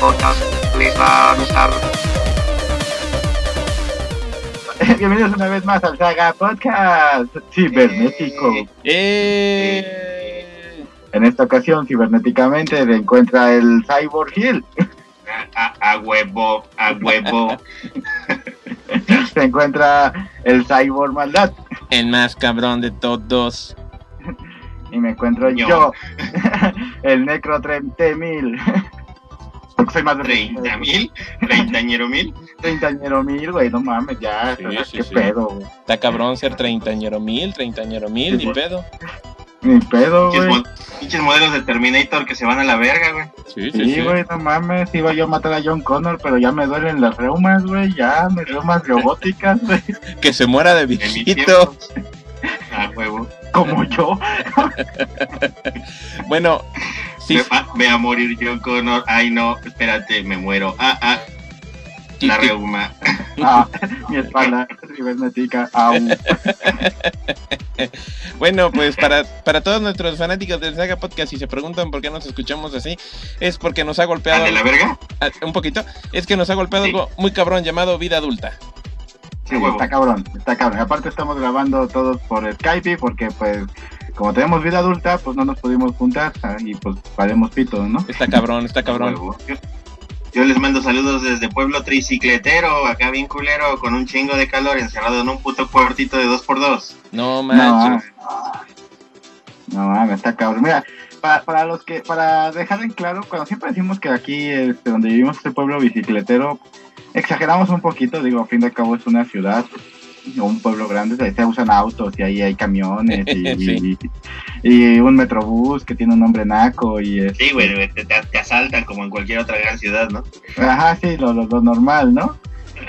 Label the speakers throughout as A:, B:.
A: Podcast les va a gustar.
B: Bienvenidos una vez más al Saga Podcast Cibernético.
C: Eh,
B: En esta ocasión, cibernéticamente, se encuentra el Cyborg Hill.
D: A, a huevo, a huevo.
B: Se encuentra el Cyborg Maldad.
C: el más cabrón de todos.
B: Y me encuentro
D: Yo.
B: yo, el Necro 30000. Porque soy más de
D: 30 mil, 30 mil.
B: Treintañero mil, güey, no mames, ya,
C: Sí,
B: ¿sabes
C: sí,
B: qué
C: sí.
B: pedo, güey.
C: Está cabrón ser treintañero mil, treintañero mil,
B: Sí,
C: ni pedo.
B: Ni pedo, güey.
D: pinches modelos de Terminator que se van a la verga, güey.
C: Sí, sí,
B: Sí,
C: sí.
B: güey, no mames, iba yo a matar a John Connor, pero ya me duelen las reumas, güey, ya, mis reumas robóticas, güey,
C: Que se muera de viejito.
D: tiempos. A huevo.
B: como yo.
C: Bueno, sí,
D: Me va, me va a morir John Connor. Ay, no, espérate, me muero. Ah, ah, la reuma.
B: Ah, mi espalda cibernética, aún.
C: Bueno, pues para, para todos nuestros fanáticos del Saga Podcast, si se preguntan por qué nos escuchamos así, es porque nos ha golpeado
D: ¿Ah, de la verga?
C: ah, un poquito, es que nos ha golpeado
D: Sí.
C: algo muy cabrón llamado vida adulta.
D: Sí.
B: Está cabrón, está cabrón. Aparte estamos grabando todos por Skype porque pues como tenemos vida adulta, pues no nos pudimos juntar ah, y pues valemos pito, ¿no?
C: Está cabrón, está
D: A
C: cabrón.
D: Yo, les mando saludos desde Pueblo Tricicletero, acá bien culero, con un chingo de calor, encerrado en un puto cuartito de dos por dos.
C: No
B: No,
C: manches.
B: no mames, está cabrón. Mira, para, para los que, para dejar en claro, cuando siempre decimos que aquí, este, donde vivimos, este pueblo bicicletero, exageramos un poquito, digo, a fin de cabo es una ciudad un pueblo grande, se, usan autos y ahí hay camiones y,
C: Sí.
B: y, y un metrobús que tiene un nombre naco y es,
D: Sí, güey, te, te- te asaltan como en cualquier otra gran ciudad, ¿no?
B: Ajá, sí, lo, lo, lo normal, ¿no?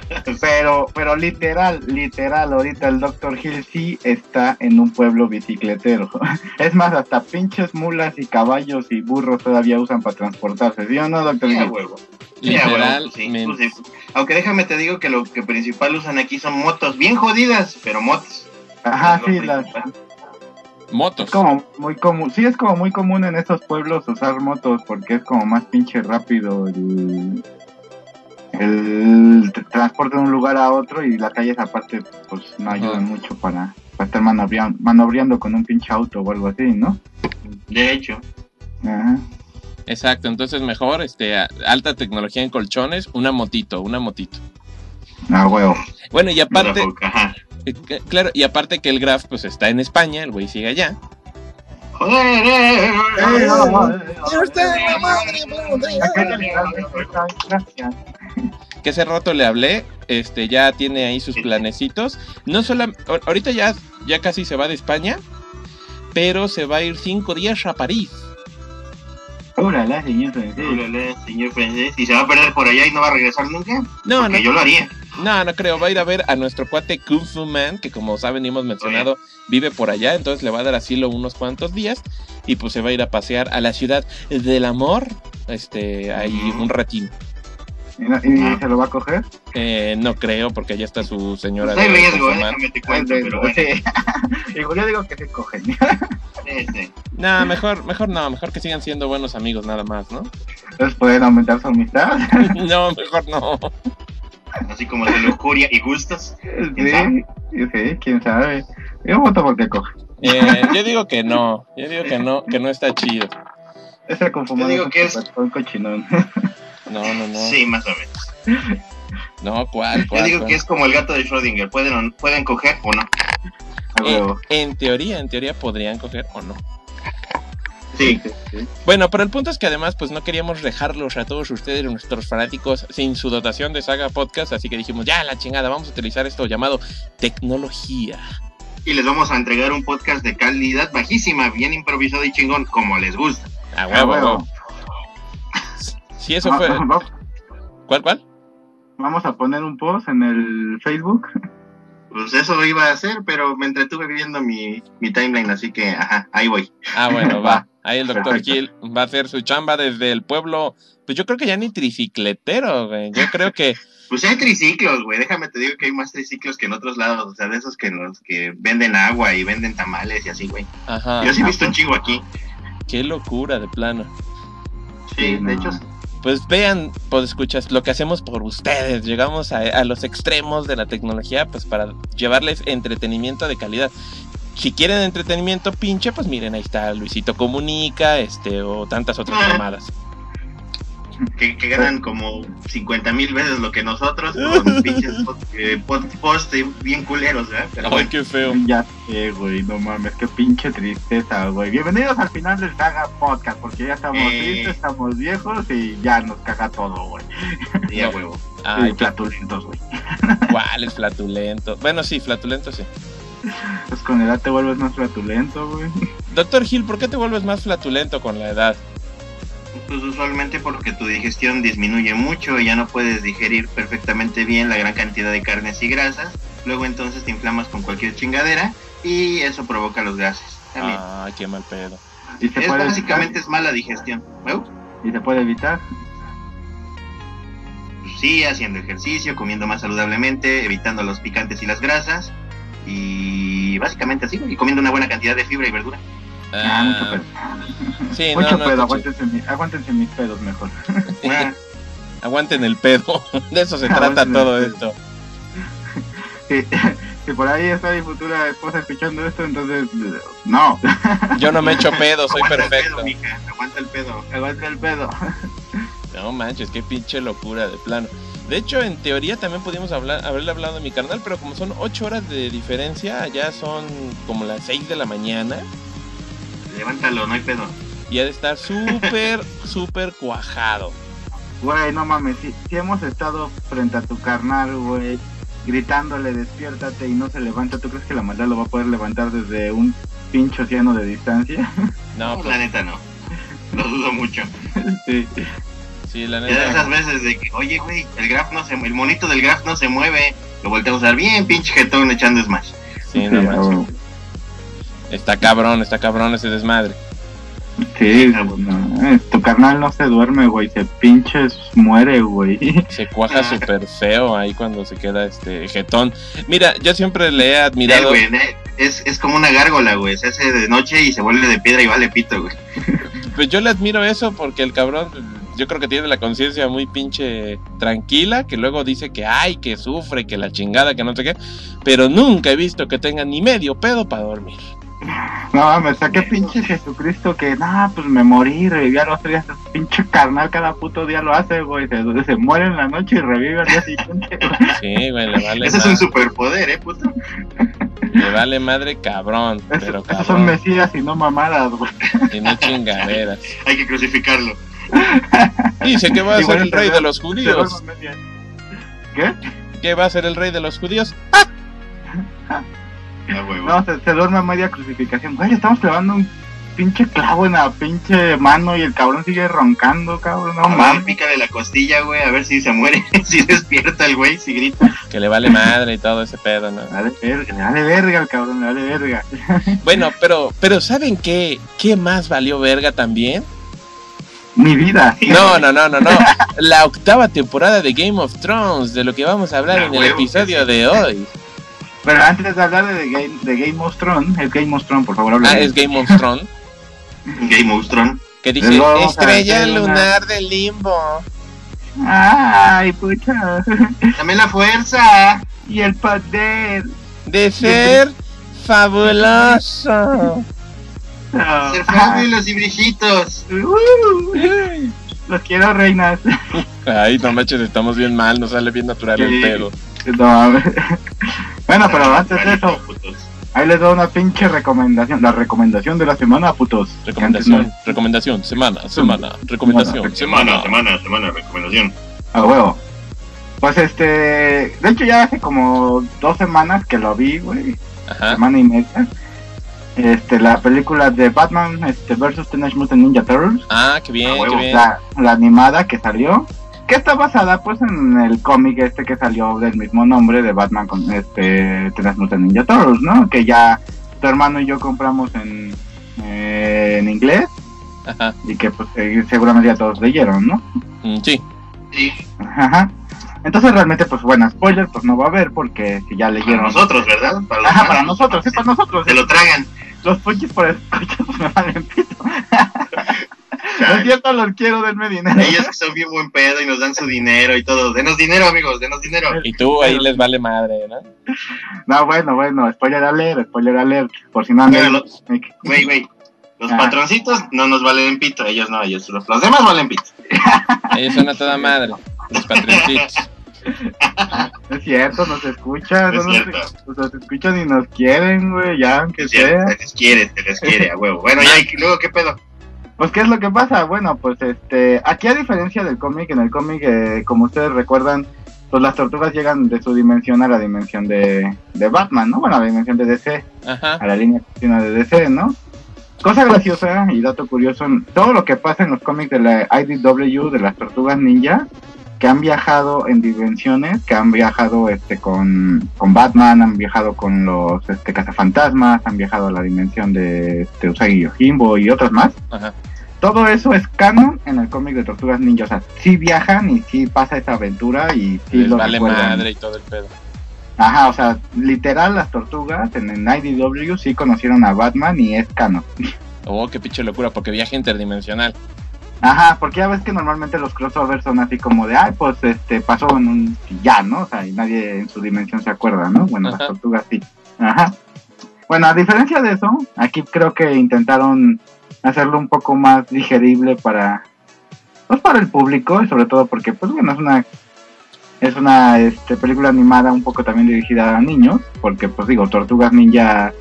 B: Pero, pero literal, literal, ahorita el Dr. Hill sí está en un pueblo bicicletero. Es más, hasta pinches mulas y caballos y burros todavía usan para transportarse, ¿sí o no, Dr. Hill?
D: huevo. Sí,
C: Literal,
D: pues sí, pues sí. Aunque déjame te digo que lo que principal usan aquí son motos, bien jodidas, pero motos.
B: Ajá, sí, la-
D: principal.
C: Motos.
B: es como muy común, sí es como muy común en estos pueblos usar motos porque es como más pinche rápido el, el tr- transporte de un lugar a otro y las calles aparte pues no ayudan
C: Ajá.
B: mucho para, para estar manobreando, manobreando con un pinche auto o algo así, ¿no?
D: De hecho,
B: Ajá.
C: Exacto, entonces mejor este alta tecnología en colchones, una motito, una motito.
B: Ah, huevo.
C: Bueno, y aparte, eh, claro, y aparte que el Graf pues está en España, el güey sigue allá.
D: Joder, eh,
B: Gracias.
C: Que hace rato le hablé, este ya tiene ahí sus planecitos. No solo ahorita ya ya casi se va de España, pero se va a ir cinco días a París.
B: Órale, señor francés.
D: Órale, señor francés, y se va a perder por allá y no va a regresar nunca.
C: No, no,
D: Porque yo lo haría.
C: No, no creo. Va a ir a ver a nuestro cuate Kung Fu Man, que como saben y hemos mencionado, vive por allá, entonces le va a dar asilo unos cuantos días y pues se va a ir a pasear a la ciudad del amor, este, ahí un ratín.
B: ¿Y, no- y se lo va a coger?
C: Eh, no creo, porque allá está su señora.
D: Pues hay
C: de
D: riesgo,
C: Kung
D: eh,
C: Fu Man.
D: déjame te cuento, pero bueno.
B: Sí. Digo, yo digo que se cogen.
D: Este,
C: No, mejor, mejor no, mejor que sigan siendo buenos amigos nada más, ¿no?
B: Entonces pueden aumentar su amistad.
C: no, mejor no.
D: Así como de lujuria y gustos.
B: Sí, sí, quién sabe. Yo voto porque coge.
C: Eh, yo digo que no, yo digo que no, que no está chido.
B: Es el confumado.
D: Yo digo que es-
B: Un cochinón.
C: No, no, no.
D: Sí, más o menos.
C: No, ¿cuál,
D: Yo
C: cuál?
D: digo
C: cuál?
D: que es como el gato de Schrödinger. Pueden, pueden coger o no.
C: Eh, en teoría, en teoría podrían coger o no.
D: Sí.
C: Bueno, pero el punto es que además pues no queríamos dejarlos a todos ustedes, nuestros fanáticos, sin su dotación de Saga Podcast, así que dijimos, ya la chingada, vamos a utilizar esto llamado tecnología.
D: Y les vamos a entregar un podcast de calidad bajísima, bien improvisado y chingón, como les gusta.
C: A
B: A
C: huevo,
B: huevo.
C: Si eso fue... ¿Cuál, cuál?
B: Vamos a poner un post en el Facebook.
D: Pues eso iba a hacer, pero me entretuve viendo mi, mi timeline, así que, ajá, ahí voy.
C: Ah, bueno, va. Ahí el doctor. Gil va a hacer su chamba desde el pueblo. Pues yo creo que ya ni tricicletero, güey. Yo creo que
D: Pues hay triciclos, güey. Déjame te digo que hay más triciclos que en otros lados. O sea, de esos que los que venden agua y venden tamales y así, güey.
C: Ajá.
D: Yo sí he visto un chingo aquí.
C: Qué locura de plano.
D: Sí,
B: Sí,
D: de hecho,
C: pues vean, pues escuchas lo que hacemos por ustedes. Llegamos a, los extremos de la tecnología, pues para llevarles entretenimiento de calidad. Si quieren entretenimiento pinche, pues miren, ahí está Luisito Comunica, este, o tantas otras llamadas.
D: Que, que ganan como 50 mil veces lo que nosotros con pinches post, eh, pod- post bien culeros, ¿verdad? Pero
C: Ay,
D: bueno,
C: qué feo.
B: Ya sé, güey, no mames, qué pinche tristeza, güey. Bienvenidos al final del Saga Podcast, porque ya estamos
D: Eh.
B: tristes, estamos viejos y ya nos caga todo, güey.
D: sí, a
C: no.
D: huevo.
C: Ay,
B: flatulentos, güey.
C: cuál es flatulento. Bueno, sí, flatulento sí.
B: Pues con edad te vuelves más flatulento, güey.
C: Doctor Gil, ¿por qué te vuelves más flatulento con la edad?
D: Pues usualmente porque tu digestión disminuye mucho y ya no puedes digerir perfectamente bien la gran cantidad de carnes y grasas. Luego entonces te inflamas con cualquier chingadera y eso provoca los gases. También.
C: Ay, qué mal pedo.
B: Y se
D: es
B: puede
D: básicamente es mala digestión.
B: Y se puede evitar.
D: Pues sí, haciendo ejercicio, comiendo más saludablemente, evitando los picantes y las grasas. Y básicamente así, y comiendo una buena cantidad de fibra y verdura.
B: Ah, mucho
C: Ah,
B: pedo.
C: sí,
B: mucho
C: no,
B: pedo, aguántense, mi- aguántense mis pedos mejor.
C: Aguanten el pedo. De eso se trata
B: Aguanten
C: todo esto.
B: Si, si por ahí está mi futura esposa escuchando esto, entonces, no,
C: Yo no me echo pedo, soy
D: aguanta el
C: perfecto.
D: pedo, mija, aguanta el pedo.
B: aguanta el pedo.
C: No manches, qué pinche locura de plano. De hecho, en teoría también pudimos hablar, haberle hablado de mi carnal, pero como son 8 horas de diferencia, allá son como las 6 de la mañana.
D: Levántalo, no hay pedo.
C: Y ha de estar súper, súper cuajado.
B: Güey, no mames, si, si hemos estado frente a tu carnal, güey, gritándole despiértate y no se levanta, ¿tú crees que la maldad lo va a poder levantar desde un pinche océano de distancia?
C: No,
D: la
C: pues
D: neta no. Lo dudo mucho.
B: sí.
C: sí, la
D: Ya de esas
C: neta.
D: veces de que, oye, güey, el graph no se el monito del graph no se mueve. Lo voltea a usar bien, pinche jetón echando smash.
C: Sí, no
B: Sí,
C: manches.
B: güey.
C: Está cabrón, está cabrón ese desmadre.
B: Sí, no, eh, tu carnal no se duerme, güey, se pinches muere, güey.
C: Se cuaja súper feo ahí cuando se queda este jetón. Mira, yo siempre le he admirado.
D: Eh, güey, eh, es, es como una gárgola, güey. Se hace de noche y se vuelve de piedra y vale pito, güey.
C: Pues yo le admiro eso porque el cabrón, yo creo que tiene la conciencia muy pinche tranquila, que luego dice que ay, que sufre, que la chingada, que no sé qué, pero nunca he visto que tenga ni medio pedo para dormir.
B: No mames, ¿a qué pinche Jesucristo que, nah, pues me morí, reviví a los tres días, pinche carnal cada puto día lo hace, güey, se, se muere en la noche y revive al día siguiente, güey.
C: Sí, güey, le vale,
D: Ese es un superpoder, eh, puto.
C: le vale madre cabrón, pero
B: Esos son
C: cabrón,
B: mesías y no mamadas, güey.
C: y no chingaderas.
D: Hay que crucificarlo.
C: Dice que va a ser el rey de los judíos.
B: ¿Qué?
C: ¿Qué va a ser el rey de los judíos?
D: A
B: No, se, se duerme a media crucificación. Güey, le estamos clavando un pinche clavo en la pinche mano y el cabrón sigue roncando, cabrón. No mames.
D: pícale la costilla, güey, a ver si se muere, si despierta el güey, si grita.
C: Que le vale madre y todo ese pedo, ¿no?
B: Le vale verga, le vale verga al cabrón, le vale verga.
C: Bueno, pero, pero ¿saben qué? ¿Qué más valió verga también?
B: Mi vida.
C: No, no, no, no, no. La octava temporada de Game of Thrones, de lo que vamos a hablar en el
D: huevo,
C: episodio
D: sí.
C: de hoy.
B: Pero antes de hablar de Game, de Game of Thrones, el Game of Thrones, por favor, habla.
C: Ah, es Game of Thrones.
D: Game of Thrones.
C: Que dice
B: a
C: Estrella
B: una-
C: lunar del limbo.
B: Ay, pucha.
D: Dame la fuerza.
B: Y el poder.
C: De ser fabuloso.
D: Ser fábulos y brillitos.
B: uh, los quiero, reinas.
C: Ay, no manches, estamos bien mal, nos sale bien natural el
B: Sí.
C: pedo.
B: No, mames. Bueno, pero antes de eso, ahí les doy una pinche recomendación. La recomendación de la semana, putos.
C: Recomendación, recomendación, semana, semana, recomendación,
D: Semana,
C: semana.
D: semana, semana, recomendación.
B: A huevo. Pues este. De hecho, ya hace como dos semanas que lo vi, güey.
C: Ajá.
B: Semana y media. Este, la película de Batman este, versus Teenage Mutant Ninja Turtles.
C: Ah, qué bien,
D: Ah,
C: qué bien.
B: La, la animada que salió. Que está basada, pues, en el cómic este que salió del mismo nombre de Batman con este Teenage Mutant Ninja Turtles, ¿no? Que ya tu hermano y yo compramos en, eh, en inglés.
C: Ajá.
B: Y que, pues, eh, seguramente ya todos leyeron, ¿no?
C: Mm, sí.
D: Sí,
B: Ajá. Entonces realmente, pues bueno, spoiler, pues no va a haber porque si ya
D: para
B: leyeron.
D: nosotros, ¿verdad? Para
B: Ajá, para nosotros, sí, para nosotros.
D: Se lo tragan.
B: Los punches por escuchas pues me valen pito. No es cierto, los quiero, denme dinero.
D: Ellos que son bien buen pedo y nos dan su dinero y todo. Denos dinero, amigos, denos dinero.
C: Y tú ahí les vale madre, ¿no?
B: No, bueno, bueno, spoiler alert, spoiler alert, por si no han
D: Bueno, Güey, güey. Los
B: Ah.
D: patroncitos no nos valen pito, ellos no, ellos los, los demás valen pito.
C: Ellos son a toda madre. Los patroncitos.
B: Es cierto, nos escuchan,
D: Es
B: no nos,
D: cierto.
B: nos escuchan y nos quieren, güey, ya, aunque
D: Es
B: sea.
D: se les quiere, se les quiere, a huevo. Bueno, ya, y luego, ¿qué pedo?
B: Pues, ¿qué es lo que pasa? Bueno, pues, este, aquí a diferencia del cómic, en el cómic, eh, como ustedes recuerdan, pues las tortugas llegan de su dimensión a la dimensión de, de Batman, ¿no? Bueno, a la dimensión de DC,
C: Ajá.
B: a la línea continua de DC, ¿no? Cosa graciosa y dato curioso, todo lo que pasa en los cómics de la IDW, de las tortugas ninja, que han viajado en dimensiones, que han viajado este con, con Batman, han viajado con los este, cazafantasmas, han viajado a la dimensión de este, Usagi Yojimbo y otros más.
C: Ajá.
B: Todo eso es canon en el cómic de Tortugas Ninja. O sea, sí viajan y sí pasa esa aventura y sí
C: Les
B: lo
C: vale
B: recuerdan.
C: madre y todo el pedo.
B: Ajá, o sea, literal las tortugas en el IDW sí conocieron a Batman y es canon.
C: Oh, qué pinche locura, porque viaje interdimensional.
B: Ajá, porque ya ves que normalmente los crossovers son así como de, ay, pues este pasó en un ya, ¿no? O sea, y nadie en su dimensión se acuerda, ¿no? Bueno,
C: Ajá.
B: las tortugas sí. Ajá. Bueno, a diferencia de eso, aquí creo que intentaron hacerlo un poco más digerible para pues para el público y sobre todo porque pues bueno, es una es una este, película animada un poco también dirigida a niños, porque pues digo, Tortugas Ninja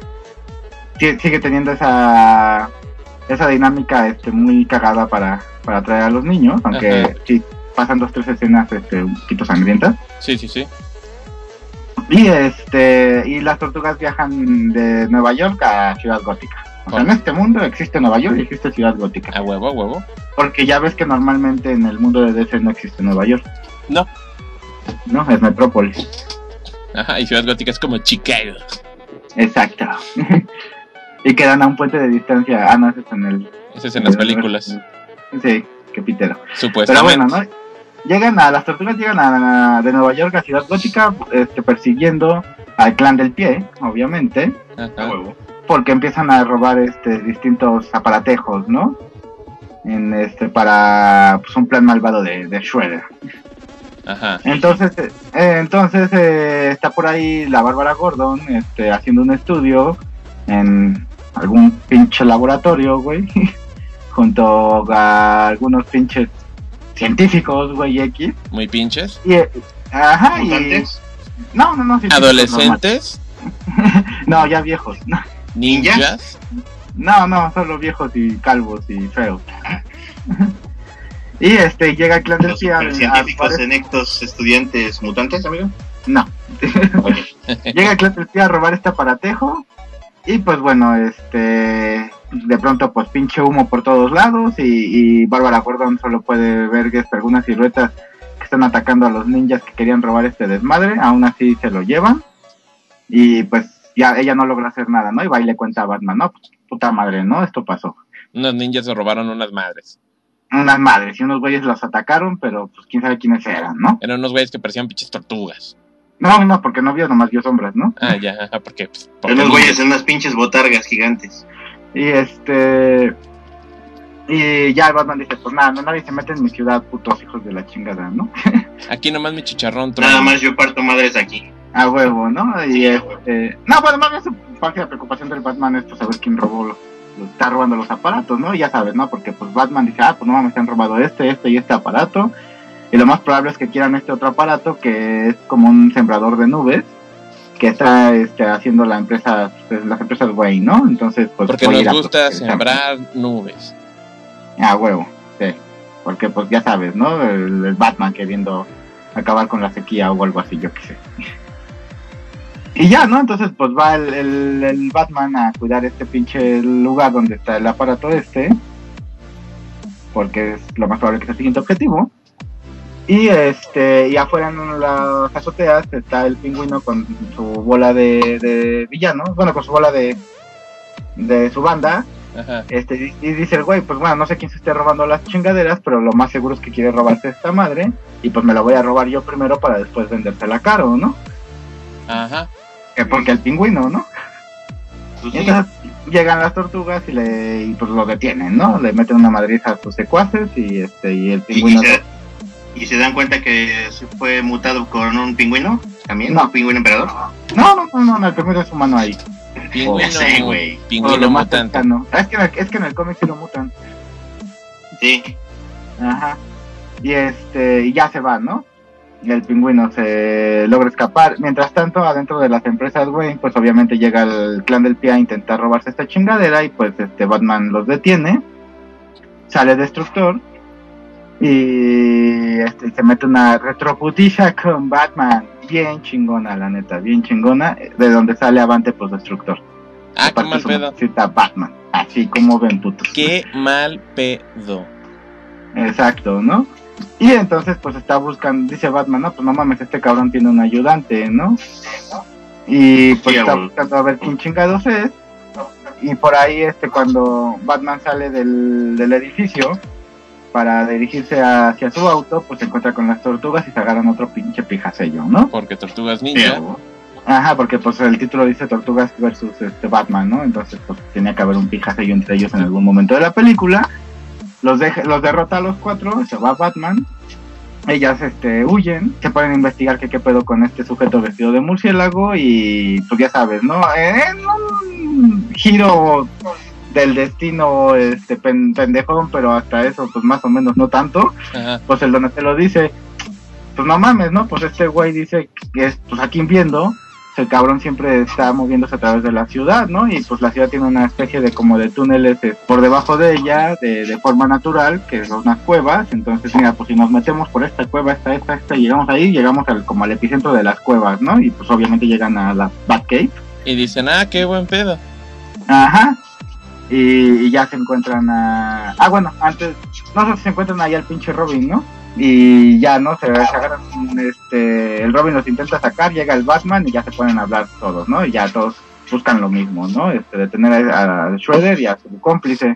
B: si- sigue teniendo esa esa dinámica este muy cagada para, para atraer a los niños, aunque
C: Ajá.
B: sí pasan dos tres escenas este un poquito sangrientas.
C: Sí, sí, sí.
B: Y este y las tortugas viajan de Nueva York a Ciudad Gótica. O sea, en este mundo existe Nueva York y existe Ciudad Gótica.
C: A huevo, a huevo.
B: Porque ya ves que normalmente en el mundo de DC no existe Nueva York.
C: No.
B: No, es Metrópolis.
C: Ajá, y Ciudad Gótica es como Chicago.
B: Exacto. y quedan a un puente de distancia. Ah, no, eso es en el.
C: Ese es en las películas,
B: Sí, qué pitero. Pero
C: supuestamente.
B: bueno, ¿no? Llegan a, las tortugas llegan a, de Nueva York a Ciudad Gótica, este, persiguiendo al clan del pie, obviamente,
D: A
C: Ajá.
D: huevo.
B: Porque empiezan a robar este distintos aparatejos, ¿no? En este, para pues, un plan malvado de, de Shredder.
C: Ajá.
B: Entonces, eh, eh, entonces eh, está por ahí la Bárbara Gordon, este, haciendo un estudio en algún pinche laboratorio, güey, junto a algunos pinches científicos, güey, X.
C: Muy pinches.
B: Y, eh, ajá, y... No, no, no.
C: Adolescentes.
B: No, ya viejos. No,
C: ninjas.
B: no, no, solo viejos y calvos y feos. Y este, llega el clan del
D: ¿Los científicos senectos estudiantes mutantes, amigo?
B: No. Llega el clan del a robar este aparatejo. Y pues bueno, este. De pronto, pues pinche humo por todos lados. Y, y Bárbara Gordon solo puede ver que es algunas siluetas que están atacando a los ninjas que querían robar este desmadre. Aún así se lo llevan. Y pues ya ella no logra hacer nada, ¿no? Y va y le cuenta a Batman, ¿no? Pues, puta madre, ¿no? Esto pasó.
C: Unos ninjas se robaron unas madres.
B: Unas madres y unos güeyes los atacaron, pero pues quién sabe quiénes eran, ¿no?
C: Eran unos güeyes que parecían pinches tortugas.
B: No, no, porque no vio, nomás vio sombras, ¿no?
C: Ah, ya, ajá, porque. Pues, porque
D: Unos güeyes en unas pinches botargas gigantes.
B: Y este. Y ya el Batman dice: Pues nada, no, nadie se mete en mi ciudad, putos hijos de la chingada, ¿no?
C: Aquí nomás mi chicharrón
D: Nada
C: truena.
D: más yo parto madres aquí.
B: A huevo, ¿no? Y
D: a
B: este. No, bueno, más bien su parte de la preocupación del Batman es pues saber quién robó, está robando los aparatos, ¿no? Y ya sabes, ¿no? Porque pues Batman dice: Ah, pues no mames, se han robado este, este y este aparato. Y lo más probable es que quieran este otro aparato que es como un sembrador de nubes. Que está este, haciendo la empresa, pues, las empresas Wayne, ¿no? Entonces, pues.
C: Porque
B: a
C: nos
B: a
C: gusta sembrar nubes.
B: Ah, huevo, sí. Porque pues ya sabes, ¿no? El, el Batman queriendo acabar con la sequía o algo así, yo qué sé. Y ya, ¿no? Entonces pues va el, el- el Batman a cuidar este pinche lugar donde está el aparato este. Porque es lo más probable que sea el siguiente objetivo. Y este, y afuera en las azoteas está el pingüino con su bola de, de villanos, bueno, con su bola de, de su banda,
C: Ajá.
B: este, y y dice el güey, pues bueno, no sé quién se esté robando las chingaderas, pero lo más seguro es que quiere robarse esta madre, y pues me la voy a robar yo primero para después vendérsela caro, ¿no?
C: Ajá.
B: Que porque el pingüino, ¿no?
D: Pues
B: Y
D: sí,
B: entonces, llegan las tortugas y le y pues lo detienen, ¿no? Le meten una madriza a sus secuaces y este y el
D: Y,
B: pingüino
D: se, y se dan cuenta que se fue mutado con un pingüino también,
B: No.
D: un pingüino emperador.
B: No, no, no, no, no, el pingüino es humano ahí.
C: Pingüino,
D: Ya sé, güey.
C: Pingüino
B: lo más
C: mutante.
B: cercano. Es que, en el- es que en el cómic sí lo mutan.
D: Sí,
B: Ajá. Y este, y ya se va, ¿no? Y el pingüino se logra escapar. Mientras tanto, adentro de las empresas Wayne, pues obviamente llega el clan del pie a intentar robarse esta chingadera y pues este Batman los detiene. Sale Destructor y este se mete una retroputiza con Batman. Bien chingona, la neta, bien chingona. De donde sale avante pues Destructor.
C: Ah, qué mal pedo.
B: cita Batman. Así como ven putos.
C: Qué mal pedo.
B: Exacto, ¿no? Y entonces pues está buscando, dice Batman, no, pues no mames, este cabrón tiene un ayudante, ¿no? Y pues
D: Sí,
B: está buscando a ver quién chingados es. Y por ahí, este, cuando Batman sale del, del edificio para dirigirse hacia su auto, pues se encuentra con las tortugas y se agarran otro pinche pijasello, ¿no?
C: Porque Tortugas Ninja.
B: Ajá, porque pues el título dice Tortugas versus este Batman, ¿no? Entonces pues tenía que haber un pijasello entre ellos en algún momento de la película. Los deja- los derrota a los cuatro, se va Batman. Ellas este huyen, se pueden investigar que qué pedo con este sujeto vestido de murciélago y pues ya sabes, ¿no? En un giro del destino este pen- pendejón, pero hasta eso pues más o menos no tanto
C: Ajá.
B: pues el Donatello dice, pues no mames, ¿no? Pues este güey dice que es, pues aquí viendo, el cabrón siempre está moviéndose a través de la ciudad, ¿no? Y pues la ciudad tiene una especie de como de túneles eh, por debajo de ella, de, de forma natural, que son unas cuevas, entonces mira, pues si nos metemos por esta cueva, esta, esta, esta, y llegamos ahí, llegamos al, como al epicentro de las cuevas, ¿no? Y pues obviamente llegan a la Batcave.
C: Y dicen, ah, qué buen pedo.
B: Ajá. Y, y ya se encuentran a... Ah, bueno, antes... No sé si se encuentran ahí al pinche Robin, ¿no? Y ya, ¿no? Se, se agarran... Este, el Robin los intenta sacar, llega el Batman y ya se a hablar todos, ¿no? Y ya todos buscan lo mismo, ¿no? Este, detener a, a Shredder y a su cómplice.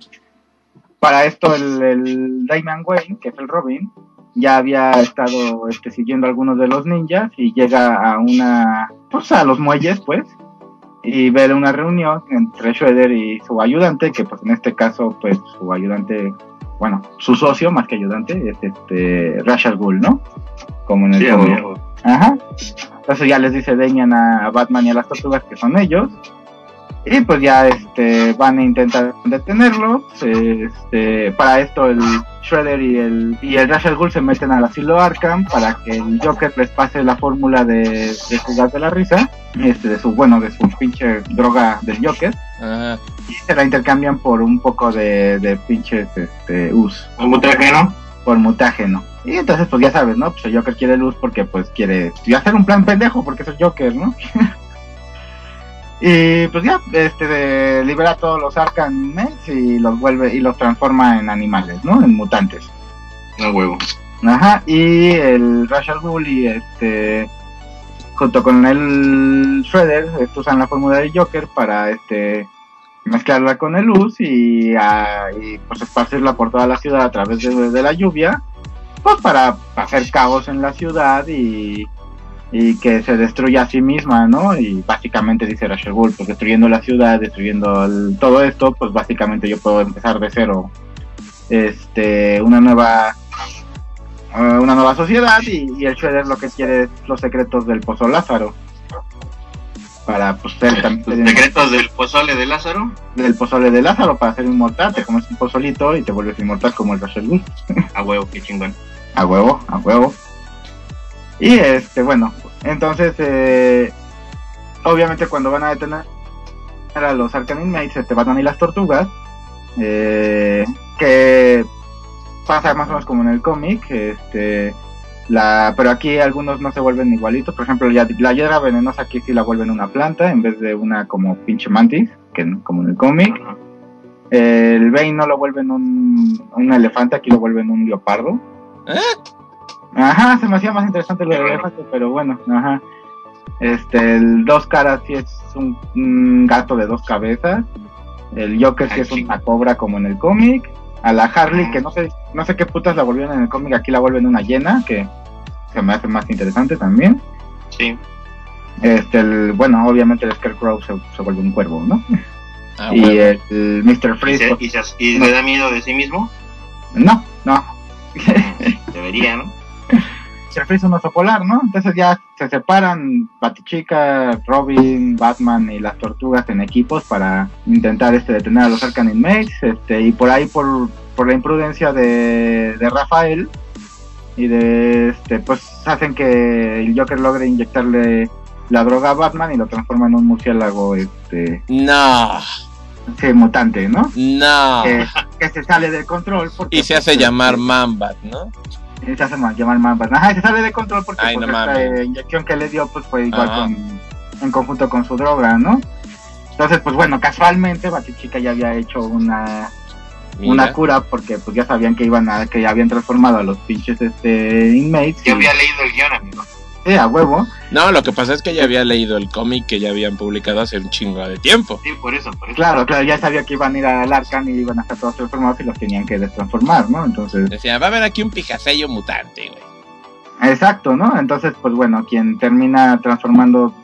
B: Para esto el, el Wayne, que es el Robin, ya había estado este, siguiendo a algunos de los ninjas y llega a una... Pues a los muelles, pues y ver una reunión entre Shredder y su ayudante, que pues en este caso, pues su ayudante, bueno, su socio más que ayudante, es este Ra's al Ghul, ¿no? Como en el
D: Sí.
B: Ajá. Entonces ya les dice Damian a Batman y a las tortugas que son ellos. Y pues ya este van a intentar detenerlos. Este, para esto el Shredder y el y el Ghul se meten al asilo Arkham para que el Joker les pase la fórmula de, de su gas de la risa, este, de su bueno, de su pinche droga del Joker,
C: Ajá.
B: y se la intercambian por un poco de, de pinches este us
D: Un mutágeno.
B: por mutágeno. Y entonces, pues ya sabes, ¿no? Pues el Joker quiere luz porque, pues, quiere y hacer un plan pendejo porque es el Joker, ¿no? y pues ya, este, de- libera a todos los Arkham Knights y los vuelve y los transforma en animales, ¿no? En mutantes.
D: No huevo.
B: Ajá, y el Ra's al Ghul y este junto con el Shredder usan la fórmula del Joker para este mezclarla con el luz y, ah, y, pues esparcirla por toda la ciudad a través de, de la lluvia pues para hacer caos en la ciudad y, y que se destruya a sí misma, ¿no? Y básicamente dice Ghul, pues destruyendo la ciudad, destruyendo el- todo esto, pues básicamente yo puedo empezar de cero este una nueva eh, una nueva sociedad y, y el Shredder lo que quiere es los secretos del Pozo Lázaro para pues ser
D: Los
B: también
D: secretos del pozole de Lázaro.
B: del pozole de Lázaro para ser inmortal, te comes un pozolito y te vuelves inmortal como el Rachel Ghul.
D: A huevo, qué chingón.
B: A huevo, a huevo. Y este, bueno, entonces, eh, obviamente cuando van a detener a los Arkham Inmates, este, Batman y las tortugas, eh, que pasa más o menos como en el cómic, este, la, pero aquí algunos no se vuelven igualitos, por ejemplo, la hiedra venenosa aquí sí la vuelven una planta en vez de una como pinche mantis, que como en el cómic. El Bane no lo vuelven un, un elefante, aquí lo vuelven un leopardo. Ajá, se me hacía más interesante lo del elefante, pero bueno, ajá. Este, el dos caras sí es un, un gato de dos cabezas. El Joker sí
D: Ah,
B: es una cobra como en el cómic. A la Harley, que no sé, no sé qué putas la volvieron en el cómic, aquí la vuelven una llena, que se me hace más interesante también.
D: Sí.
B: Este, el, bueno, obviamente el Scarecrow se, se vuelve un cuervo, ¿no?
C: Ah,
B: y el, el Mr.
D: ¿Y,
B: Freeze,
D: se-
B: pues,
D: y se- y le da miedo de sí mismo?
B: no, no.
D: Debería, ¿no?
B: Freeze es un oso polar, ¿no? Entonces ya se separan Batichica, Robin, Batman y las tortugas en equipos para intentar este detener a los Arkham Inmates, este, y por ahí por, por la imprudencia de, de Rafael y de este pues hacen que el Joker logre inyectarle la droga a Batman y lo transforma en un murciélago este
C: No,
B: sí, mutante, ¿no?
C: no.
B: Que, que se sale de control porque
C: Y se
B: pues,
C: hace
B: este,
C: llamar Mambat, ¿no?
B: Y se hace ma- llamar Mambas. Ajá, se sale de control porque
C: Ay,
B: pues,
C: no
B: esta
C: mames.
B: inyección que le dio pues fue igual
C: Ajá.
B: con, en conjunto con su droga, ¿no? Entonces, pues bueno, casualmente Batichica ya había hecho una, una cura porque pues ya sabían que iban a, que ya habían transformado a los pinches este inmates.
D: Yo
B: y-
D: había leído el guion, amigo.
B: Sí, a huevo.
C: No, lo que pasa es que ya había leído el cómic que ya habían publicado hace un chingo de tiempo.
D: Sí, por eso, por eso.
B: Claro, claro, ya sabía que iban a ir al Arcan y iban a estar todos transformados y los tenían que destransformar, ¿no? Entonces,
C: Decía, va a haber aquí un pijasello mutante, güey.
B: exacto, ¿no? Entonces, pues bueno, quien termina transformando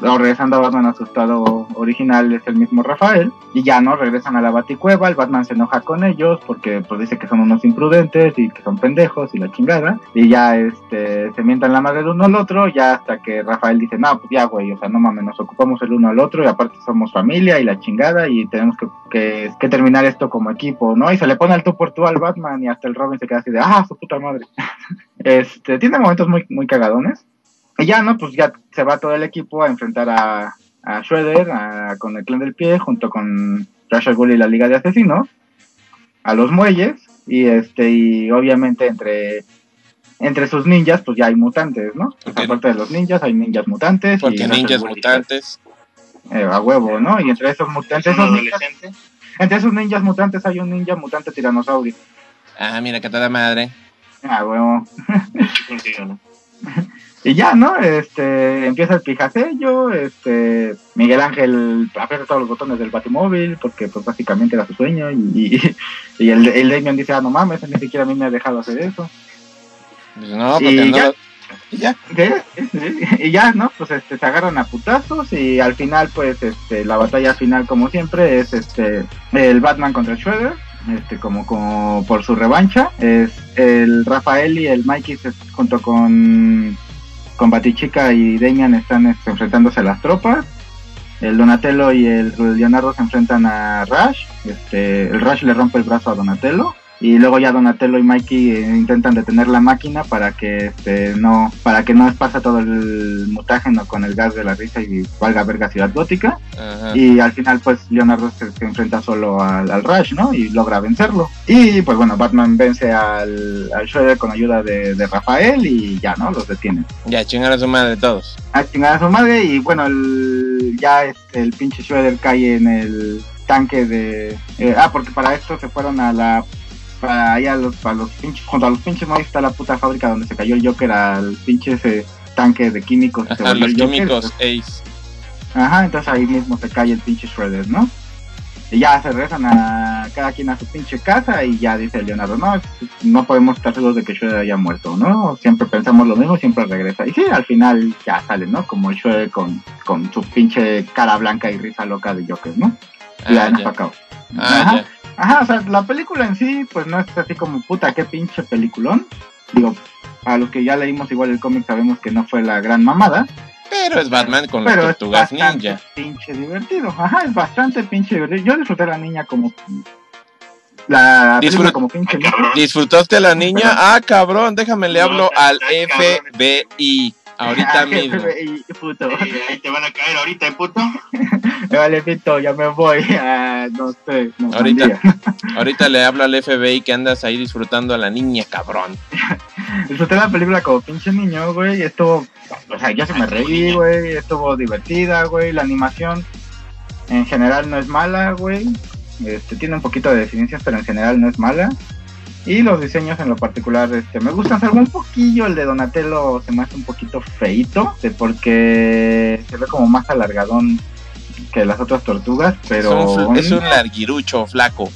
B: regresando a Batman a su estado original es el mismo Rafael y ya no regresan a la Baticueva, el Batman se enoja con ellos porque pues dice que son unos imprudentes y que son pendejos y la chingada y ya este se mientan la madre el uno al otro ya hasta que Rafael dice no pues ya güey o sea no mames nos ocupamos el uno al otro y aparte somos familia y la chingada y tenemos que, que, que terminar esto como equipo no y se le pone el tú por tú al Batman y hasta el Robin se queda así de ah su puta madre este tiene momentos muy muy cagadones y ya, ¿no? Pues ya se va todo el equipo a enfrentar a, a Shredder, a- con el clan del pie, junto con Ra's al Ghul y la Liga de Asesinos, a los muelles, y este, y obviamente entre, entre sus ninjas, pues ya hay mutantes, ¿no? Pues aparte de los ninjas, hay ninjas mutantes.
C: Porque ninjas
B: y-
C: mutantes.
B: eh, a huevo, ¿no? Y entre esos
D: Es
B: mutantes, esos ninjas- entre esos ninjas mutantes hay un ninja mutante tiranosaurio.
C: Ah, mira que toda madre.
B: Ah, huevo. Y ya, ¿no? Este, empieza el pijasello, este, Miguel Ángel aprieta todos los botones del batimóvil, porque pues básicamente era su sueño, y, y, y el, el Damien dice, ah, no mames, ni siquiera a mí me ha dejado hacer eso.
C: Pues no,
B: Y
C: porque no.
B: ya.
C: lo- Y ya.
B: Y ya, ¿no? Pues este, se agarran a putazos, y al final, pues, este, la batalla final, como siempre, es este, el Batman contra el Shredder, este, como, como por su revancha, es el Rafael y el Mikey junto con con Batichica y Damian están este, enfrentándose a las tropas. El Donatello y el Leonardo se enfrentan a Rush. Este, el Rush le rompe el brazo a Donatello. Y luego ya Donatello y Mikey eh, intentan detener la máquina para que este, no para que no esparza todo el mutágeno con el gas de la risa y valga verga Ciudad Gótica.
C: Ajá.
B: Y al final, pues, Leonardo se, se enfrenta solo al, al Rush, ¿no? Y logra vencerlo. Y, pues, bueno, Batman vence al, al Shredder con ayuda de, de Rafael y ya, ¿no? Los detiene.
C: Ya, chingar a su madre todos.
B: A chingar a su madre y, bueno, el, ya este, el pinche Shredder cae en el tanque de... eh, ah, porque para esto se fueron a la... Para allá los, a los pinches... Junto a los pinches no está la puta fábrica donde se cayó el Joker al pinche ese tanque de químicos.
C: Ajá, los químicos Ace.
B: Ajá, entonces ahí mismo se cae el pinche Shredder, ¿no? Y ya se regresan a cada quien a su pinche casa y ya dice Leonardo, no, no podemos estar seguros de que Shredder haya muerto, ¿no? Siempre pensamos lo mismo, siempre regresa. Y sí, al final ya sale, ¿no? Como el Shredder con, con su pinche cara blanca y risa loca de Joker, ¿no? Y
C: Ah,
B: nos
C: ya.
B: acabó.
C: Ah,
B: Ajá.
C: ya.
B: Ajá, o sea, la película en sí, pues no es así como puta, qué pinche peliculón. Digo, a los que ya leímos igual el cómic sabemos que no fue la gran mamada.
C: Pero es Batman con las
B: Pero es
C: tortugas
B: bastante
C: ninja.
B: pinche divertido. Ajá, es bastante pinche divertido. Yo disfruté a la niña como. La
C: Disfrut-
B: como pinche.
D: Ah.
C: ¿Disfrutaste a la niña? Ah, cabrón, déjame le hablo al. FBI ahorita
B: Ah,
C: mismo.
B: Puto.
D: Eh, ahí te van a caer ahorita, puto.
B: Me vale pito, ya me voy. Ah, no sé. No,
C: Ahorita. Ahorita le hablo al FBI que andas ahí disfrutando a la niña, cabrón.
B: Disfruté la película como pinche niño, güey. Estuvo. O sea, yo se me reí, güey. Estuvo divertida, güey. La animación en general no es mala, güey. Este, tiene un poquito de deficiencias, pero en general no es mala. Y los diseños en lo particular este, me gustan, salvo un poquillo el de Donatello se me hace un poquito feito, porque se ve como más alargadón que las otras tortugas, pero...
C: es, un, fl- es un larguirucho flaco.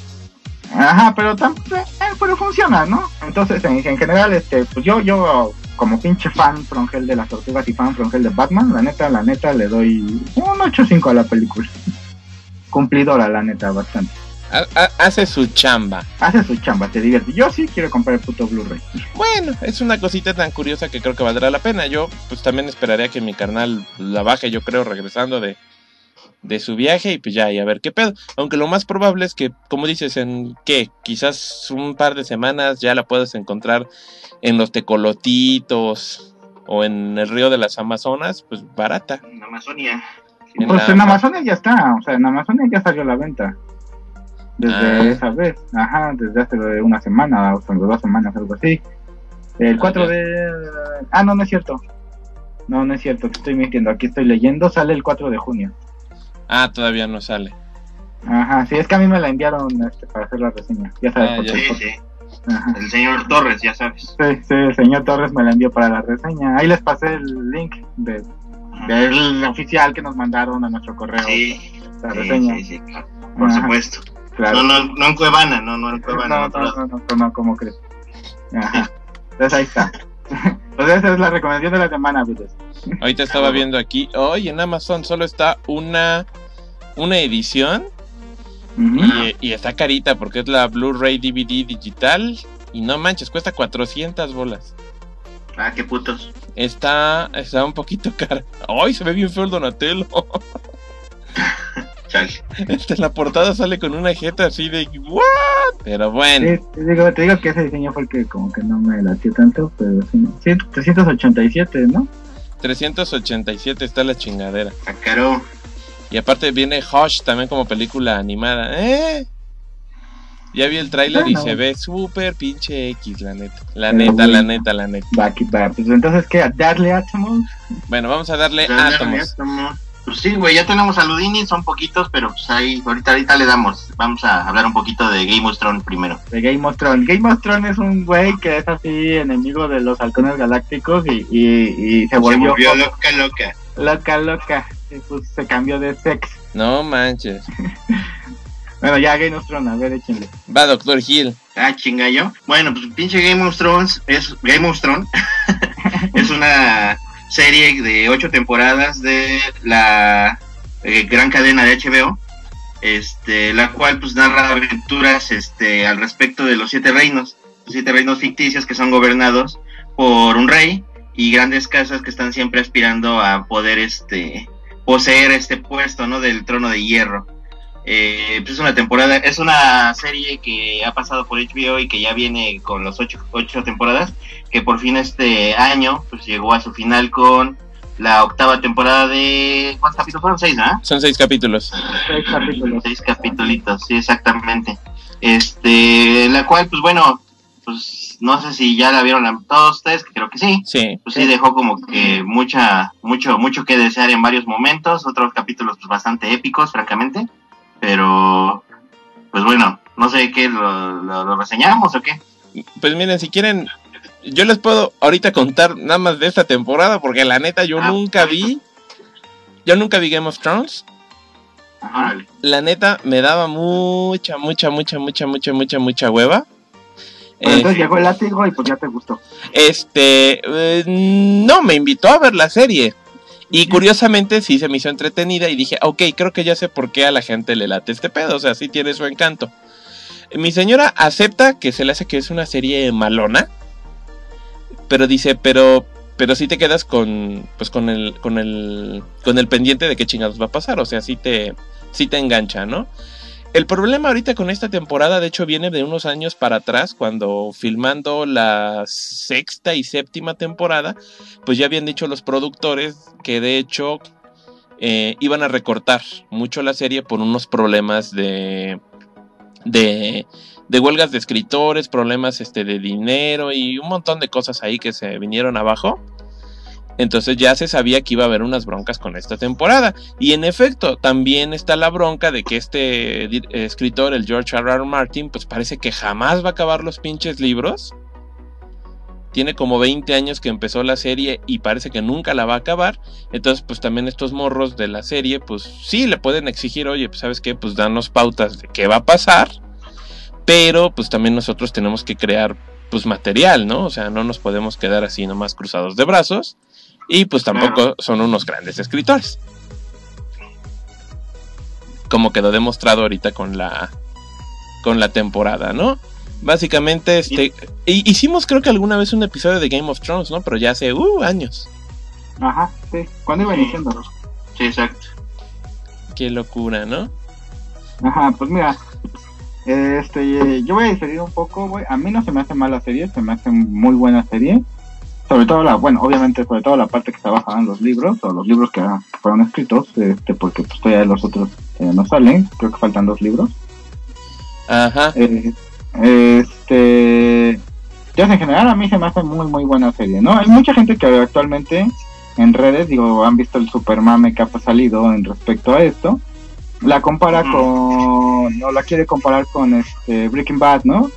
B: Ajá, pero tam- eh, pero funciona, ¿no? Entonces, en, en general, este, pues yo, yo como pinche fan frongel de las tortugas y fan frongel de Batman, la neta, la neta, le doy un 8.5 a la película. cumplidora, la neta, bastante.
C: Ha- ha- hace su chamba.
B: Hace su chamba, te divierte. Yo sí quiero comprar el puto Blu-ray.
C: Bueno, es una cosita tan curiosa que creo que valdrá la pena. Yo pues también esperaría que mi carnal la baje, yo creo, regresando de, de su viaje y pues ya, y a ver qué pedo. Aunque lo más probable es que, como dices, en qué, quizás un par de semanas ya la puedas encontrar en los tecolotitos o en el río de las Amazonas, pues barata.
D: En Amazonia.
C: En
B: Pues
C: la-
B: en Amazonia ya está, o sea, en Amazonia ya salió a la venta. Desde
C: Ah.
B: esa vez, ajá, desde hace una semana, o sea, dos semanas, algo así. El 4
C: Ah,
B: de... Ah, no, no es cierto. No, no es cierto, te estoy mintiendo. Aquí estoy leyendo, sale el 4 de junio.
C: Ah, todavía no sale.
B: Ajá, sí, es que a mí me la enviaron este, para hacer la reseña. Ya sabes,
C: Ah,
B: por
C: ya.
D: Sí, sí.
B: Ajá.
D: El señor Torres, ya sabes.
B: Sí, sí, el señor Torres me la envió para la reseña. Ahí les pasé el link de, del oficial que nos mandaron a nuestro correo.
D: Sí,
B: la
D: sí,
B: reseña.
D: sí, sí, claro. Por
B: Ajá,
D: supuesto.
B: Claro.
D: No, no, no en Cuevana, no, no en Cuevana. en
B: No, no, no, no, no, ¿cómo crees? Ajá. Entonces ahí está. Entonces esa es la recomendación de la semana, Budes.
C: Ahorita estaba viendo aquí, hoy en Amazon solo está una, una edición y, y está carita porque es la Blu-ray DVD digital y no manches, cuesta 400 bolas.
D: Ah, qué putos.
C: Está, está un poquito cara. ¡Ay, se ve bien feo el Donatello! Este, la portada sale con una jeta así de ¿What? Pero bueno,
B: Sí, te, digo, te digo que ese diseño fue el que como que no me latió tanto, pero sí. sí 387, ¿no?
C: 387 está la chingadera.
D: Ah, caro.
C: Y aparte viene Hush también como película animada. ¿Eh? Ya vi el tráiler y
B: Bueno.
C: se ve súper pinche X, la neta. La
B: Pero
C: neta, la neta, la neta.
B: Va aquí va. Pues entonces, ¿qué? ¿A darle Atomos?
C: Bueno, vamos a darle átomos.
D: átomos. Pues sí, güey, ya tenemos a Ludini, son poquitos, pero pues ahí, ahorita, ahorita le damos. Vamos a hablar un poquito de Game of Thrones primero.
B: De Game of Thrones. Game of Thrones es un güey que es así enemigo de los halcones galácticos y, y, y se
D: Se
B: volvió,
D: volvió loca, loca.
B: loca, loca. Y pues se cambió de sex.
C: No manches.
B: Bueno, ya Game of Thrones, a ver, échenle.
C: Va, Doctor Hill.
D: Ah, chinga yo. Bueno, pues pinche Game of Thrones es Game of Thrones. es una serie de ocho temporadas de la eh, gran cadena de HBO. Este, la cual pues narra aventuras este al respecto de los siete reinos, los siete reinos ficticios que son gobernados por un rey y grandes casas que están siempre aspirando a poder este poseer este puesto, ¿no? del trono de hierro. Eh, pues es una temporada, es una serie que ha pasado por HBO y que ya viene con los ocho, ocho temporadas, que por fin este año pues llegó a su final con la octava temporada de ¿cuántos capítulos fueron? Seis, ¿ah?
C: Son seis capítulos.
B: Seis capítulos.
D: Seis capítulos, sí, exactamente. Este, la cual, pues bueno, pues no sé si ya la vieron la- todos ustedes, que creo que sí.
C: Sí.
D: Pues sí dejó como que mucha, mucho, mucho que desear en varios momentos, otros capítulos pues bastante épicos, francamente. Pero, pues bueno, no sé qué, lo, lo- lo reseñamos o qué.
C: Pues miren, si quieren, yo les puedo ahorita contar nada más de esta temporada, porque la neta yo
D: Ah,
C: nunca vi. Yo nunca vi Game of Thrones.
D: Órale.
C: La neta me daba mucha, mucha, mucha, mucha, mucha, mucha, mucha hueva.
B: Pero
C: Eh,
B: entonces llegó el látigo y pues ya te gustó.
C: Este, eh, no, me invitó a ver la serie. Y curiosamente sí se me hizo entretenida y dije, ok, creo que ya sé por qué a la gente le late este pedo, o sea, sí tiene su encanto. Mi señora acepta que se le hace que es una serie malona, pero dice, pero, pero sí te quedas con, pues con el, con el, con el pendiente de qué chingados va a pasar, o sea, sí te, sí te engancha, ¿no? El problema ahorita con esta temporada, de hecho, viene de unos años para atrás, cuando filmando la sexta y séptima temporada, pues ya habían dicho los productores que de hecho eh, iban a recortar mucho la serie por unos problemas de, de, de huelgas de escritores, problemas este, de dinero y un montón de cosas ahí que se vinieron abajo. Entonces ya se sabía que iba a haber unas broncas con esta temporada. Y en efecto, también está la bronca de que este di- escritor, el George R. R. Martin, pues parece que jamás va a acabar los pinches libros. Tiene como 20 años que empezó la serie y parece que nunca la va a acabar. Entonces, pues también estos morros de la serie, pues sí le pueden exigir, oye, pues sabes qué, pues danos pautas de qué va a pasar. Pero pues también nosotros tenemos que crear pues material, ¿no? O sea, no nos podemos quedar así nomás cruzados de brazos. Y pues tampoco
D: Claro.
C: son unos grandes escritores. como quedó demostrado ahorita con la con la temporada, ¿no? Básicamente, este, hi- hicimos creo que alguna vez un episodio de Game of Thrones, ¿no? Pero ya hace uh, años.
B: Ajá, sí. ¿Cuándo iba
D: Sí.
B: iniciando?
D: Sí, exacto.
C: Qué locura, ¿no?
B: Ajá, pues mira, este, yo voy a diferir un poco, güey. A mí no se me hace mala serie, se me hace muy buena serie. Sobre todo la, bueno, obviamente sobre todo la parte que está basada en los libros, o los libros que, que fueron escritos, este, porque pues todavía los otros eh, no salen, creo que faltan dos libros.
C: Ajá.
B: Eh, este, ya en general a mí se me hace muy muy buena serie, ¿no? Hay mucha gente que actualmente en redes, digo, han visto el super mame que ha salido en respecto a esto, la compara con, o la quiere comparar con este Breaking Bad, ¿no?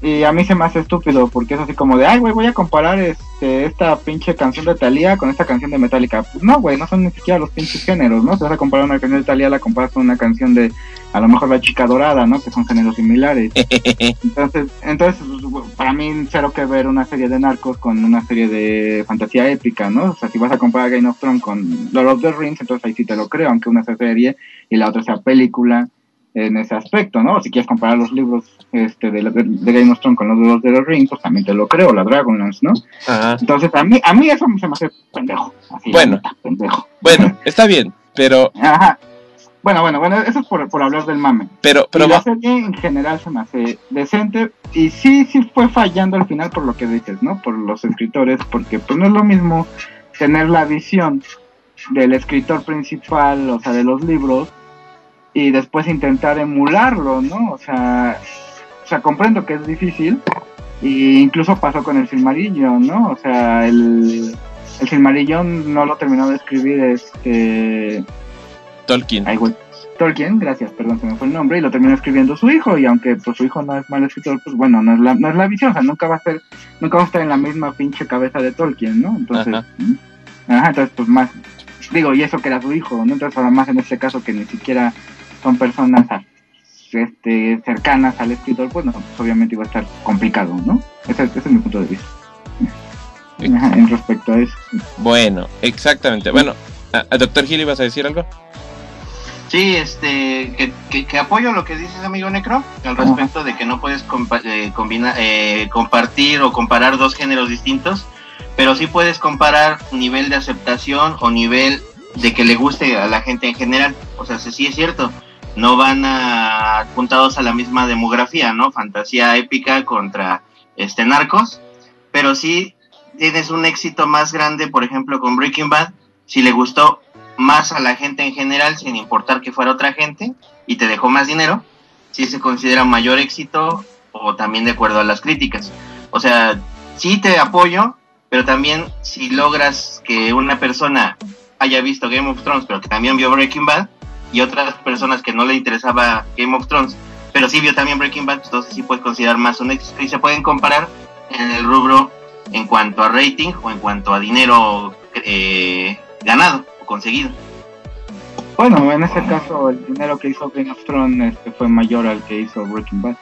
B: Y a mí se me hace estúpido porque es así como de, ay, güey, voy a comparar este, esta pinche canción de Thalía con esta canción de Metallica. Pues no, güey, no son ni siquiera los pinches géneros, ¿no? Si vas a comparar una canción de Thalía, la comparas con una canción de, a lo mejor, La Chica Dorada, ¿no? Que son géneros similares. Entonces, entonces pues, para mí, cero que ver una serie de narcos con una serie de fantasía épica, ¿no? O sea, si vas a comparar Game of Thrones con Lord of the Rings, entonces ahí sí te lo creo, aunque una sea serie y la otra sea película en ese aspecto, ¿no? Si quieres comparar los libros este, de, de- de Game of Thrones con los de Lord of the Rings, pues también te lo creo, la Dragonlance, ¿no?
C: Ajá.
B: Entonces, a mí, a mí eso se me hace pendejo. Así,
C: Bueno.
B: neta, pendejo.
C: Bueno, está bien, pero,
B: Ajá. Bueno, bueno, bueno, eso es por, por hablar del mame.
C: pero, pero
B: y la serie en general se me hace decente y sí, sí fue fallando al final por lo que dices, ¿no? Por los escritores, porque pues no es lo mismo tener la visión del escritor principal, o sea, de los libros, y después intentar emularlo, ¿no? O sea, o sea, comprendo que es difícil, y incluso pasó con el Silmarillion, ¿no? O sea, el, el Silmarillion no lo terminó de escribir este
C: Tolkien.
B: Ay. Tolkien, gracias, perdón, se me fue el nombre, y lo terminó escribiendo su hijo, y aunque pues su hijo no es mal escritor, pues bueno, no es la, no es la visión, o sea, nunca va a ser, nunca va a estar en la misma pinche cabeza de Tolkien, ¿no? Entonces,
C: Ajá.
B: ajá, entonces pues más, digo, y eso que era su hijo, ¿no? Entonces ahora más en este caso que ni siquiera son personas este, cercanas al escritor, pues no, pues, obviamente iba a estar complicado, ¿no? Ese, ese es mi punto de vista. Ajá, en respecto a eso.
C: Bueno, exactamente. Bueno, a, a Doctor Hill ibas a decir algo.
D: Sí, este, que, que, que apoyo lo que dices, amigo Necro, al respecto de que no puedes compa- eh, combina- eh, compartir o comparar dos géneros distintos, pero sí puedes comparar nivel de aceptación o nivel de que le guste a la gente en general. O sea, sí es cierto, no van apuntados a la misma demografía, ¿no? Fantasía épica contra este narcos, pero sí tienes un éxito más grande, por ejemplo, con Breaking Bad, si le gustó más a la gente en general, sin importar que fuera otra gente, y te dejó más dinero, si se considera mayor éxito o también de acuerdo a las críticas. O sea, sí te apoyo, pero también si logras que una persona haya visto Game of Thrones, pero que también vio Breaking Bad, y otras personas que no le interesaba Game of Thrones, pero sí vio también Breaking Bad, entonces sí puedes considerar más un éxito y se pueden comparar en el rubro en cuanto a rating o en cuanto a dinero eh, ganado o conseguido.
B: Bueno, en este caso el dinero que hizo Game of Thrones este, fue mayor al que hizo Breaking Bad.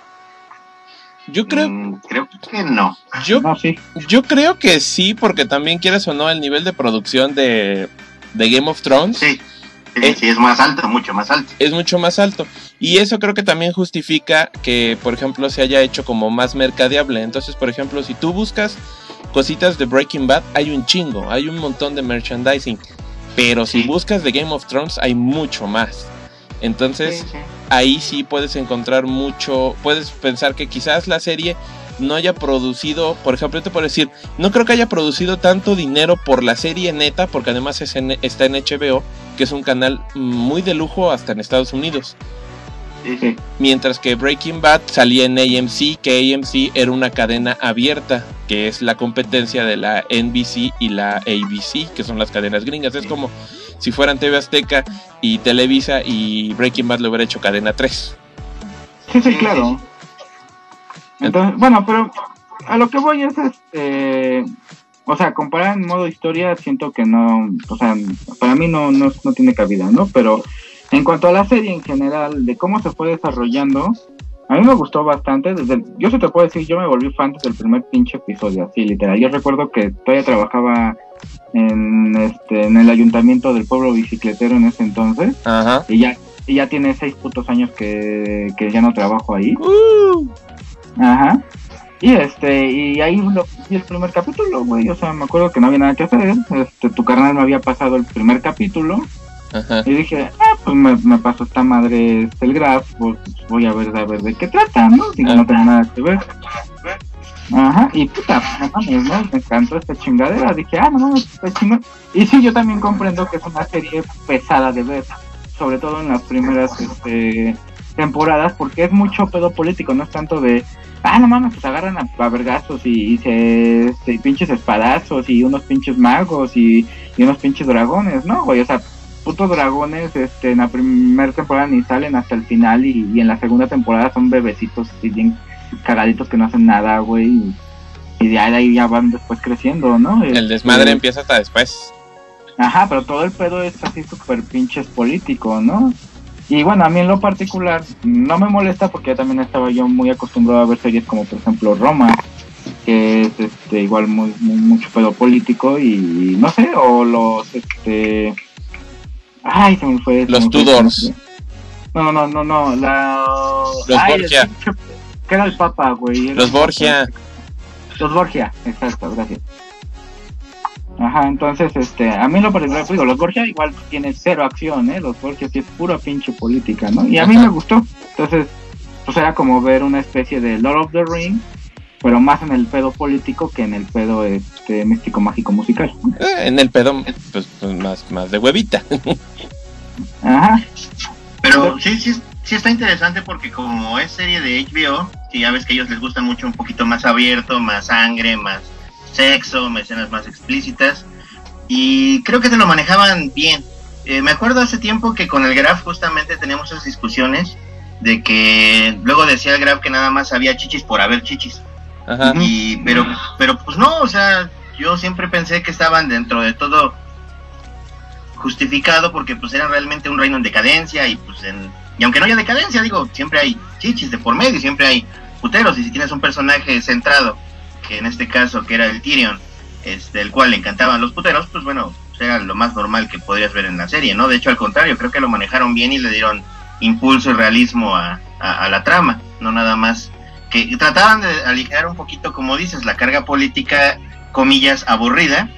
C: Yo creo,
D: Mm, creo que no.
C: yo,
B: No, sí.
C: yo creo que sí, porque también quieres o no, el nivel de producción de, de Game of Thrones
D: Sí, sí, sí, es más alto, mucho más alto.
C: es mucho más alto. Y eso creo que también justifica que, por ejemplo, se haya hecho como más mercadeable. Entonces, por ejemplo, si tú buscas cositas de Breaking Bad, hay un chingo, hay un montón de merchandising. Pero si buscas de Game of Thrones, hay mucho más. Entonces,
D: Sí, sí.
C: ahí sí puedes encontrar mucho, puedes pensar que quizás la serie no haya producido, por ejemplo, yo te puedo decir, no creo que haya producido tanto dinero por la serie neta, porque además es en- está en HBO, que es un canal muy de lujo hasta en Estados Unidos. Mientras que Breaking Bad salía en AMC, que AMC era una cadena abierta, que es la competencia de la NBC y la ABC, que son las cadenas gringas. Es como si fueran TV Azteca y Televisa y Breaking Bad le hubiera hecho cadena 3.
B: Sí, sí,
D: Sí,
B: claro. Entonces, bueno, pero a lo que voy es, este, o sea, comparar en modo historia, siento que no, o sea, para mí no, no, no tiene cabida, ¿no? Pero en cuanto a la serie en general, de cómo se fue desarrollando, a mí me gustó bastante. Desde el- yo se te puedo decir, yo me volví fan desde el primer pinche episodio, así literal. Yo recuerdo que todavía trabajaba en, este, en el ayuntamiento del pueblo bicicletero en ese entonces
C: Ajá.
B: y ya y ya tiene seis putos años que, que ya no trabajo ahí.
C: Uh,
B: Ajá. Y este, y ahí lo, y el primer capítulo, güey, o sea, me acuerdo que no había nada que hacer, este, tu carnal me había pasado el primer capítulo,
C: ajá.
B: y dije, ah, pues me, me pasó esta madre este, el graph, pues voy a ver, a ver de qué trata, ¿no? Digo, no tengo nada que ver. Ajá, y puta, no mames, ¿no? Me encantó esta chingadera, dije, ah, no mames, está chingón. Y sí, yo también comprendo que es una serie pesada de ver, sobre todo en las primeras, este, temporadas, porque es mucho pedo político, no es tanto de, ah, no mames, pues agarran a, a vergazos y, y se, este, y pinches espadazos y unos pinches magos y, y unos pinches dragones, ¿no, güey? O sea, putos dragones este, en la primera temporada ni salen hasta el final y, y en la segunda temporada son bebecitos así bien cagaditos que no hacen nada, güey. Y, y de ahí ya van después creciendo, ¿no?
C: El desmadre
B: Este,
C: empieza hasta después.
B: Ajá, pero todo el pedo es así súper pinches político, ¿no? Y bueno, a mí en lo particular no me molesta porque ya también estaba yo muy acostumbrado a ver series como por ejemplo Roma, que es este, igual muy, muy- mucho pedo político y no sé, o los este ay se me fue se
C: Los
B: me fue,
C: Tudors.
B: No, no, no, no, la
C: Los
B: ay,
C: Borgia.
B: que era el Papa, güey.
C: Los. Borgia.
B: Los Borgia, exacto, gracias. Ajá, entonces, este, a mí lo particular, digo, los Borgia igual tiene cero acción, ¿eh? Los Borgia sí es pura pinche política, ¿no? Y a mí
C: Ajá.
B: me gustó. Entonces, pues era como ver una especie de Lord of the Rings, pero más en el pedo político que en el pedo, este, místico, mágico, musical.
C: Eh, en el pedo, pues, pues, más, más de huevita.
B: Ajá,
D: Pero sí, sí, sí está interesante porque como es serie de HBO, que ya ves que a ellos les gusta mucho un poquito más abierto, más sangre, más sexo, escenas más explícitas. Y creo que te lo manejaban bien. Eh, me acuerdo hace tiempo que con el Graf justamente teníamos esas discusiones de que luego decía el Graf que nada más había chichis por haber chichis.
C: Ajá.
D: Y, pero, pero pues no, o sea, yo siempre pensé que estaban dentro de todo justificado porque pues eran realmente un reino en decadencia y pues en, y aunque no haya decadencia, digo, siempre hay chichis de por medio, siempre hay puteros y si tienes un personaje centrado, que en este caso que era el Tyrion, este, el cual le encantaban los puteros, pues bueno, pues, era lo más normal que podrías ver en la serie, ¿no? De hecho, al contrario, creo que lo manejaron bien y le dieron impulso y realismo a, a- a la trama, no nada más que trataban de aligerar un poquito, como dices, la carga política, comillas, aburrida,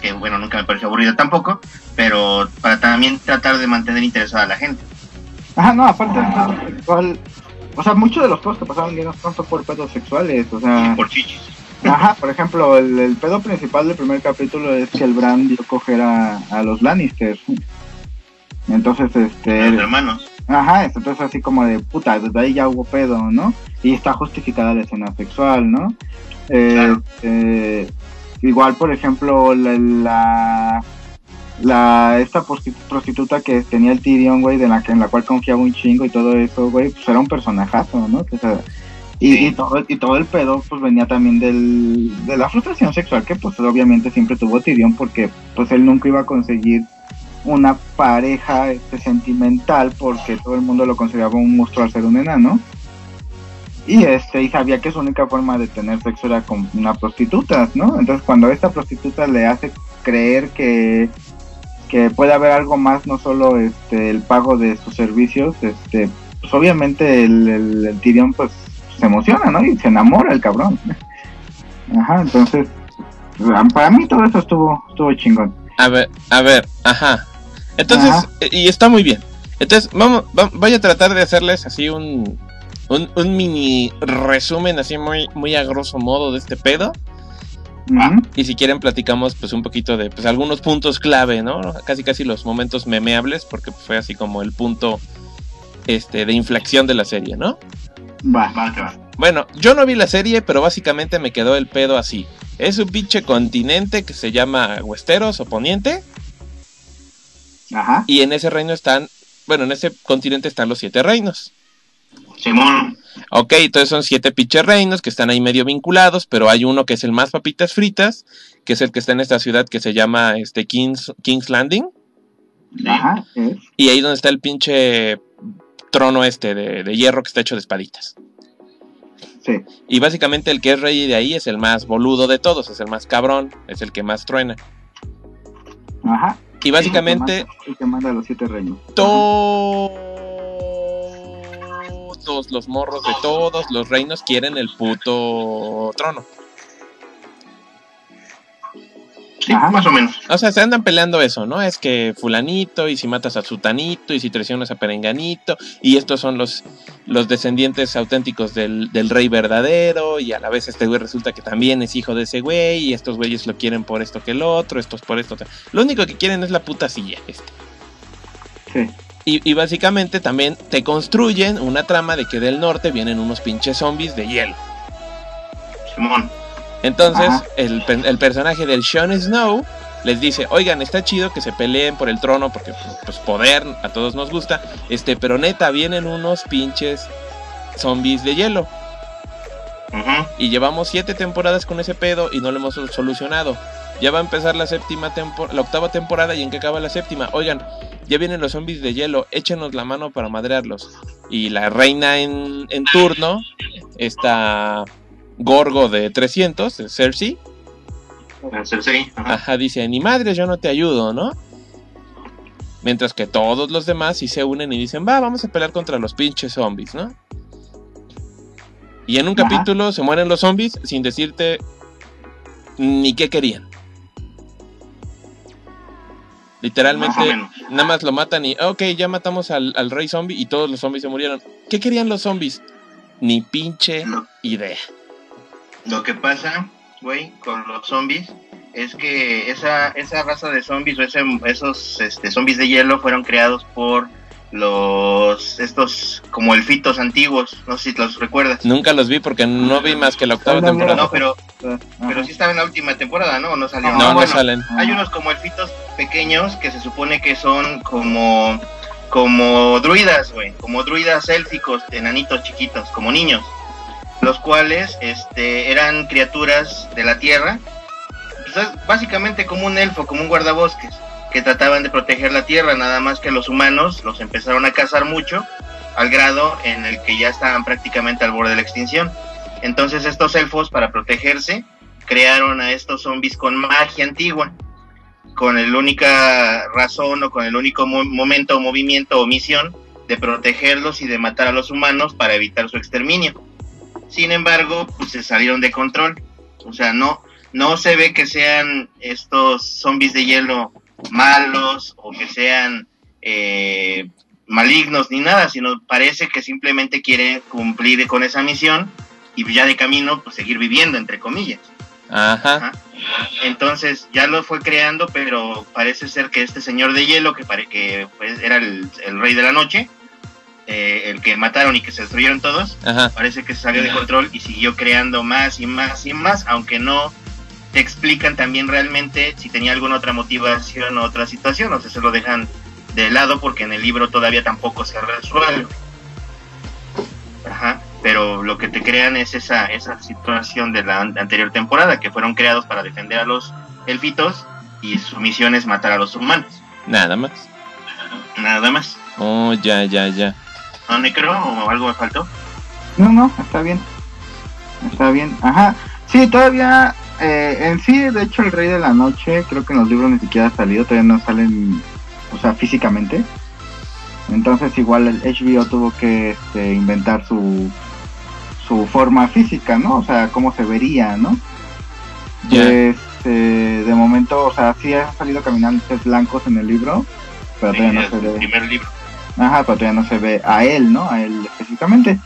D: que bueno, nunca me pareció aburrida tampoco, pero para también tratar de mantener interesada a la gente.
B: ajá, no, aparte, pedo sexual, o sea, muchos de los pedos que pasaban no tanto por pedos sexuales, o sea...
D: Por chichis.
B: Ajá, por ejemplo, el, el pedo principal del primer capítulo es que el Bran dio coger a, a los Lannister. Entonces,
D: Los
B: este,
D: hermanos.
B: ajá, entonces así como de puta, desde ahí ya hubo pedo, ¿no? Y está justificada la escena sexual, ¿no? Eh,
D: Claro.
B: eh, igual, por ejemplo, la, la, la- esta prosti- prostituta que tenía el Tyrion, güey, de la que en la cual confiaba un chingo y todo eso, güey, pues era un personajazo, ¿no? O sea, y,
D: Sí.
B: y todo, y todo el pedo pues venía también del, de la frustración sexual que pues obviamente siempre tuvo Tyrion porque pues él nunca iba a conseguir una pareja este, sentimental porque todo el mundo lo consideraba un monstruo al ser un enano y este y sabía que su única forma de tener sexo era con una prostituta, ¿no? Entonces cuando esta prostituta le hace creer que que puede haber algo más, no solo este el pago de sus servicios, este pues obviamente el, el, el Tyrion pues se emociona, ¿no? Y se enamora el cabrón. Ajá, entonces para mí todo eso estuvo estuvo chingón.
C: A ver, a ver, ajá. Entonces,
B: Ajá.
C: eh, y está muy bien. Entonces, vamos, va- voy a tratar de hacerles así un, un, un mini resumen, así muy, muy a grosso modo de este pedo.
B: Ujú.
C: Y si quieren, platicamos pues un poquito de pues, algunos puntos clave, ¿no? Casi casi los momentos memeables, porque fue así como el punto este, de inflexión de la serie, ¿no?
B: Va.
D: Va, que va.
C: Bueno, yo no vi la serie, pero básicamente me quedó el pedo así. Es un pinche continente que se llama Westeros o Poniente.
B: Ajá.
C: Y en ese reino están, bueno, en ese continente están los siete reinos.
D: Simón,
C: Ok, entonces son siete pinches reinos que están ahí medio vinculados, pero hay uno que es el más papitas fritas, que es el que está en esta ciudad que se llama este King's, King's Landing.
B: Ajá. es.
C: Y ahí donde está el pinche trono este de, de hierro que está hecho de espaditas.
B: Sí.
C: Y básicamente el que es rey de ahí es el más boludo de todos, es el más cabrón, es el que más truena.
B: Ajá.
C: Y básicamente
B: El que manda, el que manda los siete reinos.
C: todos los morros de todos los reinos quieren el puto trono.
D: Sí,
B: Ajá.
D: más o menos.
C: O sea, se andan peleando eso, ¿no? Es que fulanito, y si matas a sutanito, y si traicionas a perenganito, y estos son los, los descendientes auténticos del, del rey verdadero, y a la vez este güey resulta que también es hijo de ese güey, y estos güeyes lo quieren por esto que el otro, estos por esto. Lo único que quieren es la puta silla, este.
B: Sí.
C: Y, y básicamente también te construyen una trama de que del norte vienen unos pinches zombies de hielo.
D: Simón.
C: Entonces, el, pe- el personaje del Jon Snow les dice, oigan, está chido que se peleen por el trono porque pues poder a todos nos gusta, este, pero neta, vienen unos pinches zombies de hielo. Y llevamos siete temporadas con ese pedo y no lo hemos sol- solucionado. Ya va a empezar la séptima la octava temporada y en que acaba la séptima. Oigan, ya vienen los zombies de hielo, échenos la mano para madrearlos. Y la reina en, en turno, esta Gorgo de 300, de Cersei.
D: Ajá.
C: Ajá, dice, ni madre, yo no te ayudo, ¿no? Mientras que todos los demás sí se unen y dicen, va, vamos a pelear contra los pinches zombies, ¿no? Y en un
B: Ajá.
C: capítulo se mueren los zombies sin decirte ni qué querían. Literalmente, nada más lo matan y, ok, ya matamos al, al rey zombie y todos los zombies se murieron. ¿Qué querían los zombies? Ni pinche idea.
D: Lo que pasa, güey, con los zombies es que esa, esa raza de zombies o ese- esos este, zombies de hielo fueron creados por los estos como elfitos antiguos, no sé si los recuerdas.
C: Nunca los vi porque no vi más que la octava
B: No, no,
C: temporada.
D: No, pero, pero sí estaba en la última temporada, ¿no? ¿O No salió.
C: No, no
D: bueno,
C: salen.
D: Hay unos como elfitos pequeños que se supone que son como como druidas, güey, como druidas élficos, enanitos chiquitos, como niños, los cuales este eran criaturas de la tierra, quizás básicamente como un elfo, como un guardabosques, que trataban de proteger la tierra, nada más que los humanos los empezaron a cazar mucho al grado en el que ya estaban prácticamente al borde de la extinción. Entonces estos elfos para protegerse crearon a estos zombies con magia antigua con la única razón o con el único mo- momento movimiento o misión de protegerlos y de matar a los humanos para evitar su exterminio. Sin embargo, pues se salieron de control. O sea, no, no se ve que sean estos zombies de hielo malos o que sean eh, malignos ni nada, sino parece que simplemente quieren cumplir con esa misión y ya de camino pues seguir viviendo, entre comillas.
C: Ajá.
D: Entonces ya lo fue creando, pero parece ser que este señor de hielo, que, pare, que pues, era el, el rey de la noche, eh, el que mataron y que se destruyeron todos,
C: Ajá.
D: parece que se salió de control y siguió creando más y más y más, aunque no te explican también realmente si tenía alguna otra motivación o otra situación, o sea, se lo dejan de lado porque en el libro todavía tampoco se resuelve. Ajá, pero lo que te crean es esa, esa situación de la an- anterior temporada, que fueron creados para defender a los elfitos y su misión es matar a los humanos.
C: Nada más.
D: Nada más.
C: Oh, ya, ya, ya.
D: ¿No, Necro? ¿O algo me faltó?
B: No, no, está bien. Está bien. Ajá. Sí, todavía. eh, en sí, de hecho, el Rey de la Noche, creo que en los libros ni siquiera ha salido, todavía no salen, o sea, físicamente. Entonces, igual el HBO tuvo que este, inventar su, su forma física, ¿no? O sea, cómo se vería, ¿no?
C: Ya.
B: Este, de momento, o sea, sí han salido caminantes blancos en el libro, pero
D: Sí,
B: todavía no se
D: el
B: ve.
D: primer libro.
B: Ajá, pero todavía no se ve a él, ¿no? A él específicamente.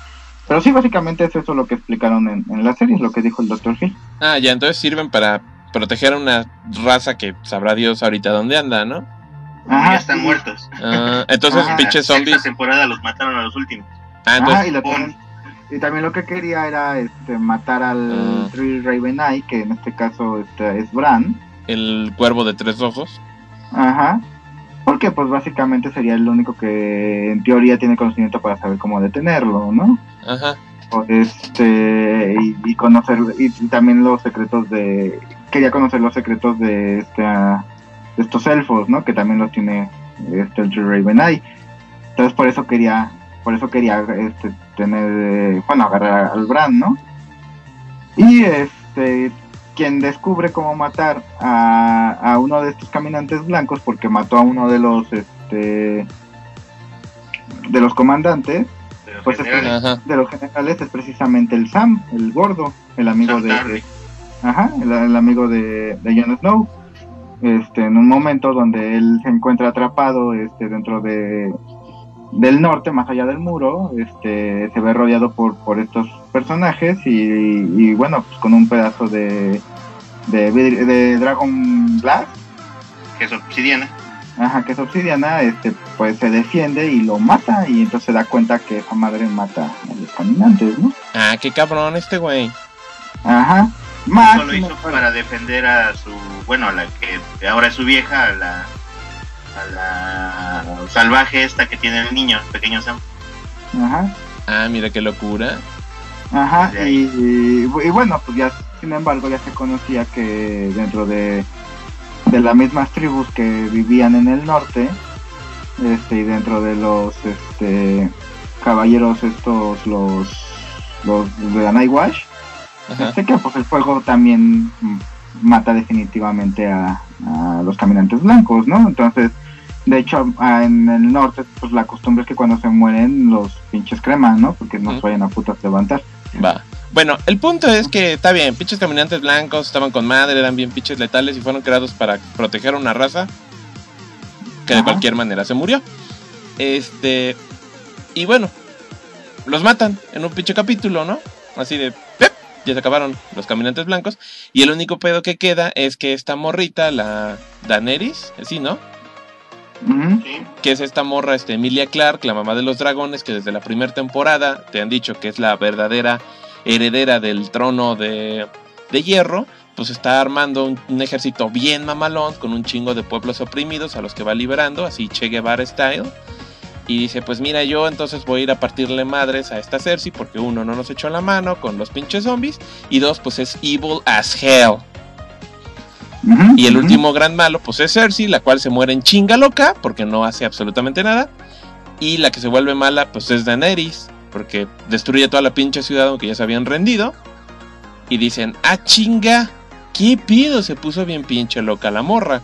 B: Pero sí, básicamente es eso lo que explicaron en, en la serie, es lo que dijo el Dr. Phil.
C: Ah, ya, entonces sirven para proteger a una raza que sabrá Dios ahorita dónde anda, ¿no?
B: Ajá,
D: ya están muertos.
C: Ah, entonces,
B: Ajá.
C: pinches
D: La
C: zombies.
D: sexta temporada los mataron a los últimos.
C: Ah,
B: Ajá,
C: entonces,
B: y, lo también, y también lo que quería era este, matar al. Three Raven Eye, que en este caso este, es Bran.
C: el cuervo de tres ojos.
B: Ajá. Porque pues básicamente sería el único que en teoría tiene conocimiento para saber cómo detenerlo, ¿no?
C: Ajá.
B: O, Este, y, y conocer, y, también los secretos de, quería conocer los secretos de, este, de estos elfos, ¿no? Que también los tiene este, el Tree Raven Eye. Entonces por eso quería, por eso quería este, tener, eh, bueno, agarrar al Bran, ¿no? Y este, quien descubre cómo matar a, a uno de estos caminantes blancos porque mató a uno de los, este, de los comandantes,
D: De los
B: Pues es
D: generales.
C: Ajá.
B: de los generales es precisamente el Sam, el gordo, el amigo
D: Sam
B: de, ajá, el, el amigo de, de Jon Snow. Este, en un momento donde él se encuentra atrapado este, dentro de del norte, más allá del muro, este, se ve rodeado por, por estos personajes y, y bueno, pues con un pedazo de, de, de Dragon Glass,
D: Que es obsidiana.
B: ajá, que es obsidiana, este, pues se defiende y lo mata y entonces se da cuenta que esa madre mata a los caminantes, ¿no?
C: Ah, qué cabrón este güey.
B: Ajá. Más
D: Eso lo hizo para defender a su, bueno, a la que ahora es su vieja, a la, a la salvaje esta que tiene el niño, el pequeño Sam.
B: Ajá.
C: Ah, mira qué locura.
B: Ajá. Y- y bueno, pues ya, sin embargo, ya se conocía que dentro de, de las mismas tribus que vivían en el norte, este, y dentro de los este, caballeros estos, los, los de la Nightwatch, sé que pues el fuego también mata definitivamente a, a los caminantes blancos, ¿no? Entonces, de hecho, en el norte, pues la costumbre es que cuando se mueren los pinches creman, ¿no? Porque no se vayan a putas levantar.
C: Va. Bueno, el punto es que está bien, pinches caminantes blancos estaban con madre, eran bien pinches letales y fueron creados para proteger a una raza que de cualquier manera se murió. Este. Y bueno, los matan en un pinche capítulo, ¿no? Así de. ¡pep! Ya se acabaron los caminantes blancos. Y el único pedo que queda es que esta morrita, la Daenerys, sí, ¿no?
D: ¿sí?
C: que es esta morra, este, Emilia Clark, la mamá de los dragones, que desde la primera temporada te han dicho que es la verdadera heredera del trono de, de hierro, pues está armando un, un ejército bien mamalón con un chingo de pueblos oprimidos a los que va liberando, así Che Guevara style. Y dice, pues mira, yo entonces voy a ir a partirle madres a esta Cersei porque uno, no nos echó la mano con los pinches zombies y dos, pues es evil as hell. Y el último gran malo, pues es Cersei, la cual se muere en chinga loca, porque no hace absolutamente nada. Y la que se vuelve mala, pues es Daenerys, porque destruye toda la pinche ciudad, aunque ya se habían rendido. Y dicen, ah, chinga, ¿qué pido? Se puso bien pinche loca la morra.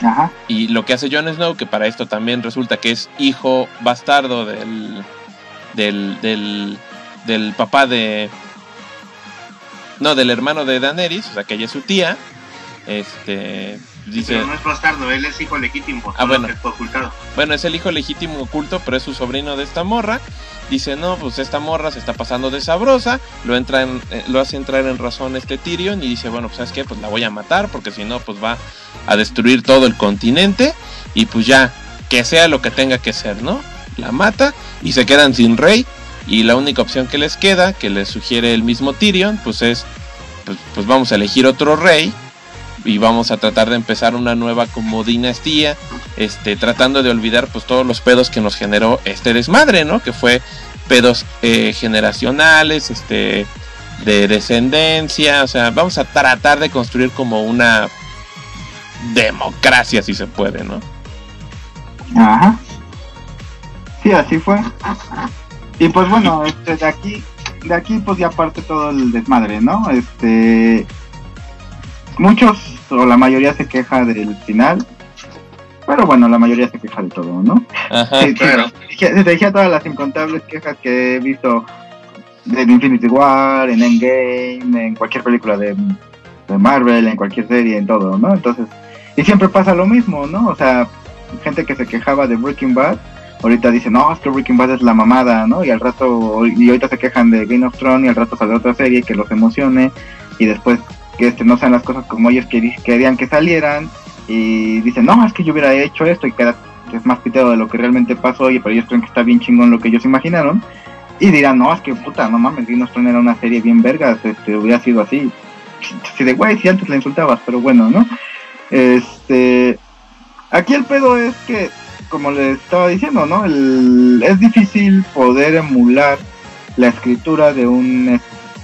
B: Ajá.
C: Y lo que hace Jon Snow, que para esto también resulta que es hijo bastardo del. del. del. del papá de. No, del hermano de Daenerys, o sea que ella es su tía. Este. Dice.
D: Pero no es bastardo, él es hijo legítimo.
C: Ah, bueno.
D: ocultado.
C: Bueno, es el hijo legítimo oculto, pero es su sobrino de esta morra. Dice, no, pues esta morra se está pasando de sabrosa. Lo, entra en- eh, lo hace entrar en razón este Tyrion y dice, bueno, pues sabes qué, pues la voy a matar porque si no, pues va a destruir todo el continente. Y pues ya, que sea lo que tenga que ser, ¿no? La mata y se quedan sin rey. Y la única opción que les queda, que les sugiere el mismo Tyrion, pues es, pues, pues vamos a elegir otro rey. Y vamos a tratar de empezar una nueva como dinastía este, tratando de olvidar pues todos los pedos que nos generó este desmadre, ¿no? Que fue pedos eh, generacionales, este, de descendencia, o sea, vamos a tratar de construir como una democracia, si se puede, ¿no?
B: Ajá. Sí, así fue. Y pues bueno, este, de aquí, de aquí pues ya parte todo el desmadre, ¿no? Este, muchos o la mayoría se queja del final, pero bueno, la mayoría se queja de todo, ¿no?
C: Ajá.
B: Sí,
D: claro.
B: Se decía todas las incontables quejas que he visto de Infinity War, en Endgame, en cualquier película de, de Marvel, en cualquier serie, en todo, ¿no? Entonces, y siempre pasa lo mismo, ¿no? O sea, gente que se quejaba de Breaking Bad, ahorita dice, no, es que Breaking Bad es la mamada, ¿no? Y al rato, y ahorita se quejan de Game of Thrones y al rato sale otra serie que los emocione y después que este no sean las cosas como ellos querían que salieran y dicen, no, es que yo hubiera hecho esto y queda es más pitero de lo que realmente pasó y pero ellos creen que está bien chingón lo que ellos imaginaron y dirán, no, es que puta, no mames, Game of era una serie bien vergas, este, hubiera sido así. Así de, güey, si antes la insultabas, pero bueno, ¿no? Este, aquí el pedo es que, como les estaba diciendo, ¿no? El, es difícil poder emular la escritura de un,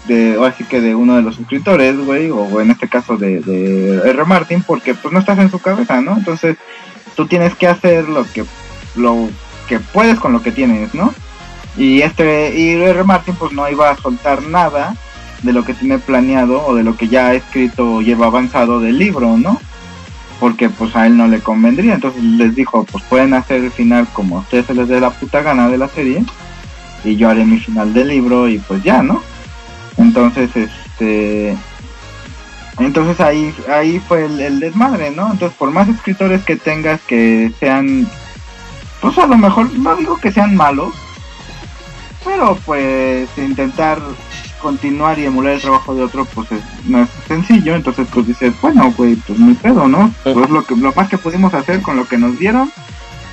B: de, o así que de uno de los escritores, güey, o en este caso de, de R. Martin, porque pues no estás en su cabeza, ¿no? Entonces, tú tienes que hacer lo que, lo que puedes con lo que tienes, ¿no? Y este, y R. Martin pues no iba a soltar nada de lo que tiene planeado o de lo que ya ha escrito o lleva avanzado del libro, ¿no? porque pues a él no le convendría. Entonces les dijo, pues pueden hacer el final como a ustedes se les dé la puta gana de la serie y yo haré mi final del libro y pues ya, ¿no? Entonces, este... Entonces ahí, ahí fue el, el desmadre, ¿no? Entonces por más escritores que tengas que sean, pues a lo mejor no digo que sean malos, pero pues intentar continuar y emular el trabajo de otro pues es, no es sencillo. Entonces pues dices bueno güey pues muy pedo no pues lo que lo más que pudimos hacer con lo que nos dieron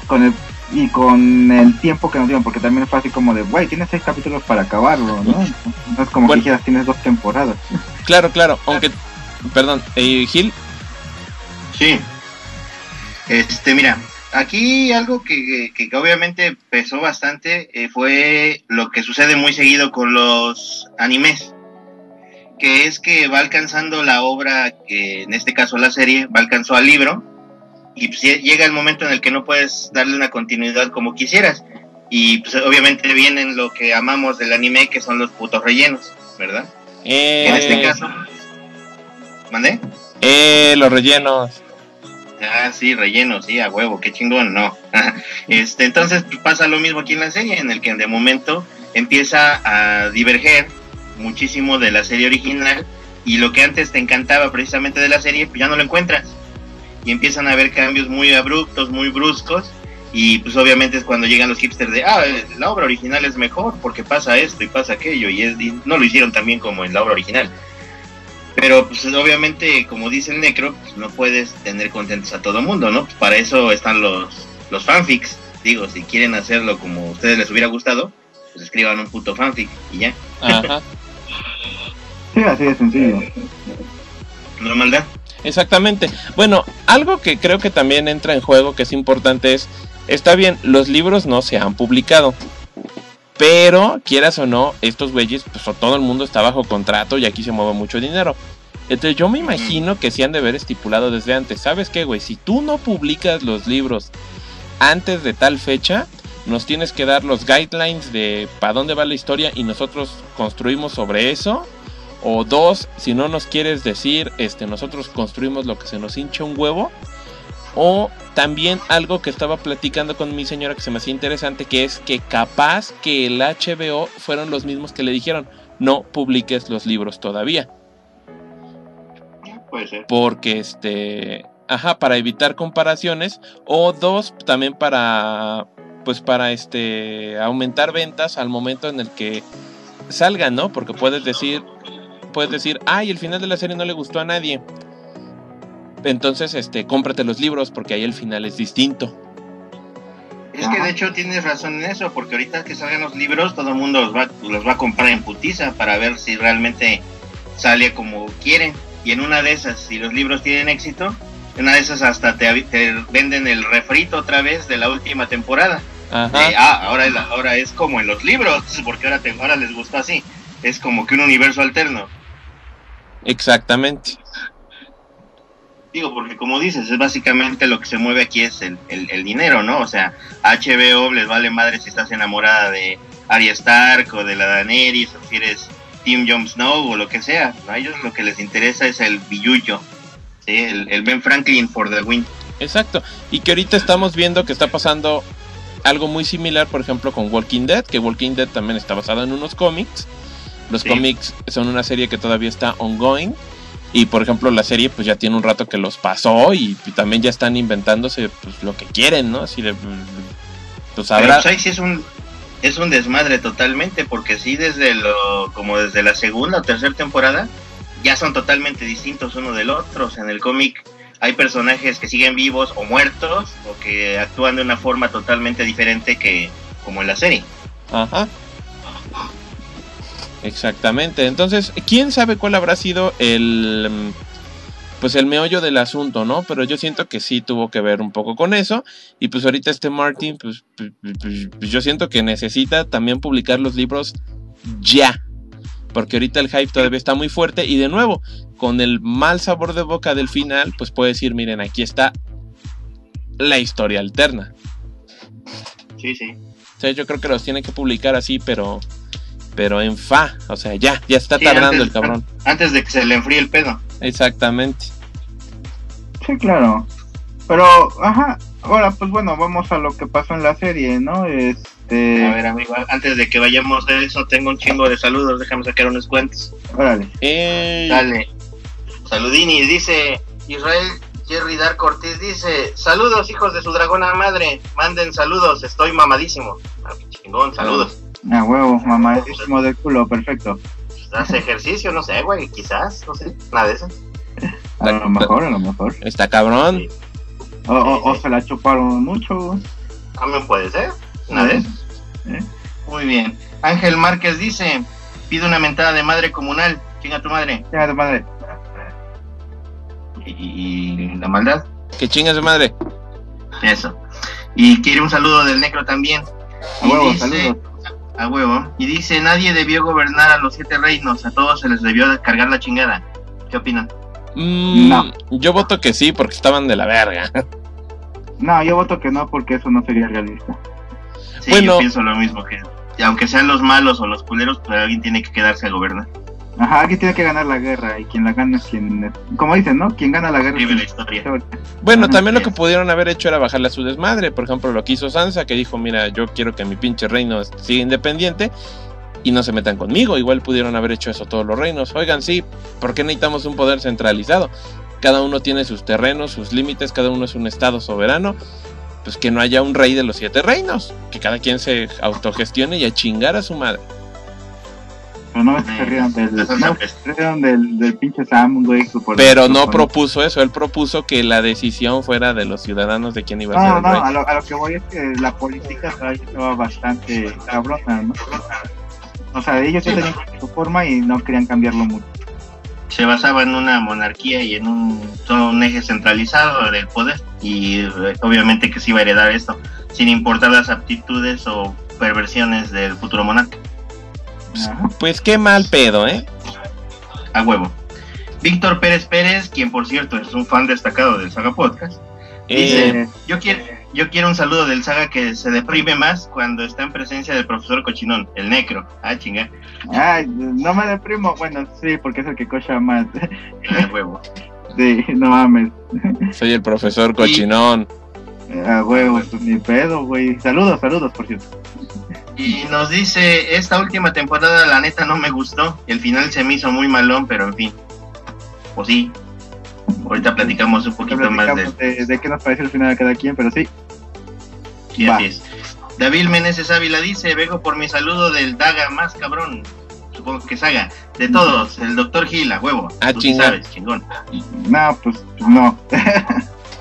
B: con el y con el tiempo que nos dieron porque también es así como de güey tienes seis capítulos para acabarlo no entonces como
C: Bueno.
B: que dijeras tienes dos temporadas
C: Claro, claro, aunque, perdón, eh, Gil,
D: Sí. Este, mira, aquí algo que, que- que obviamente pesó bastante eh, fue lo que sucede muy seguido con los animes. Que es que va alcanzando la obra, que en este caso la serie, va alcanzando al libro. Y pues lle- llega el momento en el que no puedes darle una continuidad como quisieras. Y pues obviamente vienen lo que amamos del anime, que son los putos rellenos, ¿verdad?
C: eh,
D: En este caso. ¿Mandé?
C: eh, los rellenos.
D: Ah, sí, relleno, sí, a huevo, qué chingón, no. este, entonces pues, pasa lo mismo aquí en la serie, en el que de momento empieza a diverger muchísimo de la serie original y lo que antes te encantaba precisamente de la serie, pues ya no lo encuentras. Y empiezan a haber cambios muy abruptos, muy bruscos. Y pues obviamente es cuando llegan los hipsters de, ah, la obra original es mejor porque pasa esto y pasa aquello. Y, es, y no lo hicieron tan bien como en la obra original. Pero pues obviamente, como dice el Necro, pues no puedes tener contentos a todo mundo, ¿no? Pues para eso están los, los fanfics. Digo, si quieren hacerlo como a ustedes les hubiera gustado, pues escriban un puto fanfic y ya.
C: Ajá,
B: sí así de sencillo
D: No maldad.
C: Exactamente. Bueno, algo que creo que también entra en juego, que es importante, es, está bien, los libros no se han publicado. Pero, quieras o no, estos güeyes, pues todo el mundo está bajo contrato y aquí se mueve mucho dinero. Entonces yo me imagino que se han de haber estipulado desde antes. ¿Sabes qué, güey? Si tú no publicas los libros antes de tal fecha, nos tienes que dar los guidelines de para dónde va la historia y nosotros construimos sobre eso. O dos, si no nos quieres decir, este, nosotros construimos lo que se nos hincha un huevo. O también algo que estaba platicando con mi señora que se me hacía interesante, que es que capaz que el HBO fueron los mismos que le dijeron, no publiques los libros todavía.
D: Puede ser.
C: Porque este, ajá, para evitar comparaciones. O dos, también para, pues para este, aumentar ventas al momento en el que salgan, ¿no? Porque puedes decir, puedes decir, ay, el final de la serie no le gustó a nadie. Entonces, este, cómprate los libros porque ahí el final es distinto.
D: Es que de hecho tienes razón en eso, porque ahorita que salgan los libros, todo el mundo los va, los va a comprar en putiza para ver si realmente sale como quieren. Y en una de esas, si los libros tienen éxito, en una de esas hasta te, venden el refrito otra vez de la última temporada.
C: Ajá.
D: De, ah, ahora, es la- ahora es como en los libros, porque ahora, te, ahora les gustó así. Es como que un universo alterno.
C: Exactamente.
D: Digo, porque como dices, es básicamente lo que se mueve aquí es el, el- el dinero, ¿no? O sea, HBO les vale madre si estás enamorada de Arya Stark o de la Daenerys o si eres Team Jon Snow o lo que sea. ¿no? A ellos lo que les interesa es el billullo, ¿sí? el, el Ben Franklin for the win.
C: Exacto. Y que ahorita estamos viendo que está pasando algo muy similar, por ejemplo, con Walking Dead, que Walking Dead también está basado en unos cómics. Los
D: Sí.
C: cómics son una serie que todavía está ongoing. Y por ejemplo, la serie pues ya tiene un rato que los pasó y, y también ya están inventándose pues lo que quieren, ¿no? Así de pues
D: Pero
C: habrá
D: pues ahí sí es un, es un desmadre totalmente, porque sí desde lo, como desde la segunda o tercera temporada, ya son totalmente distintos uno del otro. O sea, en el cómic hay personajes que siguen vivos o muertos, o que actúan de una forma totalmente diferente que como en la serie.
C: Ajá. Exactamente. Entonces, quién sabe cuál habrá sido el pues el meollo del asunto, ¿no? Pero yo siento que sí tuvo que ver un poco con eso. Y pues ahorita este Martin, pues, pues, pues, pues, yo siento que necesita también publicar los libros ya. Porque ahorita el hype todavía está muy fuerte. Y de nuevo, con el mal sabor de boca del final, pues puede decir, miren, aquí está la historia alterna.
D: Sí, sí.
C: O sea, yo creo que los tiene que publicar así, pero pero en fa, o sea, ya, ya está
D: Sí,
C: tardando
D: antes-
C: el cabrón.
D: Antes de que se le enfríe el pedo.
C: Exactamente.
B: Sí, claro. Pero, ajá, ahora pues bueno, vamos a lo que pasó en la serie, ¿no? Este...
D: A ver, amigo, antes de que vayamos a eso, tengo un chingo de saludos, déjame sacar unos cuentos.
B: Órale.
C: Ey,
D: Dale. Saludini, dice Israel Jerry Dark Ortiz, dice, saludos hijos de su dragona madre, manden saludos, estoy mamadísimo. Ah, chingón, saludos.
B: A huevo, mamadísimo del culo, perfecto.
D: ¿Hace ejercicio? No sé, güey, quizás, no sé, nada de eso.
B: A lo mejor, a lo mejor.
C: está cabrón.
D: Sí.
B: O, o, o se la chuparon mucho.
D: También puede ser, una de esas.
B: ¿eh?
D: Muy bien. Ángel Márquez dice, pide una mentada de madre comunal, chinga tu madre.
B: Ya, de madre.
D: Y, y la maldad,
C: Que chinga su madre.
D: eso. Y quiere un saludo del necro también.
B: A huevo,
D: dice-
B: saludos.
D: A huevo. Y dice, nadie debió gobernar a los siete reinos, a todos se les debió cargar la chingada. ¿Qué opinan?
C: Mm,
B: No.
C: Yo voto que sí, porque estaban de la verga.
B: No, yo voto que no porque eso no sería realista.
D: Sí,
C: Bueno.
D: yo pienso lo mismo, que que aunque sean los malos o los culeros, pues alguien tiene que quedarse a gobernar.
B: Ajá, alguien tiene que ganar la guerra y quien la gana es quien... Como dicen, ¿no? Quien gana la guerra es
D: la
B: quien...
D: historia.
C: Bueno,
B: Ajá,
C: también lo que pudieron haber hecho era bajarle a su desmadre. Por ejemplo, lo que hizo Sansa, que dijo, mira, yo quiero que mi pinche reino siga independiente y no se metan conmigo. Igual pudieron haber hecho eso todos los reinos. Oigan, sí, ¿por qué necesitamos un poder centralizado? Cada uno tiene sus terrenos, sus límites, cada uno es un estado soberano. Pues que no haya un rey de los siete reinos. Que cada quien se autogestione y a chingar a su madre.
B: Pero no se rieron del... No, se rieron del, del pinche Sam, güey. por-
C: Pero no
B: por-
C: propuso eso, él propuso que la decisión fuera de los ciudadanos de quién iba a ser
B: No, no, a lo, a lo que voy es que la política todavía estaba bastante cabrona, ¿no? O sea, ellos ya
D: Sí.
B: tenían su forma y no querían cambiarlo mucho.
D: Se basaba en una monarquía y en un, todo un eje centralizado del poder. Y eh, obviamente que se iba a heredar esto, sin importar las aptitudes o perversiones del futuro monarca.
B: Ajá.
C: Pues qué mal pedo, ¿eh?
D: A huevo. Víctor Pérez Pérez, quien por cierto es un fan destacado del Saga Podcast, Dice-
C: Eh,
B: Eh,
D: Yo quiero, yo quiero un saludo del Saga que se deprime más cuando está en presencia del profesor Cochinón, el necro. Ah, chinga,
B: ay, no me deprimo. Bueno, sí, porque es el que cocha más.
D: a huevo.
B: Sí, no mames.
C: soy el profesor cochinón.
B: A huevo, pues ni pedo, güey. Saludos, saludos, por cierto.
D: Y nos dice, esta última temporada la neta no me gustó, el final se me hizo muy malón, pero en fin. Pues sí. Ahorita platicamos un poquito más de,
B: de, de qué nos pareció el final a cada quien, pero sí.
D: sí, así es. David Meneses Ávila dice, vengo por mi saludo del Daga más cabrón. Supongo que Saga. De todos, el doctor Gil, a huevo.
C: Ah,
D: Tú sí sabes, chingón.
B: No, pues no.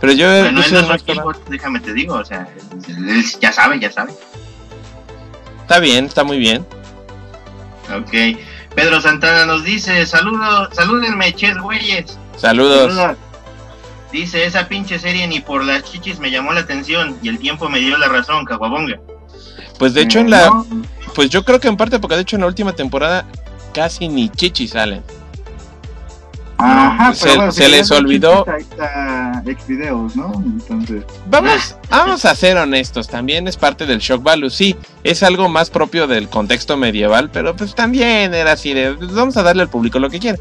C: Pero yo,
D: Bueno, él no es pues, déjame te digo, o sea, él ya sabe, ya sabe.
C: Está bien, está muy bien.
D: Ok. Pedro Santana nos dice, saludos, salúdenme, ches güeyes.
C: Saludos.
B: Saludos.
D: Dice, esa pinche serie ni por las chichis me llamó la atención y el tiempo me dio la razón, caguabonga.
C: Pues de hecho en la,
B: no,
C: pues yo creo que en parte porque de hecho en la última temporada casi ni chichi salen.
B: Ajá,
C: Se-
B: pero bueno,
C: se
B: si
C: les olvidó.
B: está ¿no? Entonces,
C: Vamos, vamos a ser honestos, también es parte del shock value, sí, es algo más propio del contexto medieval, pero pues también era así de, pues, vamos a darle al público lo que quiere.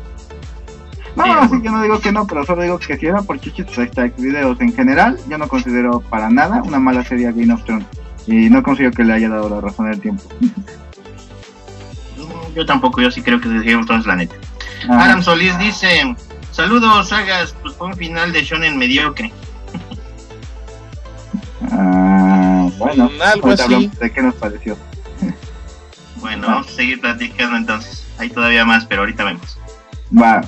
B: no,
D: Sí.
B: sí, yo no digo que no, pero solo digo que si era por chichis, pues ahí está Xvideos. En general, yo no considero para nada una mala serie a Game of Thrones. Y no considero que le haya dado la razón del tiempo.
D: No, Yo tampoco, yo sí creo que dijimos entonces la neta.
B: Ajá.
D: Aram Solís dice, saludos, sagas, pues fue un final de shonen mediocre.
B: Ah, bueno,
C: Mm, algo
B: ahorita
C: así.
B: hablamos de qué nos pareció.
D: Bueno,
B: Ah.
D: vamos a seguir platicando entonces. Hay todavía más, pero ahorita vemos.
B: Va.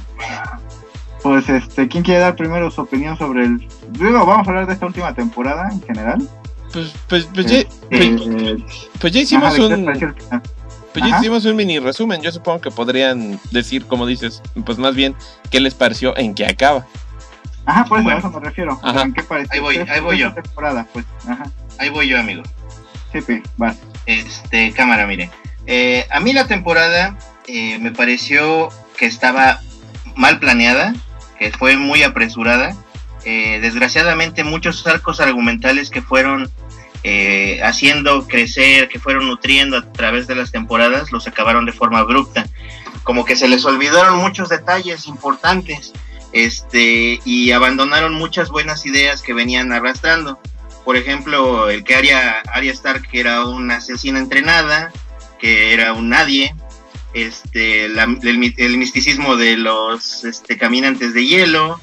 B: Pues este, ¿quién quiere dar primero su opinión sobre el... Digo, vamos a hablar de esta última temporada en general.
C: Pues, pues, pues, ya, pues,
B: Eh,
C: pues ya
B: ajá,
C: hicimos
B: ¿de qué les
C: un, pues ya hicimos un mini resumen, yo supongo que podrían decir, como dices, pues más bien, qué les pareció en qué acaba.
B: Ajá, pues
D: Bueno.
B: a eso me refiero.
C: Ajá.
B: ¿En qué pareció?
D: Ahí voy, ahí voy yo.
B: temporada, pues. Ajá.
D: Ahí voy yo, amigo.
B: Sí, sí, vas.
D: Este, cámara, mire. Eh, a mí la temporada eh, me pareció que estaba mal planeada, que fue muy apresurada. Eh, desgraciadamente muchos arcos argumentales que fueron eh, haciendo crecer, que fueron nutriendo a través de las temporadas, los acabaron de forma abrupta. Como que se les olvidaron muchos detalles importantes este, y abandonaron muchas buenas ideas que venían arrastrando. Por ejemplo, el que Arya, Arya Stark era una asesina entrenada, que era un nadie, este, el, misticismo de los este, caminantes de hielo,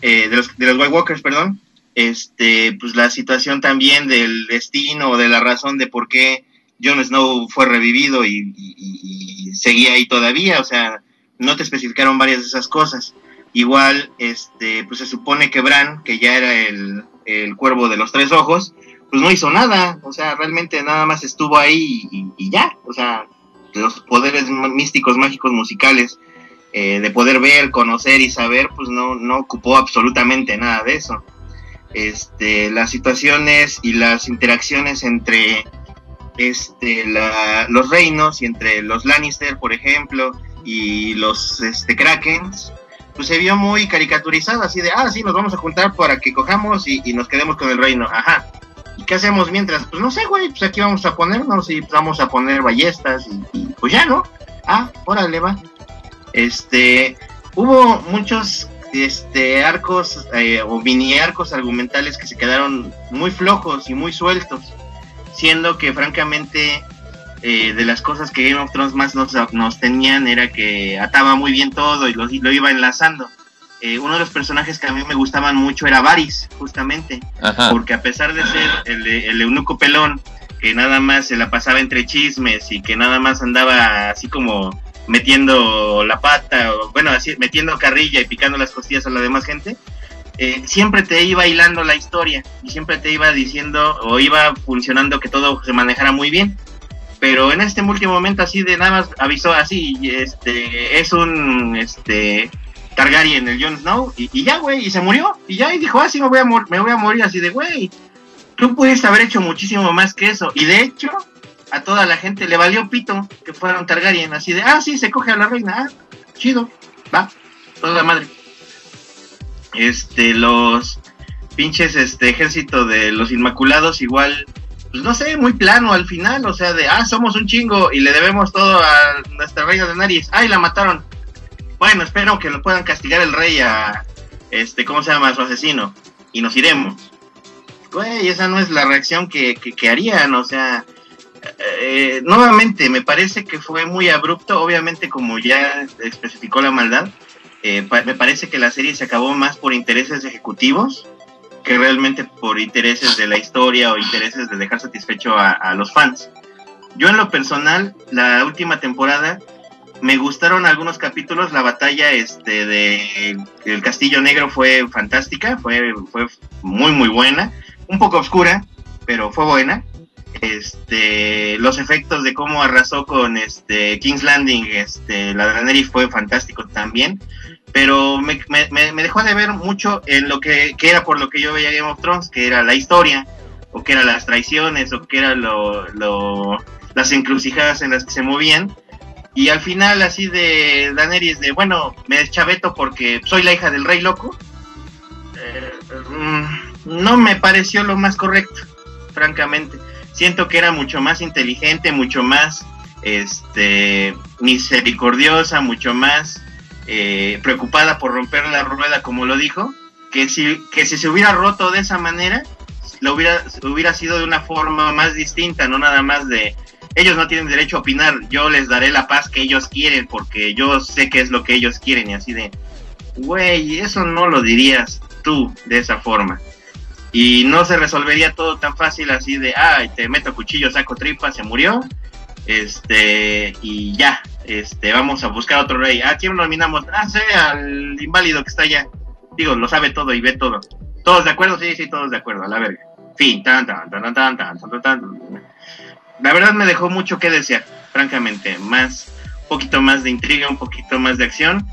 D: eh, de, los, de los White Walkers, perdón, este, pues la situación también del destino o de la razón de por qué Jon Snow fue revivido y, seguía ahí todavía, o sea, no te especificaron varias de esas cosas. Igual, este, pues se supone que Bran, que ya era el, el cuervo de los tres ojos, pues no hizo nada, o sea, realmente nada más estuvo ahí y, ya, o sea, los poderes místicos, mágicos, musicales, eh, de poder ver, conocer y saber, pues no, no ocupó absolutamente nada de eso. Este, las situaciones y las interacciones entre este, los reinos y entre los Lannister, por ejemplo, y los este, Krakens, pues se vio muy caricaturizado, así de, ah, sí, nos vamos a juntar para que cojamos y, y nos quedemos con el reino, ajá. ¿Y qué hacemos mientras? Pues no sé, güey, pues aquí vamos a ponernos y vamos a poner ballestas y, pues ya, ¿no? Ah, órale, va. Este, hubo muchos este, arcos eh, o mini arcos argumentales que se quedaron muy flojos y muy sueltos, siendo que francamente eh, de las cosas que Game of Thrones más nos, nos tenían era que ataba muy bien todo y lo, lo iba enlazando. Eh, uno de los personajes que a mí me gustaban mucho era Varys, justamente, porque a pesar de ser el, eunuco pelón, que nada más se la pasaba entre chismes y que nada más andaba así como metiendo la pata, o bueno, así metiendo carrilla y picando las costillas a la demás gente, eh, siempre te iba hilando la historia y siempre te iba diciendo o iba funcionando que todo se manejara muy bien. Pero en este último momento así de nada más avisó así, este, es un, este, Targaryen, el Jon Snow, y, ya, güey, y se murió, y ya, y dijo, ah, sí, me voy a, me voy a morir así de, güey, tú pudiste haber hecho muchísimo más que eso, y de hecho, a toda la gente le valió pito que fueran Targaryen, así de, ah, sí, se coge a la reina, ah, chido, va, toda madre. Este, los pinches, este, ejército de los Inmaculados, igual, pues no sé, muy plano al final, o sea, de, ah, somos un chingo y le debemos todo a nuestra reina de Nariz, ay, la mataron bueno, espero que lo puedan castigar el rey a, este, ¿cómo se llama? su asesino. Y nos iremos. Güey, esa no es la reacción que, que, harían, o sea, eh, nuevamente, me parece que fue muy abrupto, obviamente como ya especificó la maldad, eh, me parece que la serie se acabó más por intereses ejecutivos que realmente por intereses de la historia o intereses de dejar satisfecho a, los fans. Yo en lo personal, la última temporada me gustaron algunos capítulos, la batalla este el Castillo Negro fue fantástica, fue, fue muy muy buena, un poco oscura, pero fue buena. Este, los efectos de cómo arrasó con este King's Landing, este, la Daenerys fue fantástico también, pero me, dejó de ver mucho en lo que, era por lo que yo veía Game of Thrones, que era la historia, o que eran las traiciones, o que eran lo, las encrucijadas en las que se movían y al final así de Daenerys de, bueno, me deschaveto porque soy la hija del rey loco, eh, mm, no me pareció lo más correcto, francamente. Siento que era mucho más inteligente, mucho más este, misericordiosa, mucho más eh, preocupada por romper la rueda, como lo dijo, que si, que si se hubiera roto de esa manera, lo hubiera, hubiera sido de una forma más distinta, no nada más de ellos no tienen derecho a opinar, yo les daré la paz que ellos quieren porque yo sé qué es lo que ellos quieren y así de, güey, eso no lo dirías tú de esa forma. Y no se resolvería todo tan fácil así de, ah, te meto cuchillo, saco tripa, se murió, este, y ya, este, vamos a buscar otro rey. ¿A quién nominamos? Ah, sé, al inválido que está allá. Digo, lo sabe todo y ve todo. ¿Todos de acuerdo? Sí, sí, todos de acuerdo, a la verga. Fin, tan, tan, tan, tan, tan, tan, tan la verdad me dejó mucho que desear, francamente, más, un poquito más de intriga, un poquito más de acción,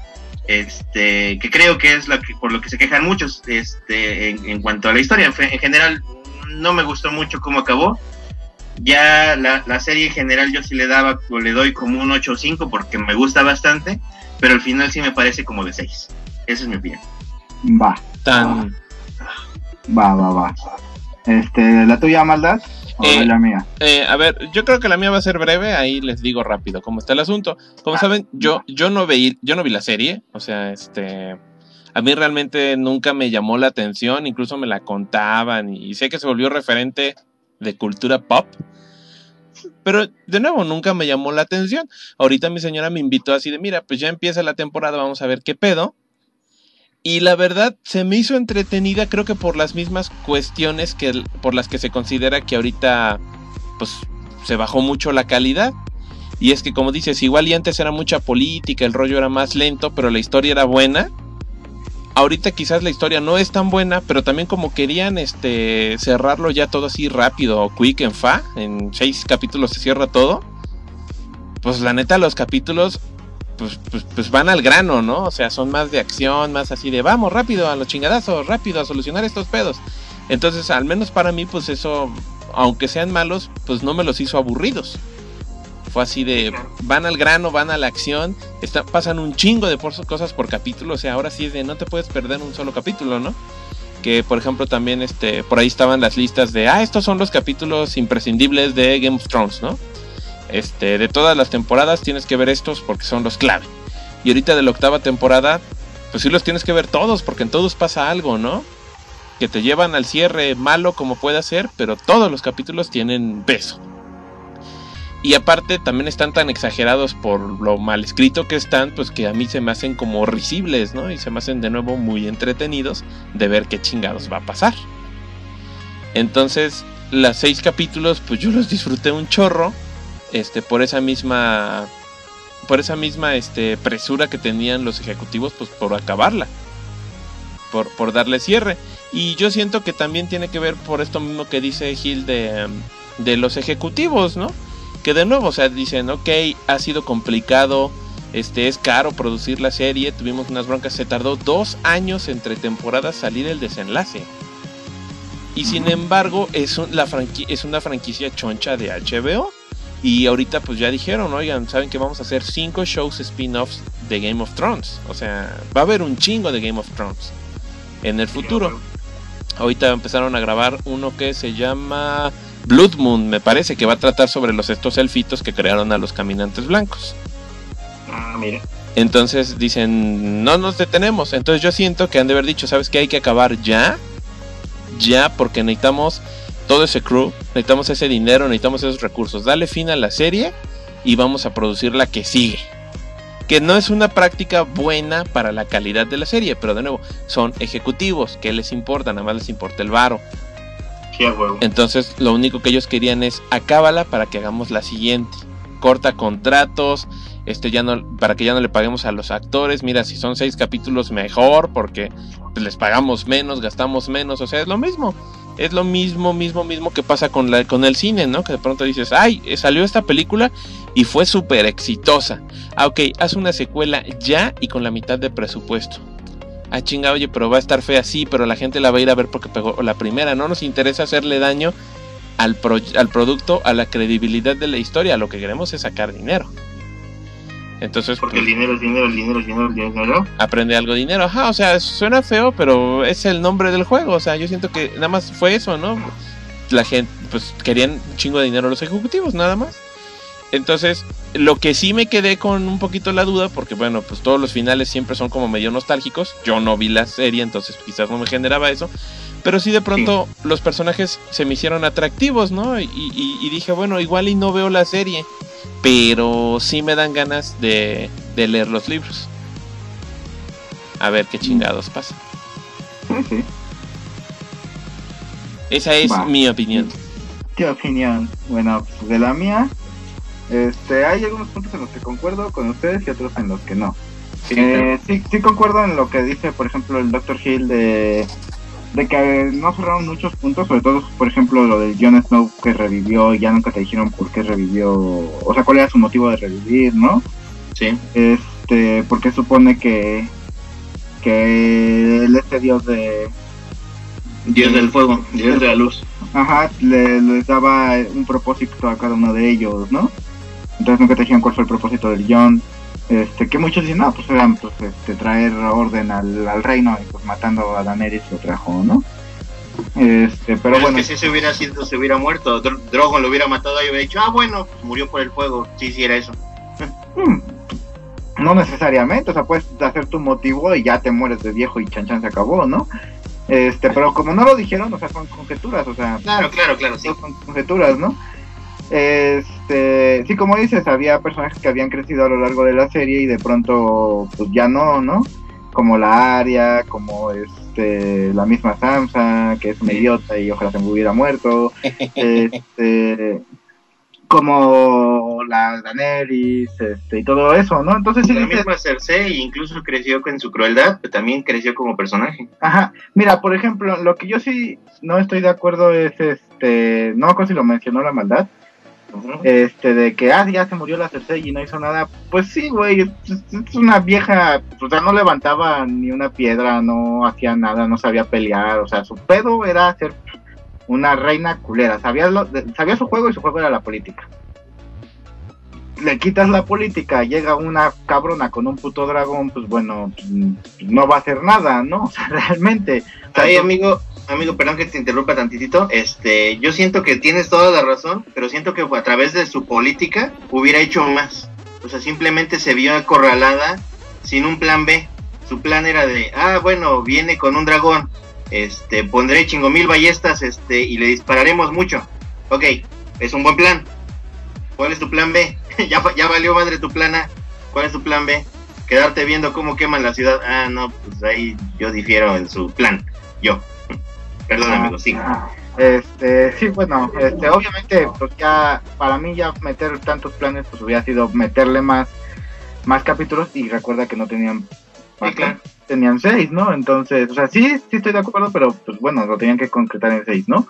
D: este, que creo que es lo que, por lo que se quejan muchos, este, en, cuanto a la historia. En general, no me gustó mucho cómo acabó. Ya la, la serie en general yo sí le daba, o le doy como un 8 o 5 porque me gusta bastante, pero al final sí me parece como de 6. Esa es mi opinión.
B: Va.
C: Tan.
B: Va, va, va. Este, ¿la tuya, maldad?
C: Eh,
B: la mía?
C: Eh, a ver, yo creo que la mía va a ser breve, ahí les digo rápido cómo está el asunto. Como saben, yo, yo, no vi, yo no vi la serie, o sea, este... A mí realmente nunca me llamó la atención, incluso me la contaban y sé que se volvió referente de cultura pop. Pero de nuevo, nunca me llamó la atención. Ahorita mi señora me invitó así de, mira, pues ya empieza la temporada, vamos a ver qué pedo. Y la verdad se me hizo entretenida, creo que por las mismas cuestiones que, por las que se considera que ahorita pues se bajó mucho la calidad. Y es que como dices, igual y antes era mucha política, el rollo era más lento, pero la historia era buena. Ahorita quizás la historia no es tan buena, pero también como querían este cerrarlo ya todo así rápido, quick en fa, en seis capítulos se cierra todo. Pues la neta los capítulos pues, pues, pues, van al grano, ¿no? O sea, son más de acción, más así de vamos rápido a los chingadazos, rápido a solucionar estos pedos. Entonces, al menos para mí, pues eso, aunque sean malos, pues no me los hizo aburridos. Fue así de van al grano, van a la acción, pasan un chingo de cosas por capítulo, o sea, ahora sí es de no te puedes perder un solo capítulo, ¿no? Que por ejemplo también este por ahí estaban las listas de ah, estos son los capítulos imprescindibles de Game of Thrones, ¿no? Este, de todas las temporadas tienes que ver estos porque son los clave. Y ahorita de la octava temporada, pues sí los tienes que ver todos porque en todos pasa algo, ¿no? Que te llevan al cierre malo como pueda ser, pero todos los capítulos tienen peso. Y aparte también están tan exagerados por lo mal escrito que están, pues que a mí se me hacen como risibles, ¿no? Y se me hacen de nuevo muy entretenidos de ver qué chingados va a pasar. Entonces, las seis capítulos, pues yo los disfruté un chorro este, por esa misma por esa misma este, presura que tenían los ejecutivos pues por acabarla por, por darle cierre. Y yo siento que también tiene que ver por esto mismo que dice Gil de, de los ejecutivos no que de nuevo o sea dicen ok ha sido complicado este es caro producir la serie tuvimos unas broncas se tardó dos años entre temporadas salir el desenlace. Y sin embargo es, la es una franquicia choncha de HBO y ahorita pues ya dijeron, oigan, saben que vamos a hacer cinco shows spin-offs de Game of Thrones. O sea, va a haber un chingo de Game of Thrones en el futuro. Ahorita empezaron a grabar uno que se llama Blood Moon, me parece, que va a tratar sobre los estos elfitos que crearon a los caminantes blancos.
D: Ah, mira.
C: Entonces dicen, no nos detenemos. Entonces yo siento que han de haber dicho, ¿sabes qué? Hay que acabar ya. Ya, porque necesitamos todo ese crew, necesitamos ese dinero, necesitamos esos recursos. Dale fin a la serie y vamos a producir la que sigue. Que no es una práctica buena para la calidad de la serie, pero de nuevo, son ejecutivos, ¿qué les importa? Nada más les importa el varo. Entonces, lo único que ellos querían es acábala para que hagamos la siguiente. Corta contratos, este ya no, para que ya no le paguemos a los actores. Mira, si son seis capítulos, mejor, porque les pagamos menos, gastamos menos. O sea, es lo mismo es lo mismo, mismo, mismo que pasa con, la, con el cine, ¿no? Que de pronto dices, ay, salió esta película y fue súper exitosa. Ah, ok, haz una secuela ya y con la mitad de presupuesto. Ah, chinga, oye, pero va a estar fea, sí, pero la gente la va a ir a ver porque pegó la primera. No nos interesa hacerle daño al, al producto, a la credibilidad de la historia. Lo que queremos es sacar dinero. Entonces,
D: porque el pues, dinero es dinero, el dinero es dinero, el dinero.
C: Aprende algo dinero, ajá, o sea, suena feo, pero es el nombre del juego, o sea, yo siento que nada más fue eso, ¿no? La gente, pues querían un chingo de dinero los ejecutivos, nada más. Entonces, lo que sí me quedé con un poquito la duda, porque bueno, pues todos los finales siempre son como medio nostálgicos. Yo no vi la serie, entonces quizás no me generaba eso. Pero sí de pronto los personajes se me hicieron atractivos, ¿no? Y, y, dije, bueno, igual y no veo la serie pero sí me dan ganas de, leer los libros. A ver qué chingados pasa. Esa es mi opinión.
B: ¿Qué opinión? Bueno, pues, de la mía, este, hay algunos puntos en los que concuerdo con ustedes y otros en los que no. Sí, eh, sí, sí concuerdo en lo que dice, por ejemplo, el Dr. Hill de de que no cerraron muchos puntos, sobre todo, por ejemplo, lo del Jon Snow que revivió y ya nunca te dijeron por qué revivió, o sea, cuál era su motivo de revivir, ¿no?
D: Sí.
B: Este, porque supone que que él este dios de
D: dios del fuego, dios de la luz.
B: Ajá, le, les daba un propósito a cada uno de ellos, ¿no? Entonces nunca te dijeron cuál fue el propósito del Jon este que muchos dicen no pues eran pues este traer orden al, reino y pues matando a Daenerys lo trajo no este pero, bueno
D: es que si se hubiera sido se hubiera muerto Drogon lo hubiera matado y hubiera dicho ah bueno pues murió por el fuego sí sí era eso
B: mm, No necesariamente, o sea, puedes hacer tu motivo y ya te mueres de viejo y chan chan se acabó, ¿no? Este, pero como no lo dijeron, o sea, son conjeturas, o sea,
D: Claro, claro, claro, sí.
B: son conjeturas, ¿no? Este, sí, como dices, había personajes que habían crecido a lo largo de la serie y de pronto, pues ya no, ¿no? Como la Aria, como este, la misma Sansa, que es una idiota y ojalá se me hubiera muerto. este, como la Daenerys, este, y todo eso, ¿no? Entonces sí
D: La
B: dices,
D: misma Cersei incluso creció con su crueldad, pero también creció como personaje.
B: Ajá, mira, por ejemplo, lo que yo sí no estoy de acuerdo es, este, no acuerdo si lo mencionó la maldad, Este, de que, ah, ya se murió la Cersei y no hizo nada, pues sí, güey, es, es una vieja, o sea, no levantaba ni una piedra, no hacía nada, no sabía pelear, o sea, su pedo era ser una reina culera, sabía, lo, sabía su juego y su juego era la política. Le quitas la política, llega una cabrona con un puto dragón, pues bueno, pues, no va a hacer nada, ¿no? O sea, realmente. O sea,
D: Ay, amigo, amigo, perdón que te interrumpa tantitito. Este, yo siento que tienes toda la razón, pero siento que a través de su política hubiera hecho más. O sea, simplemente se vio acorralada sin un plan B. Su plan era de, ah, bueno, viene con un dragón. Este, pondré chingo mil ballestas, este, y le dispararemos mucho. Ok, es un buen plan. ¿Cuál es tu plan B? ya, ya valió madre tu plan A. ¿Cuál es tu plan B? Quedarte viendo cómo queman la ciudad. Ah, no, pues ahí yo difiero en su plan. Yo. Perdón, amigo, sí.
B: ah, Este, sí, bueno, este, obviamente, pues ya, para mí ya meter tantos planes, pues hubiera sido meterle más, más capítulos y recuerda que no tenían,
D: Sí, claro.
B: tenían seis, ¿no? Entonces, o sea, sí, sí estoy de acuerdo, pero pues bueno, lo tenían que concretar en seis, ¿no?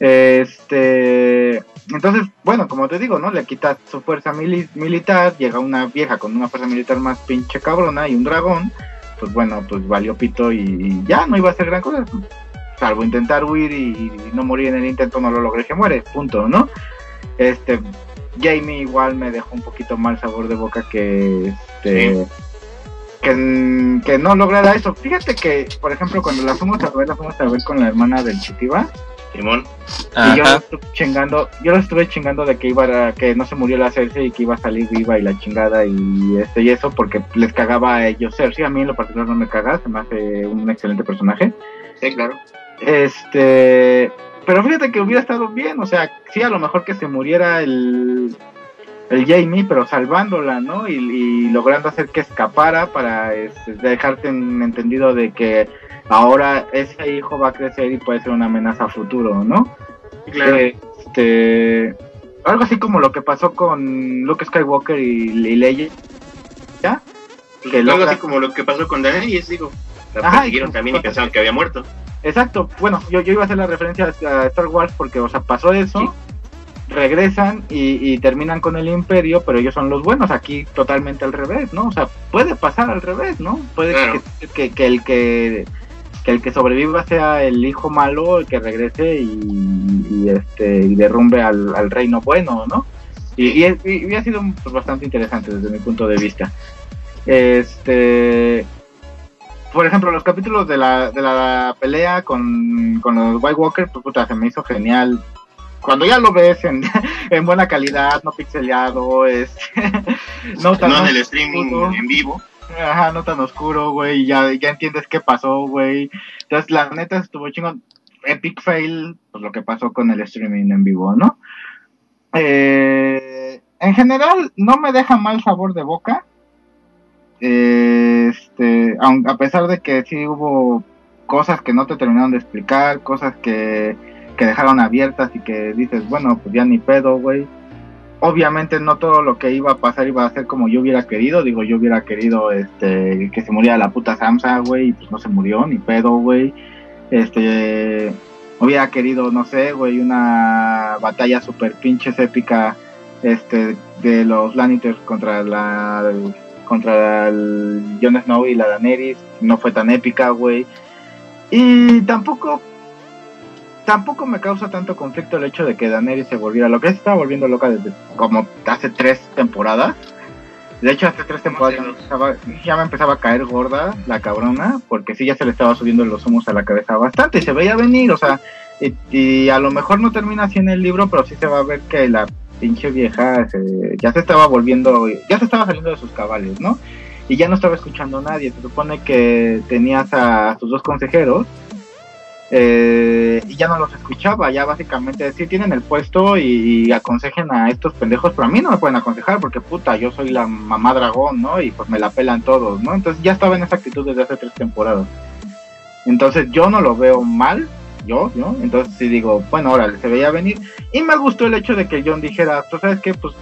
B: Este, entonces, bueno, como te digo, ¿no? Le quitas su fuerza mili- militar, llega una vieja con una fuerza militar más pinche cabrona y un dragón, pues bueno, pues valió pito y, y ya no iba a hacer gran cosa, salvo intentar huir y, y no morir en el intento, no lo logré que muere, punto, ¿no? Este, Jamie igual me dejó un poquito mal sabor de boca que, este, que, que no lograra eso. Fíjate que, por ejemplo, cuando la fuimos a ver, la fuimos a ver con la hermana del Chitiba,
D: Simón.
B: y yo lo estuve chingando, yo lo estuve chingando de que iba a, que no se murió la Cersei y que iba a salir viva y la chingada y este y eso porque les cagaba a ellos Cersei, a mí en lo particular no me caga, se me hace un excelente personaje.
D: Sí, claro.
B: Este, pero fíjate que hubiera estado bien, o sea, sí, a lo mejor que se muriera el, el Jamie, pero salvándola, ¿no? Y, y logrando hacer que escapara para este, dejarte en- entendido de que ahora ese hijo va a crecer y puede ser una amenaza a futuro, ¿no?
D: Claro.
B: Este, algo así como lo que pasó con Luke Skywalker y, y Leia, ¿ya? Que
D: algo
B: logra-
D: así como lo que pasó con Daenerys, digo. La
B: Ajá,
D: persiguieron también y pensaban que había muerto.
B: Exacto, bueno, yo, yo iba a hacer la referencia a Star Wars porque, o sea, pasó eso, regresan y, y terminan con el imperio, pero ellos son los buenos, aquí totalmente al revés, ¿no? O sea, puede pasar al revés, ¿no? Puede
D: Claro.
B: que, que, que el que que el que sobreviva sea el hijo malo, el que regrese y, y, este y derrumbe al, al reino bueno, ¿no? Y, y, es- y- y ha sido pues, bastante interesante desde mi punto de vista. Este, por ejemplo, los capítulos de la, de la pelea con, con los White Walker, pues puta, se me hizo genial. Cuando ya lo ves en, en buena calidad, no pixeleado, es no tan
D: No en el
B: oscuro.
D: streaming en vivo.
B: Ajá, no tan oscuro, güey, ya, ya entiendes qué pasó, güey. Entonces, la neta estuvo chingón. Epic fail, pues lo que pasó con el streaming en vivo, ¿no? Eh, en general, no me deja mal sabor de boca. Este, a pesar de que sí hubo cosas que no te terminaron de explicar, cosas que, que dejaron abiertas y que dices, bueno, pues ya ni pedo, güey obviamente no todo lo que iba a pasar iba a ser como yo hubiera querido. Digo, yo hubiera querido este que se muriera la puta Samsa, güey, y pues no se murió, ni pedo, güey. Este, hubiera querido, no sé, güey, una batalla super pinches épica este de los Lannisters contra la contra el Jon Snow y la Daenerys, no fue tan épica, güey. Y tampoco tampoco me causa tanto conflicto el hecho de que Daenerys se volviera loca. Se estaba volviendo loca desde como hace tres temporadas. De hecho, hace tres temporadas ya me, empezaba, ya me empezaba a caer gorda la cabrona, porque sí ya se le estaba subiendo los humos a la cabeza bastante y se veía venir, o sea, y, y a lo mejor no termina así en el libro, pero sí se va a ver que la pinche vieja se- ya se estaba volviendo, ya se estaba saliendo de sus cabales, ¿no? Y ya no estaba escuchando a nadie. Se supone que tenías a, sus dos consejeros eh, y ya no los escuchaba. Ya básicamente sí tienen el puesto y, y aconsejen a estos pendejos, pero a mí no me pueden aconsejar porque puta, yo soy la mamá dragón, ¿no? Y pues me la pelan todos, ¿no? Entonces ya estaba en esa actitud desde hace tres temporadas. Entonces yo no lo veo mal, yo, ¿no? Entonces sí digo, bueno, órale, se veía venir. Y me gustó el hecho de que John dijera, tú sabes qué, pues,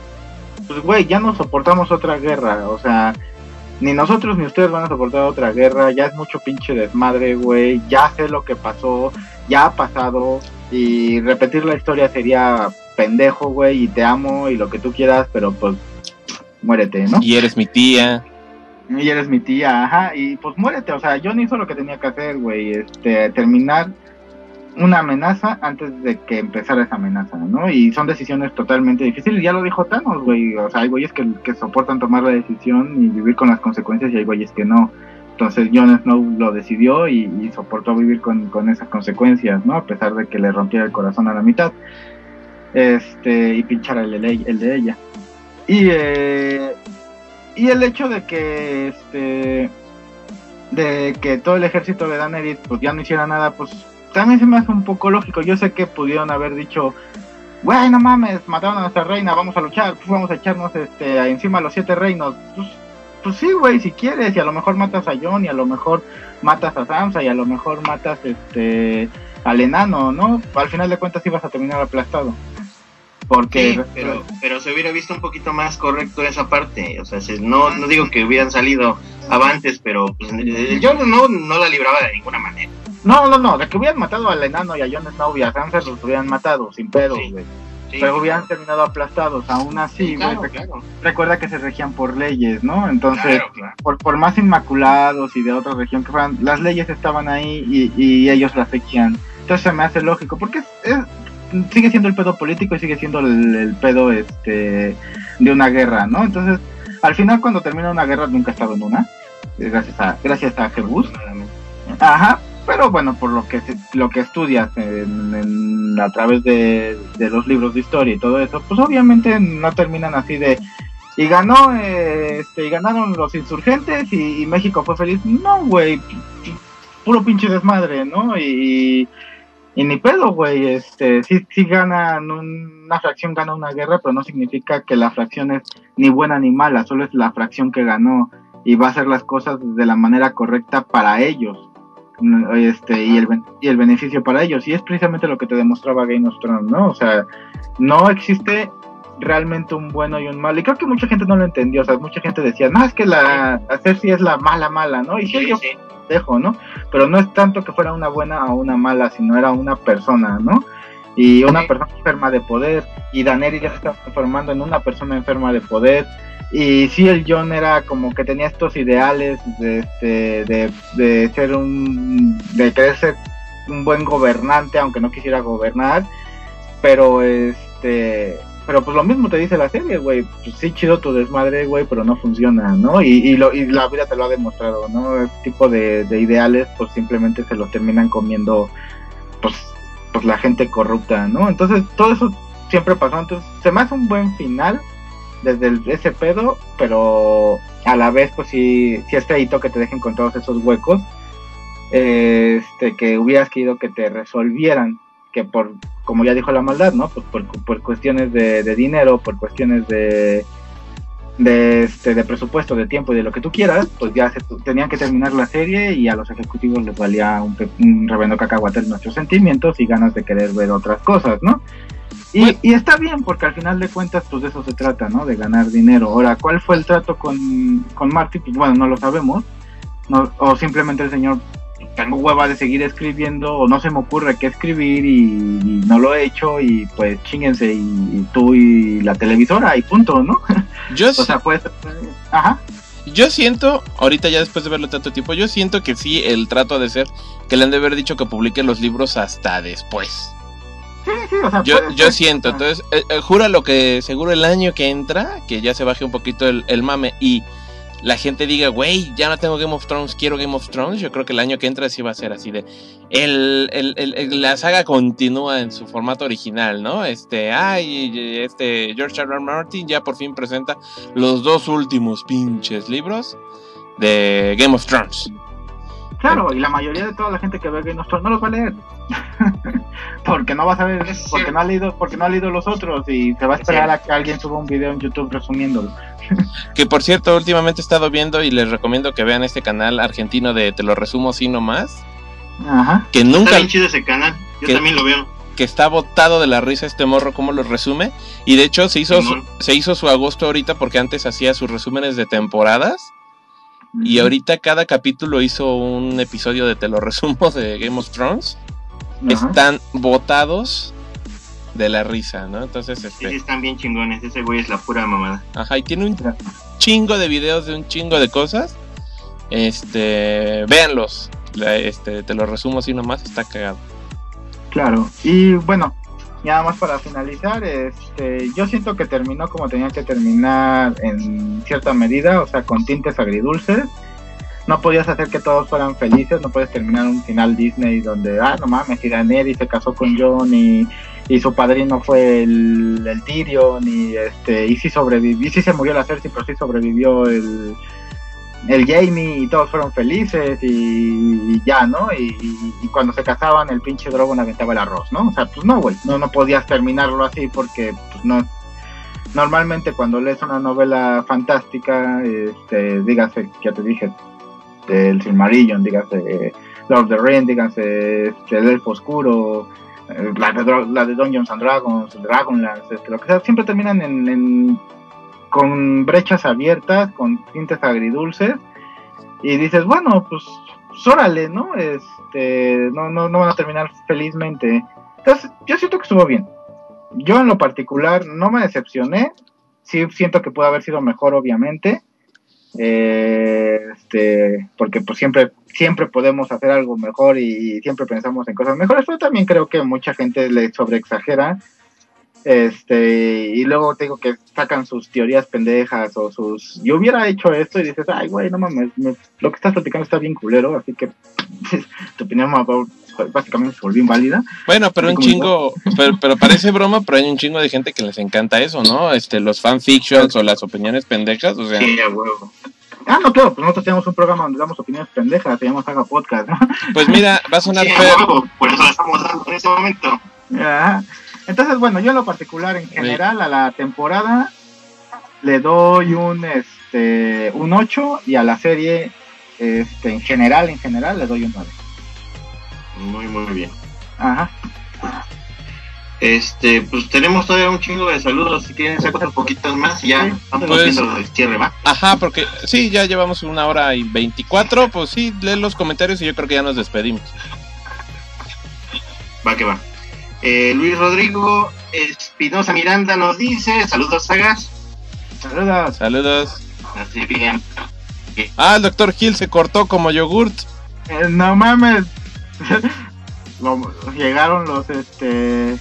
B: pues, güey, ya no soportamos otra guerra, o sea, ni nosotros ni ustedes van a soportar otra guerra, ya es mucho pinche desmadre, güey, ya sé lo que pasó, ya ha pasado, y repetir la historia sería pendejo, güey, y te amo y lo que tú quieras, pero pues, muérete, ¿no?
C: Y eres mi tía.
B: Y eres mi tía, ajá, y pues muérete, o sea, John hizo lo que tenía que hacer, güey, este, terminar una amenaza antes de que empezara esa amenaza, ¿no? Y son decisiones totalmente difíciles, ya lo dijo Thanos, güey, o sea, hay güeyes que, que soportan tomar la decisión y vivir con las consecuencias y hay güeyes que no. Entonces Jon Snow lo decidió y, soportó vivir con, con esas consecuencias, ¿no? A pesar de que le rompiera el corazón a la mitad. Este, y pinchara el, el de ella. Y, eh, y el hecho de que este de que todo el ejército de Daenerys pues ya no hiciera nada, pues también se me hace un poco lógico. Yo sé que pudieron haber dicho, güey, no mames, mataron a nuestra reina, vamos a luchar, pues vamos a echarnos este encima a los siete reinos. Pues, pues sí, güey, si quieres, y a lo mejor matas a Jon, y a lo mejor matas a Sansa, y a lo mejor matas este al enano, ¿no? Al final de cuentas ibas a terminar aplastado. Porque
D: Sí, pero, pero se hubiera visto un poquito más correcto esa parte. O sea, se- no, no digo que hubieran salido avantes, pero pues, yo no, no la libraba de ninguna manera.
B: No, no, no, de que hubieran matado al enano y a Jon Snow y a Sansa los hubieran matado, sin pedo, güey.
D: Sí,
B: Pero hubieran terminado aplastados, aún así,
D: sí,
B: güey.
D: claro,
B: rec-
D: claro,
B: Recuerda que se regían por leyes, ¿no? Entonces, por, por más inmaculados y de otra región que fueran, las leyes estaban ahí y, y ellos las seguían. Entonces se me hace lógico, porque es, es- sigue siendo el pedo político y sigue siendo el, el pedo este de una guerra, ¿no? Entonces, al final cuando termina una guerra nunca he estado en una, gracias a gracias a Jebus. Ajá, pero bueno, por lo que lo que estudias en- a través de, de los libros de historia y todo eso, pues obviamente no terminan así de y ganó eh, este y ganaron los insurgentes y, México fue feliz. No, güey, puro pinche desmadre, ¿no? Y, y ni pedo, güey, este sí sí ganan un- una fracción gana una guerra, pero no significa que la fracción es ni buena ni mala, solo es la fracción que ganó y va a hacer las cosas de la manera correcta para ellos este y el y el beneficio para ellos. Y es precisamente lo que te demostraba Game of Thrones no o sea no existe realmente un bueno y un malo. Y creo que mucha gente no lo entendió. O sea mucha gente decía no es que la la Cersei es la mala mala no y sí,
D: Sí,
B: yo
D: sí.
B: dejo no pero no es tanto que fuera una buena o una mala sino era una persona no y una persona enferma de poder. Y Daenerys ya se estaba transformando en una persona enferma de poder y sí el John era como que tenía estos ideales de este de, ser un de querer ser un buen gobernante aunque no quisiera gobernar. Pero este pero pues lo mismo te dice la serie güey. Pues sí chido tu desmadre güey pero no funciona no y, y, lo, y la vida te lo ha demostrado no este tipo de, de ideales pues simplemente se los terminan comiendo pues pues la gente corrupta no entonces todo eso siempre pasó. Entonces se me hace un buen final desde el- ese pedo, pero a la vez, pues sí, sí es feito que te dejen con todos esos huecos. Este, que hubieras querido que te resolvieran, que por, como ya dijo la maldad, ¿no? Pues por, por cuestiones de dinero, por cuestiones de, de, este, de presupuesto, de tiempo y de lo que tú quieras, pues ya se, tenían que terminar la serie y a los ejecutivos les valía un, un reverendo cacahuate nuestros sentimientos y ganas de querer ver otras cosas, ¿no? Y,
C: Bueno.
B: y está bien, porque al final de cuentas, pues de eso se trata, ¿no? De ganar dinero. Ahora, ¿cuál fue el trato con, con Marty? Pues bueno, no lo sabemos. No, o simplemente el señor, tengo hueva de seguir escribiendo, o no se me ocurre qué escribir y, y no lo he hecho, y pues chinguense, y, y tú y la televisora, y punto, ¿no?
C: Yo,
B: o sea, pues, ajá.
C: yo siento, ahorita ya después de verlo tanto tiempo, yo siento que sí, el trato ha de ser que le han de haber dicho que publique los libros hasta después.
B: Sí, sí, o sea,
C: Yo, yo siento, entonces, eh, eh, jura lo que seguro el año que entra, que ya se baje un poquito el, el mame y la gente diga, güey, ya no tengo Game of Thrones, quiero Game of Thrones, yo creo que el año que entra sí va a ser así de... El, el- el- la saga continúa en su formato original, ¿no? Este, ay, este, George R. R. Martin ya por fin presenta los dos últimos pinches libros de Game of Thrones.
B: Claro, y la mayoría de toda la gente que ve Game of Thrones no los va a leer. porque no va a saber,
D: Es
B: porque
D: cierto.
B: no ha leído, porque no ha leído los otros y se va a
D: Es
B: esperar a que alguien suba un video en YouTube resumiéndolo.
C: Que por cierto, últimamente he estado viendo y les recomiendo que vean este canal argentino de Te lo resumo así nomás.
B: Ajá.
C: Que
D: Está
C: nunca,
D: bien chido ese canal. Yo
C: ¿Qué?
D: también lo veo.
C: que está botado de la risa este morro, cómo lo resume. Y de hecho se hizo, su, se hizo su agosto ahorita porque antes hacía sus resúmenes de temporadas. Y ahorita cada capítulo hizo un episodio de Te lo resumo de Game of Thrones.
B: Ajá.
C: Están botados de la risa, ¿no? Entonces,
D: Sí, sí,
C: este,
D: están bien chingones. Ese güey es la pura mamada.
C: ajá, y tiene un chingo de videos de un chingo de cosas. Este, véanlos. La- Este, te lo resumo así nomás, está cagado.
B: Claro, y bueno, ya más para finalizar, este, yo siento que terminó como tenía que terminar en cierta medida, o sea, con tintes agridulces. No podías hacer que todos fueran felices, no puedes terminar un final Disney donde, ah, no mames, Daenerys se casó con Jon y, y su padrino fue el, el Tyrion y este, y sí sobrevivió, y sí se murió la Cersei, pero sí sobrevivió el, el Jamie y todos fueron felices y, ya, ¿no? Y, cuando se casaban el pinche Drogon aventaba el arroz, ¿no? O sea, pues no, güey, no, no podías terminarlo así porque pues no... Normalmente cuando lees una novela fantástica, este, dígase, ya te dije, del Silmarillion, dígase Lord of the Rings, dígase este, el Elfo Oscuro, eh, la, de, la de Dungeons and Dragons, Dragonlance, este, lo que sea, siempre terminan en, en- con brechas abiertas, con tintes agridulces, y dices, bueno, pues, órale, ¿no? Este, no, no, no van a terminar felizmente. Entonces, yo siento que estuvo bien. Yo en lo particular no me decepcioné, sí siento que pudo haber sido mejor, obviamente. Este, porque pues siempre, siempre podemos hacer algo mejor y, siempre pensamos en cosas mejores, pero también creo que mucha gente le sobreexagera. Este, y luego te digo que sacan sus teorías pendejas o sus. Yo hubiera hecho esto y dices, ay, güey, no mames, me- lo que estás platicando está bien culero, así que tu opinión básicamente se volvió inválida.
C: Bueno, pero un chingo, pero, pero parece broma, pero hay un chingo de gente que les encanta eso, ¿no? Este, los fanfictions o las opiniones pendejas, o sea,
D: Sí, a huevo.
B: Ah, no, claro, pues nosotros tenemos un programa donde damos opiniones pendejas, se llama Saga Podcast, ¿no?
C: pues mira, va a sonar
D: Sí,
C: feo.
D: Por eso estamos dando en este momento.
B: Ajá. Entonces, bueno, yo en lo particular, en general, a la temporada le doy un este un 8 y a la serie este en general, en general le doy un 9.
D: Muy, muy bien.
B: Ajá.
D: Este, pues tenemos todavía un chingo de saludos. Si quieren, saco otros poquitos más y ya
B: Sí.
D: vamos
C: Pues-
D: haciendo el cierre, ¿va?
C: Ajá, porque sí, ya llevamos una hora y 24, pues sí, lee los comentarios y yo creo que ya nos despedimos.
D: Va que va. Eh, Luis Rodrigo Espinosa Miranda nos dice: Saludos, sagas.
B: Saludos.
C: Saludos.
D: Así bien.
C: Ah, el doctor Gil se cortó como yogurt.
B: Eh, no mames. Lo- llegaron los este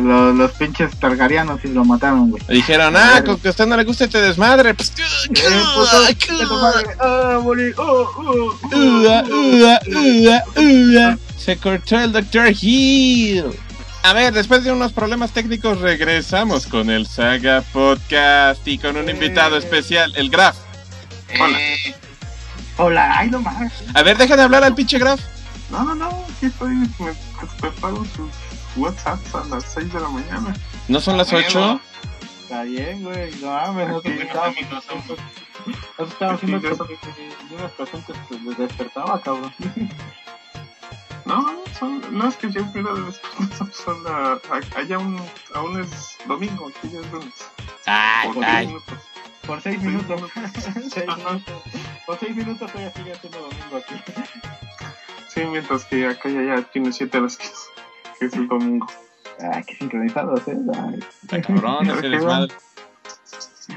B: los, los pinches targarianos y lo mataron, güey.
C: Dijeron, ah, con que a usted no le gusta este desmadre. Pues,
B: Eh.
C: Se cortó el Dr. Hill. A ver, después de unos problemas técnicos regresamos con el Saga Podcast y con un invitado especial, el Graf.
B: Hola.
D: Eh,
B: Hola, ay, no mames.
C: A ver, deja de hablar al pinche Graf.
E: No, no, no, aquí estoy. Me despertaron sus WhatsApps a las 6 de la mañana.
C: ¿No son las 8?
B: Está bien, güey. No mames,
D: no, no, no.
B: nosotros estábamos haciendo que unas pues, les despertaba, cabrón.
E: No, no, son, no es que yo de despertar, son la, a- allá un, aún es domingo, aquí ya es lunes.
C: Ay,
E: Por
C: ay.
E: 10 minutos.
B: Por seis minutos. seis minutos. Por seis minutos todavía sigue haciendo domingo aquí.
E: Sí, mientras que acá ya, ya tiene 7 horas que es, que es el domingo.
B: Ah, qué sincronizados, eh. Ay.
C: Cabrón ese desmadre.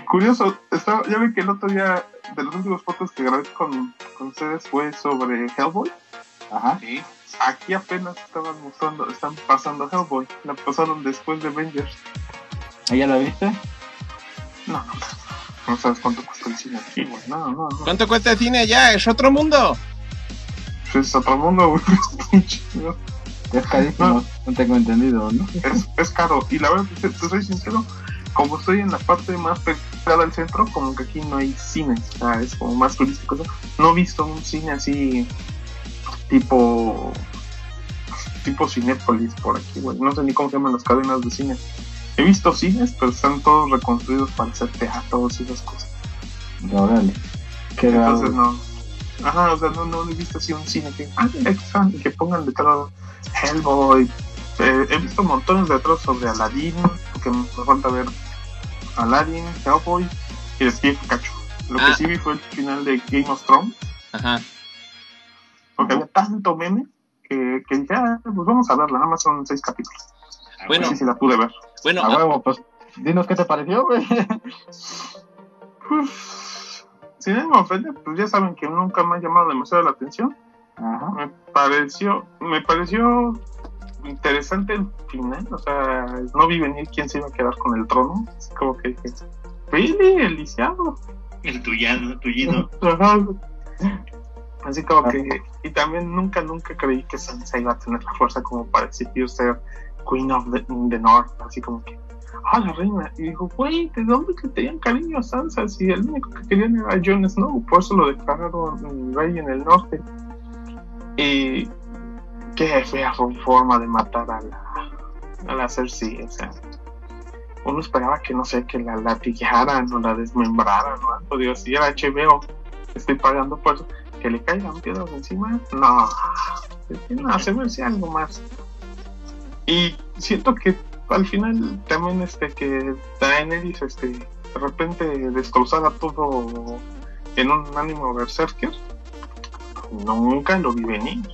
E: Curioso, estaba, ya ven que el otro día de los últimos fotos que grabé con, con ustedes fue sobre Hellboy.
B: Ajá.
D: sí.
E: Aquí apenas estaban mostrando, están pasando Hellboy. La pasaron después de Avengers.
B: ¿Ahí ya la viste?
E: No, no. No sabes cuánto cuesta el cine aquí, güey. No, no, no.
C: ¿Cuánto cuesta el cine allá? Es otro mundo.
E: Es otro mundo, güey.
B: Es carísimo, no tengo entendido, ¿no?
E: es, es caro. Y la verdad, te, te soy sincero, como estoy en la parte más pegada al centro, como que aquí no hay cine, o sea, es como más turístico. ¿no? No he visto un cine así, tipo, tipo Cinépolis por aquí, güey. No sé ni cómo se llaman las cadenas de cine. He visto cines, pero están todos reconstruidos para hacer teatros y esas cosas.
B: Órale. Qué
E: Entonces no. Ajá, o sea, no, no he visto así un cine que, ah, mira, y que pongan detrás Hellboy. Eh, he visto montones de otros sobre Aladdin, porque me falta ver Aladdin, Hellboy y Steve Pikachu. Lo
C: Ah.
E: que sí vi fue el final de Game of Thrones,
C: Ajá.
E: porque había tanto meme que, que dije, ah, pues vamos a verla, nada más son seis capítulos.
C: Bueno,
E: Sí, sí, la pude ver.
C: bueno,
B: A
C: ah,
B: huevo, pues dinos qué te pareció, güey.
E: Uf, si nadie me ofende, pues ya saben que nunca me ha llamado demasiado la atención.
B: Ajá.
E: me pareció me pareció interesante el final o sea no vi venir quién se iba a quedar con el trono así como que dije really el lisiado
D: El tuyano, tullido.
E: Ajá. así como que y también nunca nunca creí que Sansa iba a tener la fuerza como para exigir ser Queen of the, the North así como que ah la reina y dijo güey de dónde que tenían cariño a Sansa si el único que querían era Jon Snow por eso lo declararon rey en el norte y qué fea forma de matar a la, a la Cersei, o sea, uno esperaba que no sé, que la latigaran o la desmembraran o algo, digo, si era HBO, estoy pagando por eso, que le caigan piedras encima, no, no, se algo más. Y siento que al final también este que Daenerys este de repente destrozara todo en un ánimo berserker nunca lo vi venir.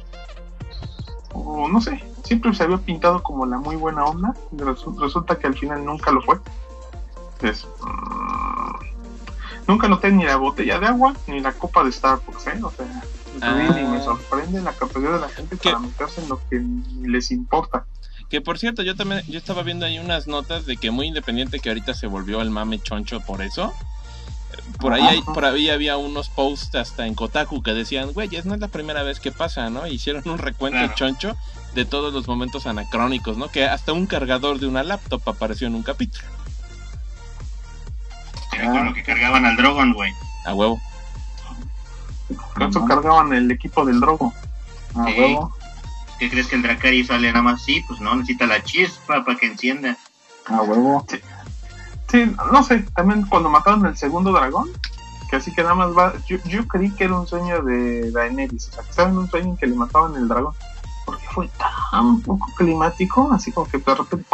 E: O no sé, siempre se había pintado como la muy buena onda, y resu- resulta que al final nunca lo fue. Entonces, mm, nunca noté ni la botella de agua ni la copa de Starbucks, ¿eh? O sea,
C: Ah.
E: really me sorprende la capacidad de la gente
C: ¿Qué?
E: para meterse en lo que les importa.
C: que por cierto, yo también, yo estaba viendo ahí unas notas de que muy independiente que ahorita se volvió el mame choncho por eso. Por ahí, hay- por ahí había unos posts hasta en Kotaku que decían, güeyes, no es la primera vez que pasa, ¿no? Hicieron un recuento
D: Claro.
C: choncho de todos los momentos anacrónicos, ¿no? Que hasta un cargador de una laptop apareció en un capítulo.
D: Era con lo que cargaban al Drogon, güey.
C: A huevo.
E: Con eso cargaban el equipo del drogo.
B: A
D: Sí.
B: huevo.
D: ¿Qué crees que el Dracari sale nada más así? Pues no, necesita la chispa para que encienda.
B: A huevo.
E: Sí, no sé, también cuando mataron el segundo dragón, que así que nada más va, yo, yo creí que era un sueño de Daenerys, o sea, que estaba un sueño en que le mataban el dragón, porque fue tan poco climático, así como que de repente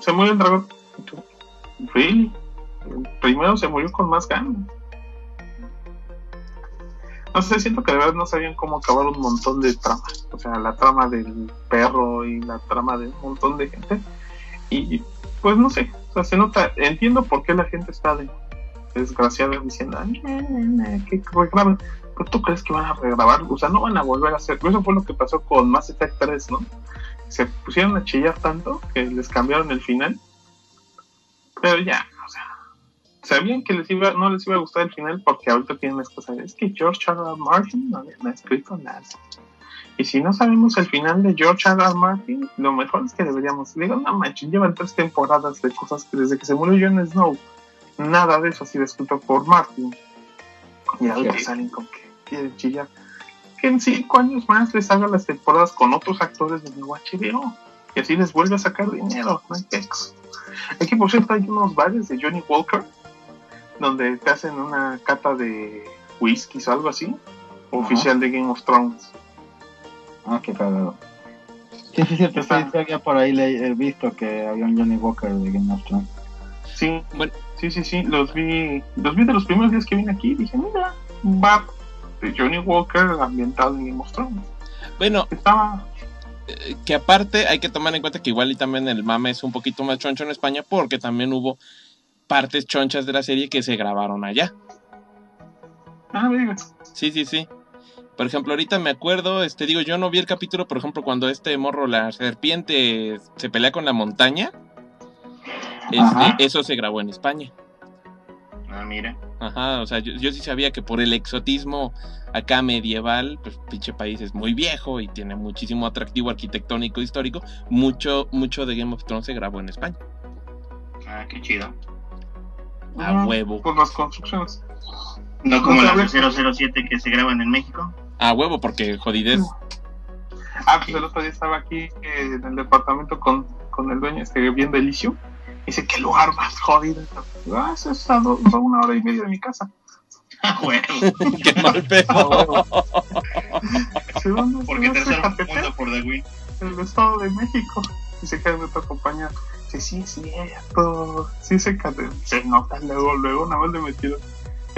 E: se murió el dragón. Really? Primero se murió con más ganas. No sé, siento que de verdad no sabían cómo acabar un montón de tramas. O sea, la trama del perro y la trama de un montón de gente. Y pues no sé, o sea, se nota, entiendo por qué la gente está de desgraciada diciendo, "Ay, eh, que regraben. Pero tú crees que van a regrabar, o sea, no van a volver a hacer. Eso fue lo que pasó con Mass Effect 3, ¿no? Se pusieron a chillar tanto que les cambiaron el final. Pero ya, o sea, sabían que les iba, no les iba a gustar el final porque ahorita tienen las cosas. Es que George R. Martin no, no ha escrito nada. Y si no sabemos el final de George R. R. Martin, lo mejor es que deberíamos. Digo, no manches, llevan tres temporadas de cosas que desde que se murió Jon Snow, nada de eso ha sido escrito por Martin. Y ahorita
B: Sí.
E: salen con que quieren chillar. Que en cinco años más les haga las temporadas con otros actores de nuevo HBO. Y así les vuelve a sacar dinero, no hay. Aquí, por cierto, hay unos bares de Johnny Walker donde te hacen una cata de whisky o algo así, oficial de Game of Thrones.
B: Ah, qué cagado. Sí, sí, cierto. Sí, sí, había por ahí le- he visto que había un Johnny Walker de Game of Thrones.
E: Sí,
C: Bueno.
E: sí, sí, sí, los vi, los vi de los primeros días que vine aquí. Dije, mira, un bar de Johnny Walker ambientado en Game of Thrones.
C: Bueno,
E: Estaba,
C: eh, que aparte hay que tomar en cuenta que igual y también el mame es un poquito más choncho en España porque también hubo partes chonchas de la serie que se grabaron allá.
E: ah, mira,
C: Sí, sí, sí. Por ejemplo, ahorita me acuerdo, este digo, yo no vi el capítulo, por ejemplo, cuando este morro, la serpiente, se pelea con la montaña. Este, eso se grabó en España.
D: Ah, mira.
C: Ajá, o sea, yo, yo sí sabía que por el exotismo acá medieval, pues pinche país es muy viejo y tiene muchísimo atractivo arquitectónico histórico. Mucho, mucho de Game of Thrones se grabó en España.
D: Ah, qué chido.
C: A
E: Ajá,
C: huevo.
E: Por las construcciones.
D: No como
E: Otra
D: las
E: vez.
D: de 007 que se graban en México.
C: A huevo, porque jodidez.
E: Ah, pues el otro día estaba aquí eh, en el departamento con, con el dueño, este, viendo el issue. Dice, ¿qué lugar más jodido? Ah, eso es a, una hora y media de mi casa.
D: Ah, bueno.
C: Qué mal pedo.
E: Dice, ¿dónde
D: Porque
E: se
D: tercer mundo por The Win.
E: el Estado de México. Y se queda de otra compañía. Dice, sí, es cierto. Sí, Ecatepec. Se nota luego, luego, nada más le metieron.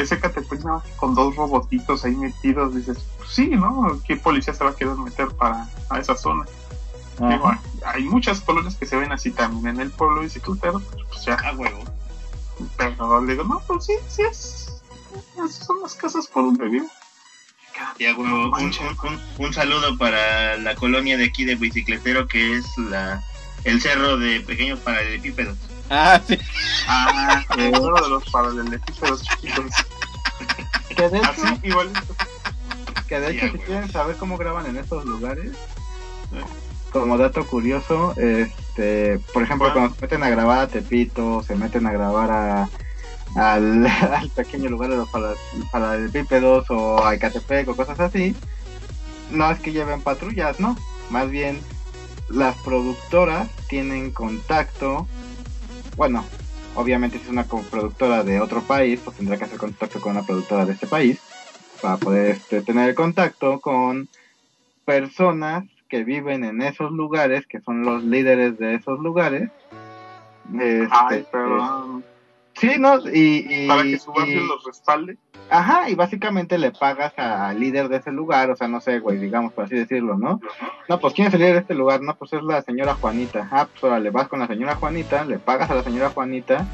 E: Ese nada más con dos robotitos ahí metidos. Dices, pues sí, ¿no? ¿Qué policía se va a querer meter para a esa zona? Digo, hay muchas colonias que se ven así también en el pueblo bicicletero, pues ya.
D: A huevo.
E: Pero le digo, no, pues sí, sí es. Esas son las casas por donde vivo.
D: Y a huevo. Un, un- un- un saludo para la colonia de aquí de Bicicletero que es la el cerro de pequeños paralelepípedos.
C: Ah, sí.
E: Ah, el uno de los paralelepípedos chiquitos.
B: Que de hecho,
E: Así, igual.
B: que de
D: Sí,
B: hecho
D: a
B: si quieren saber cómo graban en estos lugares, como dato curioso, este, por ejemplo, cuando se meten a grabar a Tepito, se meten a grabar a, al, al pequeño lugar de los para- paralelepípedos o a Ecatepec o cosas así, no es que lleven patrullas, no, más bien las productoras tienen contacto, bueno, obviamente si es una productora de otro país, pues tendrá que hacer contacto con una productora de este país para poder este, tener contacto con personas que viven en esos lugares, que son los líderes de esos lugares. Este,
E: Ay, perdón.
B: Sí, ¿no? Y, y-
E: Para que su barrio los respalde.
B: Ajá, y básicamente le pagas al líder de ese lugar, o sea, no sé, güey, digamos, por así decirlo, ¿no? No, pues ¿quién es el líder de este lugar? No, pues es la señora Juanita. Ah, pues órale, vas con la señora Juanita, le pagas a la señora Juanita,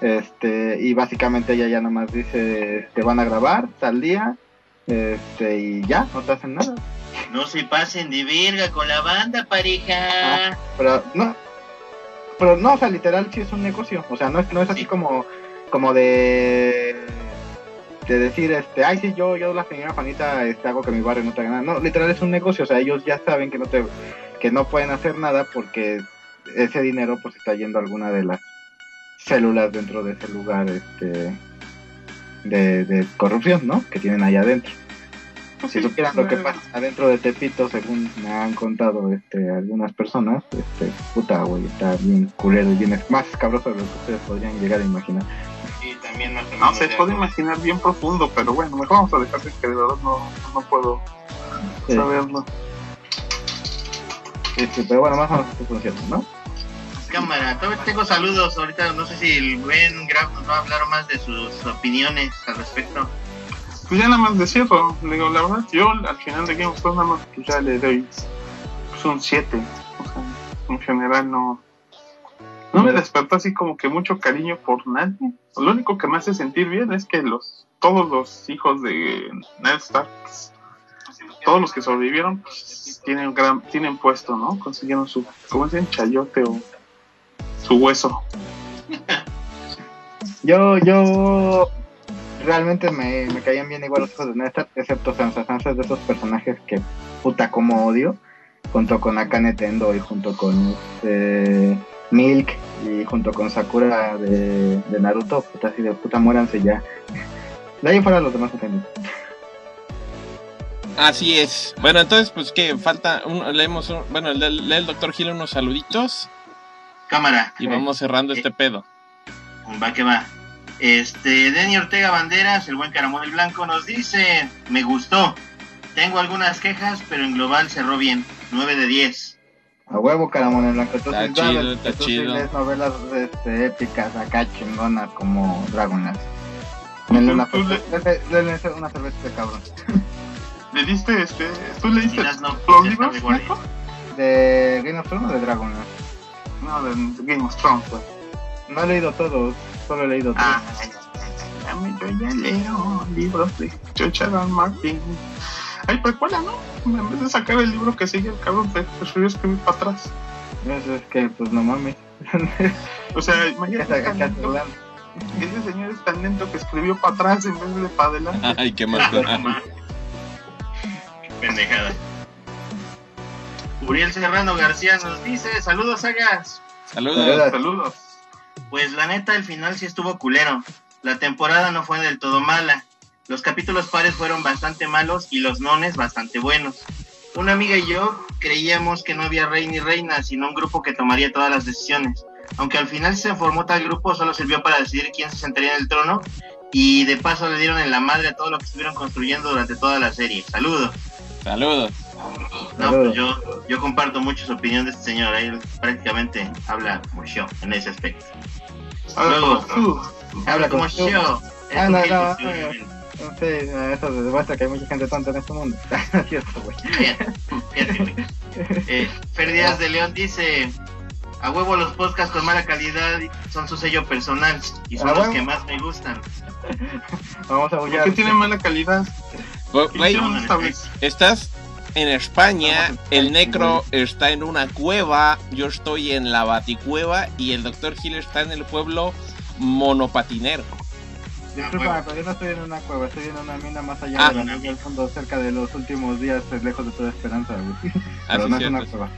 B: este, y básicamente ella ya nomás dice, te van a grabar tal día, este, y ya, no te hacen nada.
D: No se pasen de verga con la banda, pareja.
B: Pero no, pero no, o sea, literal sí es un negocio, o sea, no es, no es así
D: Sí.
B: como, como de, de decir, este, ay, sí, yo, yo la señora Juanita, este, hago que mi barrio no te haga nada. No, literal es un negocio, o sea, ellos ya saben que no te, que no pueden hacer nada porque ese dinero pues está yendo a alguna de las células dentro de ese lugar, este, de, de corrupción, ¿no? Que tienen allá adentro. Si supieran lo que pasa adentro de Tepito, según me han contado este, algunas personas, este, puta, güey, está bien culero y bien es más cabroso de lo que ustedes podrían llegar a imaginar.
D: Sí, también más o
E: No se
D: de
E: puede imaginar bien profundo, pero bueno, mejor vamos a dejar de que de verdad no, no puedo
B: Sí,
E: saberlo.
B: este, pero bueno, más o menos esto funciona, ¿no?
D: Cámara, todavía tengo saludos. Ahorita no sé si el buen Graf nos va a hablar más de sus opiniones al respecto.
E: Pues ya nada más de cierro, le digo, la verdad, yo al final de Game of Thrones nada más pues ya le doy pues, un 7. O sea, en general no, no me despertó así como que mucho cariño por nadie. Lo único que me hace sentir bien es que los todos los hijos de Ned pues, todos los que sobrevivieron, pues, tienen gran, tienen puesto, ¿no? Consiguieron su, ¿cómo dicen? Chayote o su hueso.
B: Yo, yo realmente me, me caían bien igual los hijos de Ned Stark, excepto Sansa. Sansa es de esos personajes que puta como odio, junto con Akane Tendo y junto con este, Milk y junto con Sakura de, de Naruto, puta así de puta muéranse ya. De ahí fuera los demás entienden.
C: Así es. Bueno, entonces, pues que falta, un, leemos, un- bueno, lee, lee el doctor Gil unos saluditos
D: Cámara,
C: y vamos cerrando este pedo.
D: va que va. Este, Denny Ortega Banderas, el buen Caramón el Blanco, nos dice: Me gustó. Tengo algunas quejas, pero en global cerró bien. 9 de 10.
B: A huevo, caramón en blanco. Tú
C: Está chido,
B: sabes,
C: está chido.
B: lees novelas este, épicas acá chingonas como Dragonlance. Denle una,
E: le-
B: cerveza de cabrón.
E: ¿Le diste este? ¿Tú leíste
D: Y las no-
E: los libros?
D: de
B: Game of Thrones o de Dragonlance?
E: No, de, de Game of Thrones, pues.
B: No he leído todos, solo he leído tres.
E: Ah, yo ya leo libros de. R. Martin. Ay, precuela, ¿no? En vez de sacar el libro que sigue el cabrón, te prefirió escribir para atrás.
B: Eso es que, pues no mames.
E: O sea,
B: ¿Qué
E: imagínate.
B: qué?
E: Ese señor es tan lento que escribió para atrás en vez de para adelante.
C: Ay, qué mal.
D: Pendejada. Uriel Serrano García nos dice, saludos sagas.
C: Saludos.
E: Saludos.
D: Pues la neta, el final sí estuvo culero. La temporada no fue del todo mala. Los capítulos pares fueron bastante malos y los nones bastante buenos. Una amiga y yo creíamos que no había rey ni reina, sino un grupo que tomaría todas las decisiones. Aunque al final se formó tal grupo, solo sirvió para decidir quién se sentaría en el trono y de paso le dieron en la madre a todo lo que estuvieron construyendo durante toda la serie. Saludos.
C: Saludos.
D: No, pues yo, yo comparto mucho su opinión de este señor. Él prácticamente habla como yo en ese aspecto.
E: Ahora,
D: Luego,
E: tú.
D: habla como yo.
B: Ah, no, no, no. Sí, eso demuestra que hay mucha gente tonta en este mundo. es cierto, güey.
D: Eh, Fer Díaz de León dice: A huevo, los podcasts con mala calidad son su sello personal y son
B: ¿A
D: los
B: huevo?
D: que más me gustan.
B: Vamos a
E: ¿Por qué tiene mala calidad?
C: Estás en España, el necro está en una cueva, yo estoy en la baticueva y el doctor Hill está en el pueblo monopatinero.
B: Disculpa, pero yo no estoy en una cueva, estoy en una mina más allá
C: Ah.
B: de la luz del fondo, cerca de los últimos días, lejos de toda esperanza, güey. Pero
C: Así
B: no
C: es
B: una
C: cierto.
B: cueva.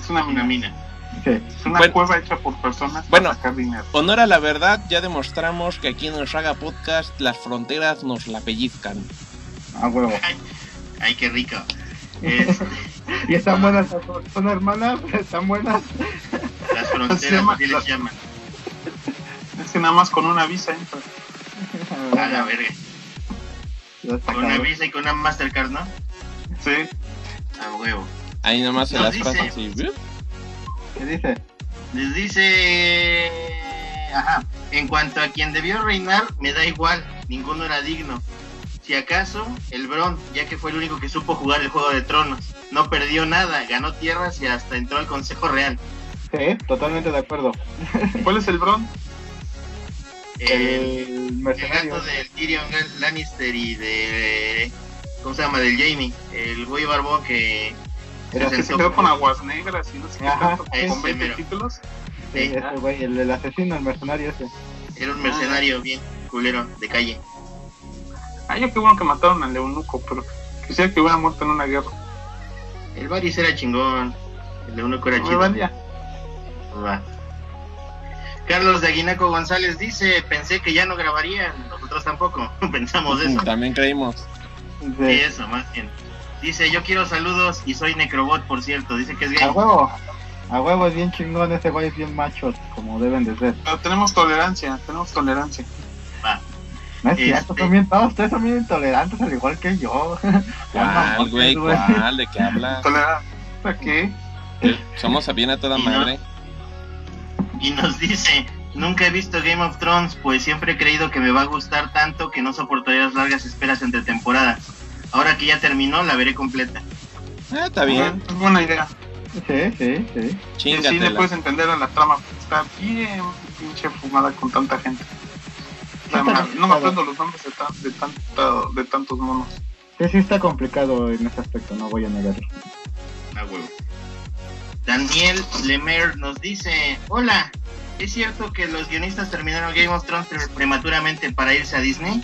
E: Es una
D: Una
E: mina.
B: Sí.
E: Es una
C: Bueno.
E: cueva hecha por personas
C: Bueno.
E: para sacar dinero.
C: Honor a la verdad, ya demostramos que aquí en el Saga Podcast las fronteras nos la pellizcan.
B: A huevo.
D: Ay, qué rico. Este,
B: Y están buenas, son hermanas, están buenas.
D: las fronteras así les llaman.
E: Es que nada más con una visa entra.
D: A la verga. Con una. Visa y con una Mastercard, ¿no?
E: Sí.
D: A huevo.
C: Ahí nomás se las
D: dice-
C: pasan así. ¿ves?
B: ¿Qué dice?
D: Les dice. Ajá. En cuanto a quien debió reinar, me da igual. Ninguno era digno. Si acaso, el Bron, ya que fue el único que supo jugar el Juego de Tronos. No perdió nada, ganó tierras y hasta entró al Consejo Real.
B: Sí, totalmente de acuerdo.
E: ¿Cuál es el Bron?
B: El
D: el
B: mercenario.
D: gato del Tyrion Lannister y de. ¿Cómo se llama? Del Jamie. El güey barbón que.
B: Era
D: se
E: Que se
D: sentó
E: quedó con aguas negras y no sé qué con 20
D: mero.
E: títulos.
B: Sí,
D: Sí,
B: ese güey, el, el asesino, el mercenario ese.
D: Era un mercenario bien culero de calle.
E: Ah, ya qué bueno que mataron al eunuco, pero quisiera que hubiera muerto en una guerra.
D: El Varys era chingón. El de uno que era
E: valía.
D: Va. Carlos de Aguinaco González dice, pensé que ya no grabarían, nosotros tampoco pensamos eso.
C: También creímos.
D: Sí, eso, más bien. Dice, yo quiero saludos y soy Necrobot, por cierto, dice que es gay.
B: A huevo. A huevo es bien chingón, ese güey es bien macho, como deben de ser.
E: Pero tenemos tolerancia, tenemos tolerancia.
B: No es cierto,
D: Este-
B: son bien, todos ustedes son bien intolerantes, al igual que yo.
C: ¿Cuál, güey? ¿Cuál? ¿De qué hablas?
E: ¿Para qué?
C: Somos bien a toda
D: Y no-
C: madre.
D: Y nos dice, nunca he visto Game of Thrones, pues siempre he creído que me va a gustar tanto que no soportaría las largas esperas entre temporadas. Ahora que ya terminó, la veré completa.
C: Ah, está bien.
E: Es buena idea.
B: Sí, sí, sí.
E: Y así le
C: Chingatela.
E: puedes entender a la trama. porque Está bien pinche fumada con tanta gente. No, me- no me
B: complicado.
E: aprendo los nombres de, tan- de, tanta- de tantos monos.
B: Sí, sí está complicado en ese aspecto, no voy a negarlo.
D: A huevo. Daniel Lemer nos dice, hola, ¿es cierto que los guionistas terminaron Game of Thrones pre- prematuramente para irse a Disney?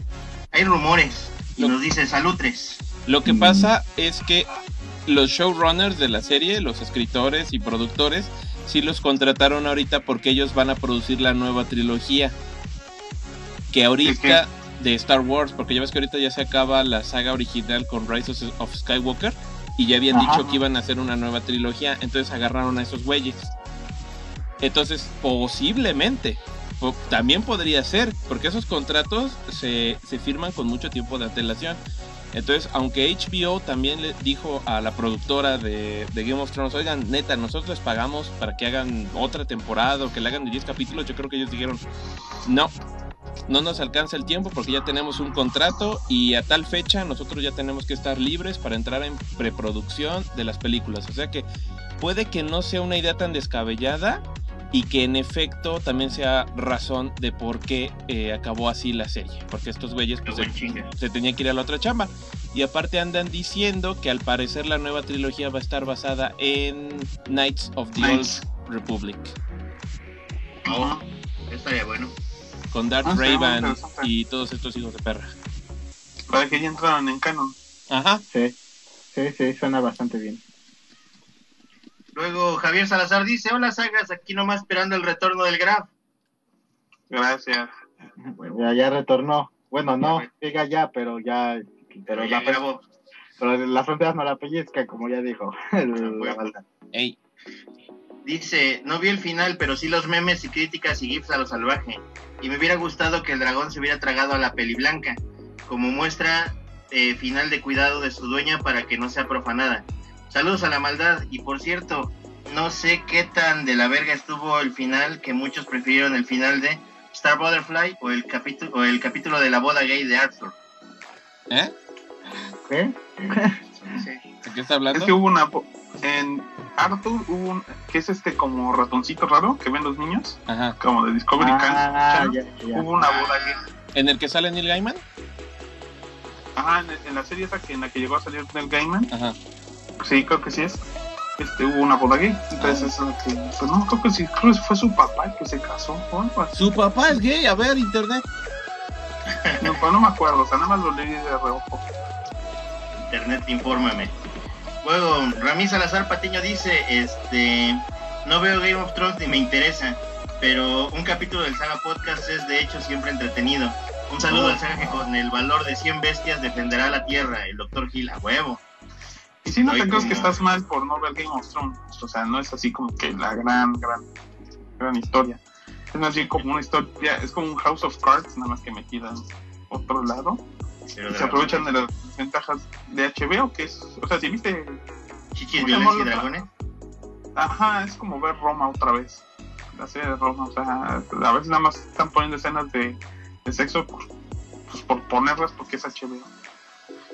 D: Hay rumores. Y nos dice, salutres.
C: Lo que pasa es que los showrunners de la serie, los escritores y productores, sí los contrataron ahorita porque ellos van a producir la nueva trilogía. Que ahorita de Star Wars, porque ya ves que ahorita ya se acaba la saga original con Rise of- Skywalker y ya habían
B: Ajá.
C: dicho que iban a hacer una nueva trilogía, entonces agarraron a esos güeyes. Entonces, posiblemente, po- también podría ser, porque esos contratos se, se firman con mucho tiempo de antelación. Entonces, aunque HBO también le dijo a la productora de, de Game of Thrones, oigan, neta, nosotros les pagamos para que hagan otra temporada o que le hagan de 10 capítulos, yo creo que ellos dijeron, no, no nos alcanza el tiempo porque ya tenemos un contrato y a tal fecha nosotros ya tenemos que estar libres para entrar en preproducción de las películas. O sea que puede que no sea una idea tan descabellada y que en efecto también sea razón de por qué eh, acabó así la serie. Porque estos güeyes pues, se, se tenía que ir a la otra chamba. Y aparte andan diciendo que al parecer la nueva trilogía va a estar basada en Knights of the
E: Knights.
C: Old Republic.
D: Oh, estaría bueno.
C: Con Darth
E: Ah,
C: Raven y todos estos hijos de perra.
E: Para que ya entraran en canon.
C: Ajá.
B: Sí, sí, sí, suena bastante bien.
D: Luego Javier Salazar dice, hola sagas, aquí nomás esperando el retorno del Graf.
E: Gracias.
B: Ya, ya retornó. Bueno, no, llega ya, pero ya. Pero,
D: Pero ya
B: la,
D: grabó.
B: pero las fronteras no la pellizca, como ya dijo. el- la.
C: Ey,
D: Dice, no vi el final, pero sí los memes y críticas y gifs a lo salvaje. Y me hubiera gustado que el dragón se hubiera tragado a la peli blanca, como muestra eh, final de cuidado de su dueña para que no sea profanada. Saludos a la maldad. Y por cierto, no sé qué tan de la verga estuvo el final, que muchos prefirieron el final de Star Butterfly o el capítulo, o el capítulo de la boda gay de Arthur.
C: ¿eh?
B: ¿Qué?
D: Sí.
C: ¿De qué está hablando?
E: Es que hubo una. po- En Arthur hubo un. que es este como ratoncito raro que ven los niños,
C: Ajá.
E: como de Discovery
B: Ah,
E: Channel.
B: ya, ya.
E: Hubo una boda gay.
C: ¿En el que sale Neil Gaiman?
E: Ajá, en, en la serie esa que en la que llegó a salir Neil Gaiman,
C: Ajá.
E: sí, creo que sí es. Este, hubo una boda gay. Entonces, es lo que, pues no, creo que sí, creo que fue su papá el que se casó o algo así.
C: Su papá es gay, a ver, internet.
E: No, pero no me acuerdo, o sea, nada más lo leí de reojo.
D: Internet, infórmame. Luego, Ramí Salazar Patiño dice, este, no veo Game of Thrones ni me interesa, pero un capítulo del Saga Podcast es de hecho siempre entretenido. Un saludo
E: Oh.
D: al Saga que con el valor de 100 bestias defenderá la tierra, el Dr. Gil, a huevo.
E: Y si no
D: Ay,
E: te crees que estás mal por no ver Game of Thrones, o sea, no es así como que la gran, gran, gran historia. Es bien como una historia, es como un House of Cards, nada más que metida en otro lado.
D: Pero
E: Se aprovechan de las ventajas de HBO, que es, o sea, si viste,
D: Chichis,
E: ¿Cómo se
D: violencia y dragones.
E: ajá, es como ver Roma otra vez. La serie de Roma, o sea, a veces nada más están poniendo escenas de, de sexo por, pues, por ponerlas porque es HBO.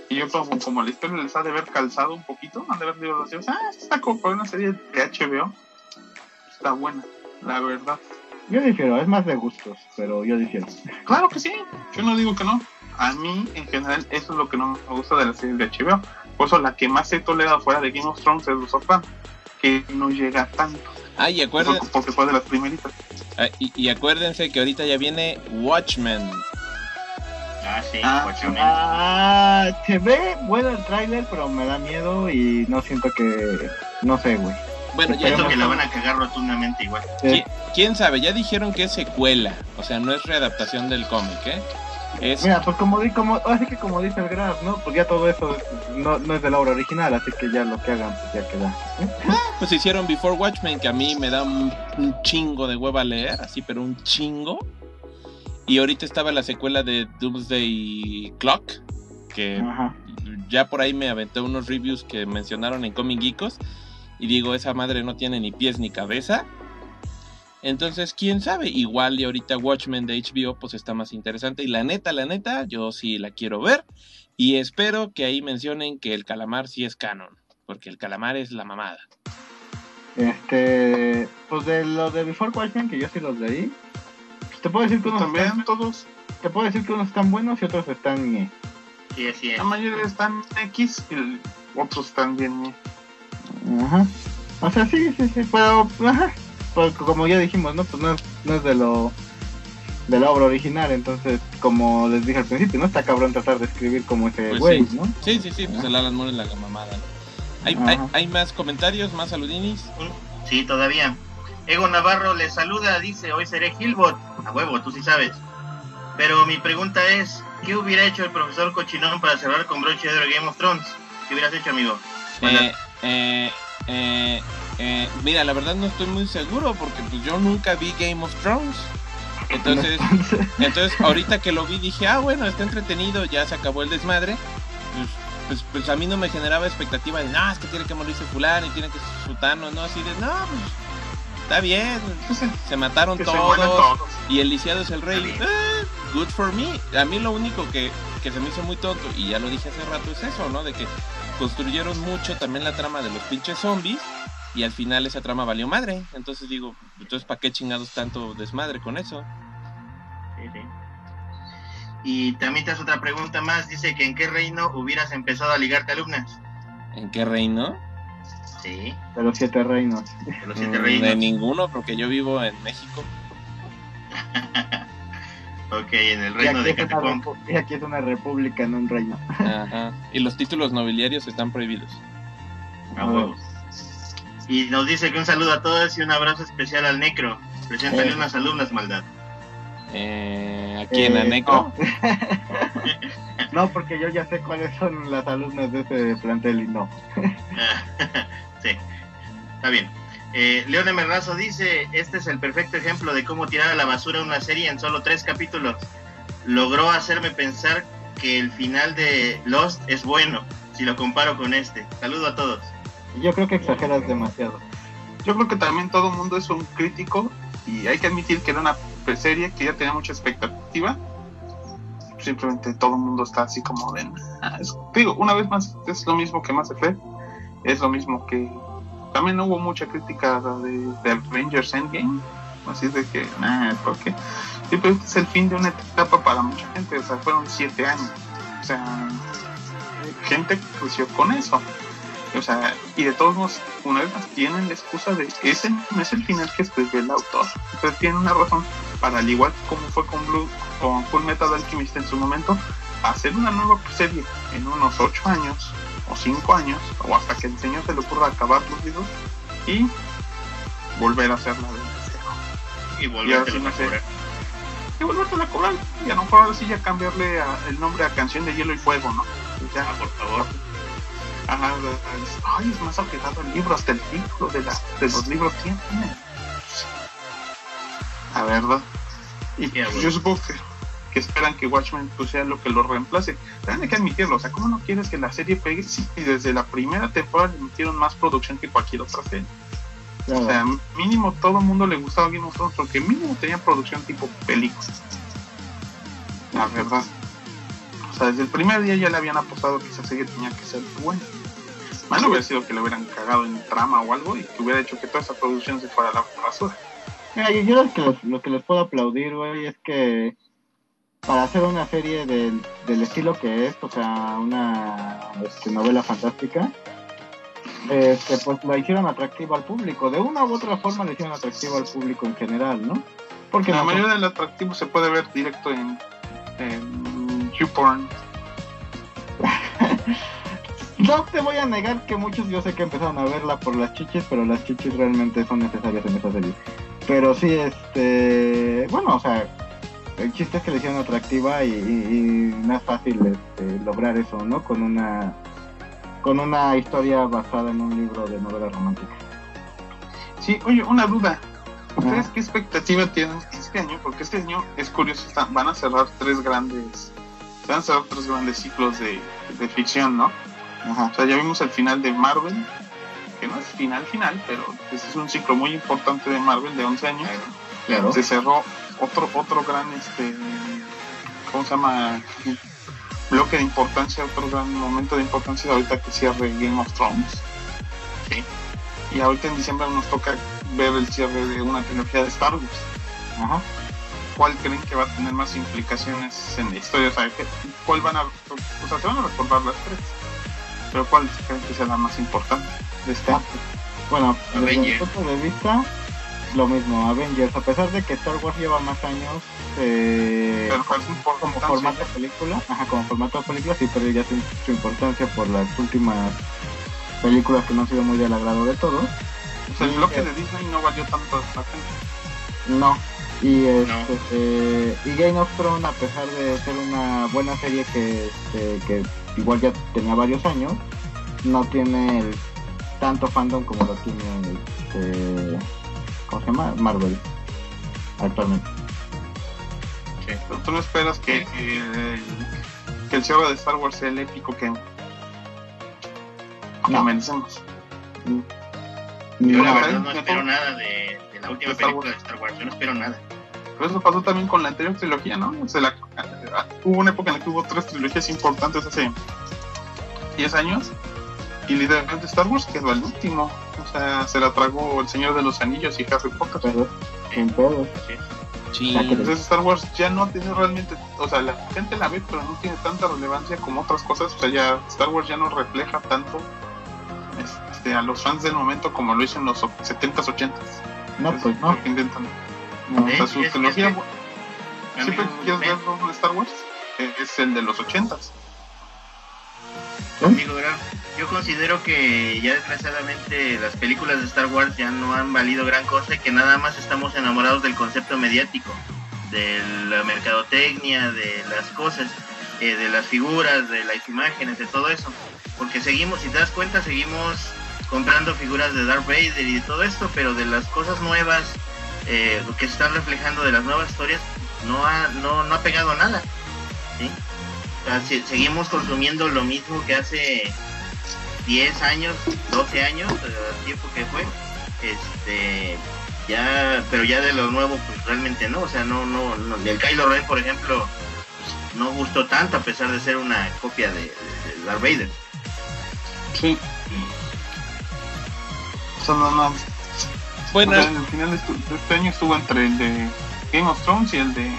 E: Y yo como, como la historia les ha de haber calzado un poquito, han de haber dicho, ah, esta está como para una serie de HBO. Está buena, la verdad.
B: Yo difiero, es más de gustos, pero yo difiero.
E: Claro que sí, yo no digo que no. A mí, en general, eso es lo que no me gusta de las series de HBO. Por eso la que más he tolerado fuera de Game of Thrones es Los Sopranos, que no llega tanto,
C: Ah, y, acuérden-
E: porque, porque fue de las primeritas.
C: ah, y, y acuérdense que ahorita ya viene Watchmen.
D: Ah, sí,
E: Ah,
D: Watchmen.
B: Ah, se ve bueno el tráiler, pero me da miedo y no siento que... No sé, güey.
C: Bueno, ya
D: Siento que la van a cagar rotundamente igual.
C: ¿Qui- ¿Quién sabe? Ya dijeron que es secuela, o sea, no es readaptación del cómic, ¿eh? Es,
B: Mira, pues como, como así que como dice el Graf, ¿no? Pues ya todo eso no, no es de la obra original, así que ya lo que hagan, pues ya queda.
C: pues hicieron Before Watchmen, que a mí me da un, un chingo de hueva leer, así, pero un chingo. Y ahorita estaba la secuela de Doomsday Clock, que
B: Ajá.
C: ya por ahí me aventé unos reviews que mencionaron en Comic Geekos y digo, esa madre no tiene ni pies ni cabeza. Entonces, quién sabe, igual y ahorita Watchmen de HBO pues está más interesante y la neta, la neta, yo sí la quiero ver y espero que ahí mencionen que el calamar sí es canon, porque el calamar es la mamada.
B: Este, pues de los de Before Watchmen, que yo sí los leí, pues te puedo decir que unos
E: También
B: están,
E: todos,
B: te puedo decir que unos están buenos y otros están ñe.
D: Sí, es.
E: la mayoría están X y otros están bien. eh.
B: Ajá. O sea, sí, sí, sí, pero, ajá. Pues como ya dijimos, ¿no? Pues no es, no es de lo de la obra original, entonces, como les dije al principio, no está cabrón tratar de escribir como ese
C: Pues
B: güey,
C: sí.
B: ¿no?
C: Sí, sí, sí, pues el Alan Moore es la mamada. ¿no? ¿Hay, hay, más comentarios, más saludinis?
D: Sí, todavía. Ego Navarro les saluda, dice, hoy seré Gilbot. A huevo, tú sí sabes. Pero mi pregunta es, ¿qué hubiera hecho el profesor Cochinón para cerrar con broche de Game of Thrones? ¿Qué hubieras hecho, amigo?
C: Eh, eh, eh, eh, mira, la verdad no estoy muy seguro porque pues yo nunca vi Game of Thrones. Entonces, entonces ahorita que lo vi dije, ah, bueno, está entretenido, ya se acabó el desmadre. Pues, pues, pues a mí no me generaba expectativa de, no, es que tiene que morirse fulano y tiene que ser sutano, no, así de, no, pues está bien, se mataron
E: se
C: todos y el lisiado es el rey. Eh, good for me. A mí lo único que, que se me hizo muy tonto, y ya lo dije hace rato, es eso, ¿no? De que construyeron mucho también la trama de los pinches zombies y al final esa trama valió madre. Entonces digo, entonces ¿para qué chingados tanto desmadre con eso?
D: Sí, sí. Y también te hace otra pregunta más. Dice que en qué reino hubieras empezado a ligarte alumnas.
C: ¿En qué reino?
D: Sí,
B: de los siete reinos.
D: de los siete
C: Mm,
D: reinos.
C: De ninguno, porque yo vivo en México.
D: Ok, en el reino de
B: es una
D: Catacomb.
B: repu- y aquí es una república, no un reino.
C: Ajá. Y los títulos nobiliarios están prohibidos.
D: A. Y nos dice que un saludo a todos y un abrazo especial al Necro. Preséntale
B: Eh.
D: unas alumnas, maldad.
C: Eh, aquí en
B: Eh,
C: Anecro.
B: No. No, porque yo ya sé cuáles son las alumnas de ese plantel y no.
D: sí, está bien. Eh, León Emerrazo dice, este es el perfecto ejemplo de cómo tirar a la basura una serie en solo tres capítulos. Logró hacerme pensar que el final de Lost es bueno, si lo comparo con este. Saludo a todos.
B: Yo creo que exageras demasiado.
E: Yo creo que también todo el mundo es un crítico y hay que admitir que era una serie que ya tenía mucha expectativa. Simplemente todo el mundo está así como de... "Ah, es-". digo, una vez más, es lo mismo que Mass Effect. Es lo mismo que... También hubo mucha crítica de, de Avengers Endgame. Así de que, nah, ¿por qué? Sí, pero este es el fin de una etapa para mucha gente. O sea, fueron siete años. O sea, gente creció con eso. O sea, y de todos modos, una vez más, tienen la excusa de ese no es el final que escribió el autor. Entonces tienen una razón para, al igual como fue con Blue, con Full Metal Alchemist en su momento, hacer una nueva serie en unos 8 años, o 5 años, o hasta que el señor se le ocurra acabar los libros, y volver a hacerla de cero.
D: Y volverte
E: ahora sí,
D: a
E: no sé.
D: cobrar.
E: Y volverse a cobrar. Y a lo mejor ahora sí ya cambiarle a- el nombre a Canción de Hielo y Fuego, ¿no? Ya,
D: Ah, por favor.
E: Ajá, la- la- ay, es más apegado al libro, hasta el título de, la, de los libros tiene. A verdad. Y
D: Sí, a huevo.
E: yo supongo que, que esperan que Watchmen pues, sea lo que lo reemplace. Pero hay que admitirlo, o sea, ¿cómo no quieres que la serie pegue? Sí, y desde la primera temporada le metieron más producción que cualquier otra serie. O sea, mínimo todo el mundo le gustaba Game of Thrones porque mínimo tenía producción tipo película. La verdad. O sea, desde el primer día ya le habían apostado que esa serie tenía que ser buena. Malo hubiera sido que le hubieran cagado en trama o algo y que hubiera hecho que toda esa producción se fuera a la basura.
B: Mira, yo, yo lo, que les, lo que les puedo aplaudir, güey, es que para hacer una serie del, del estilo que es, o sea, una este, novela fantástica, este, pues la hicieron atractiva al público. De una u otra forma la hicieron atractiva al público en general, ¿no? Porque
E: La
B: no-
E: mayoría del atractivo se puede ver directo en, en YouPorn.
B: No te voy a negar que muchos yo sé que empezaron a verla por las chichis, pero las chichis realmente son necesarias en esa serie. Pero sí, este, bueno, o sea, el chiste es que le hicieron atractiva y, y- y no es fácil este, lograr eso, ¿no? Con una con una historia basada en un libro de novela romántica.
E: Sí, oye, una duda. ¿Ustedes qué expectativa tienen este año? Porque este año es curioso, están- van a cerrar tres grandes, van a cerrar tres grandes ciclos de, de ficción, ¿no?
B: Ajá.
E: O sea, ya vimos el final de Marvel, que no es final final, pero ese es un ciclo muy importante de Marvel de 11 años.
B: Claro.
E: Se cerró otro otro gran este ¿cómo se llama? bloque de importancia, otro gran momento de importancia ahorita que cierre Game of Thrones.
D: Sí.
E: Y ahorita en diciembre nos toca ver el cierre de una trilogía de Star Wars.
B: Ajá.
E: ¿Cuál creen que va a tener más implicaciones en la historia? O sea, ¿qué- ¿cuál van a, o sea, se van a recordar las tres? Pero ¿cuál creen que sea la más importante de este año?
B: Bueno, desde mi punto de vista, lo mismo, Avengers, a pesar de que Star Wars lleva más años, eh,
E: Pero ¿cuál es
B: como formato de película, ajá, como formato de película sí perdió ya su, su importancia por las últimas películas que no han sido muy del agrado de todos.
E: O sea, el bloque de Disney no valió tanto la gente.
B: No. Y, este,
D: No.
B: eh, y Game of Thrones, a pesar de ser una buena serie que, este, que igual ya tenía varios años, no tiene el tanto fandom como lo tiene este, ¿cómo se llama? Marvel actualmente.
E: Pero tú no esperas que, que, que el cierre de Star Wars sea el épico que,
B: No.
E: merecemos.
D: Yo la verdad no espero nada de, de la última película de Star Wars. Yo no espero nada.
E: Pero eso pasó también con la anterior trilogía, ¿no? O sea, la- hubo una época en la que hubo tres trilogías importantes hace 10 años. Y literalmente Star Wars quedó al último. O sea, se la tragó El Señor de los Anillos y Harry Potter.
B: pero, sin pedos.
C: Sí.
B: Que-
E: Entonces Star Wars ya no tiene realmente, o sea, la gente la ve, pero no tiene tanta relevancia como otras cosas. O sea, ya Star Wars ya no refleja tanto este, a los fans del momento como lo hizo en los 70s, 80s.
B: No,
E: Es
B: pues no.
E: lo que intentan.
B: No.
E: O sea, su
D: Es-
E: trilogía,
D: es que-
E: siempre
D: Amigo,
E: que quieres
D: ven.
E: ver algo de Star Wars, es el de los ochentas.
D: Amigo yo considero que ya desgraciadamente las películas de Star Wars ya no han valido gran cosa y que nada más estamos enamorados del concepto mediático, de la mercadotecnia, de las cosas, eh, de las figuras, de las imágenes, de todo eso. Porque seguimos, si te das cuenta, seguimos comprando figuras de Darth Vader y de todo esto, pero de las cosas nuevas eh, lo que se están reflejando de las nuevas historias no ha, no, no ha pegado nada. ¿sí? O sea, se- seguimos consumiendo lo mismo que hace 10 años, 12 años, eh, el tiempo que fue. Este, ya, pero ya de lo nuevo, pues realmente no. O sea, no, no, no. El Kylo Ren, por ejemplo, no gustó tanto a pesar de ser una copia de, de- Darth Vader.
E: Sí. O sea, no, no.
C: Bueno,
E: O sea, el final de, estu- de este año estuvo entre el de Game of Thrones y el de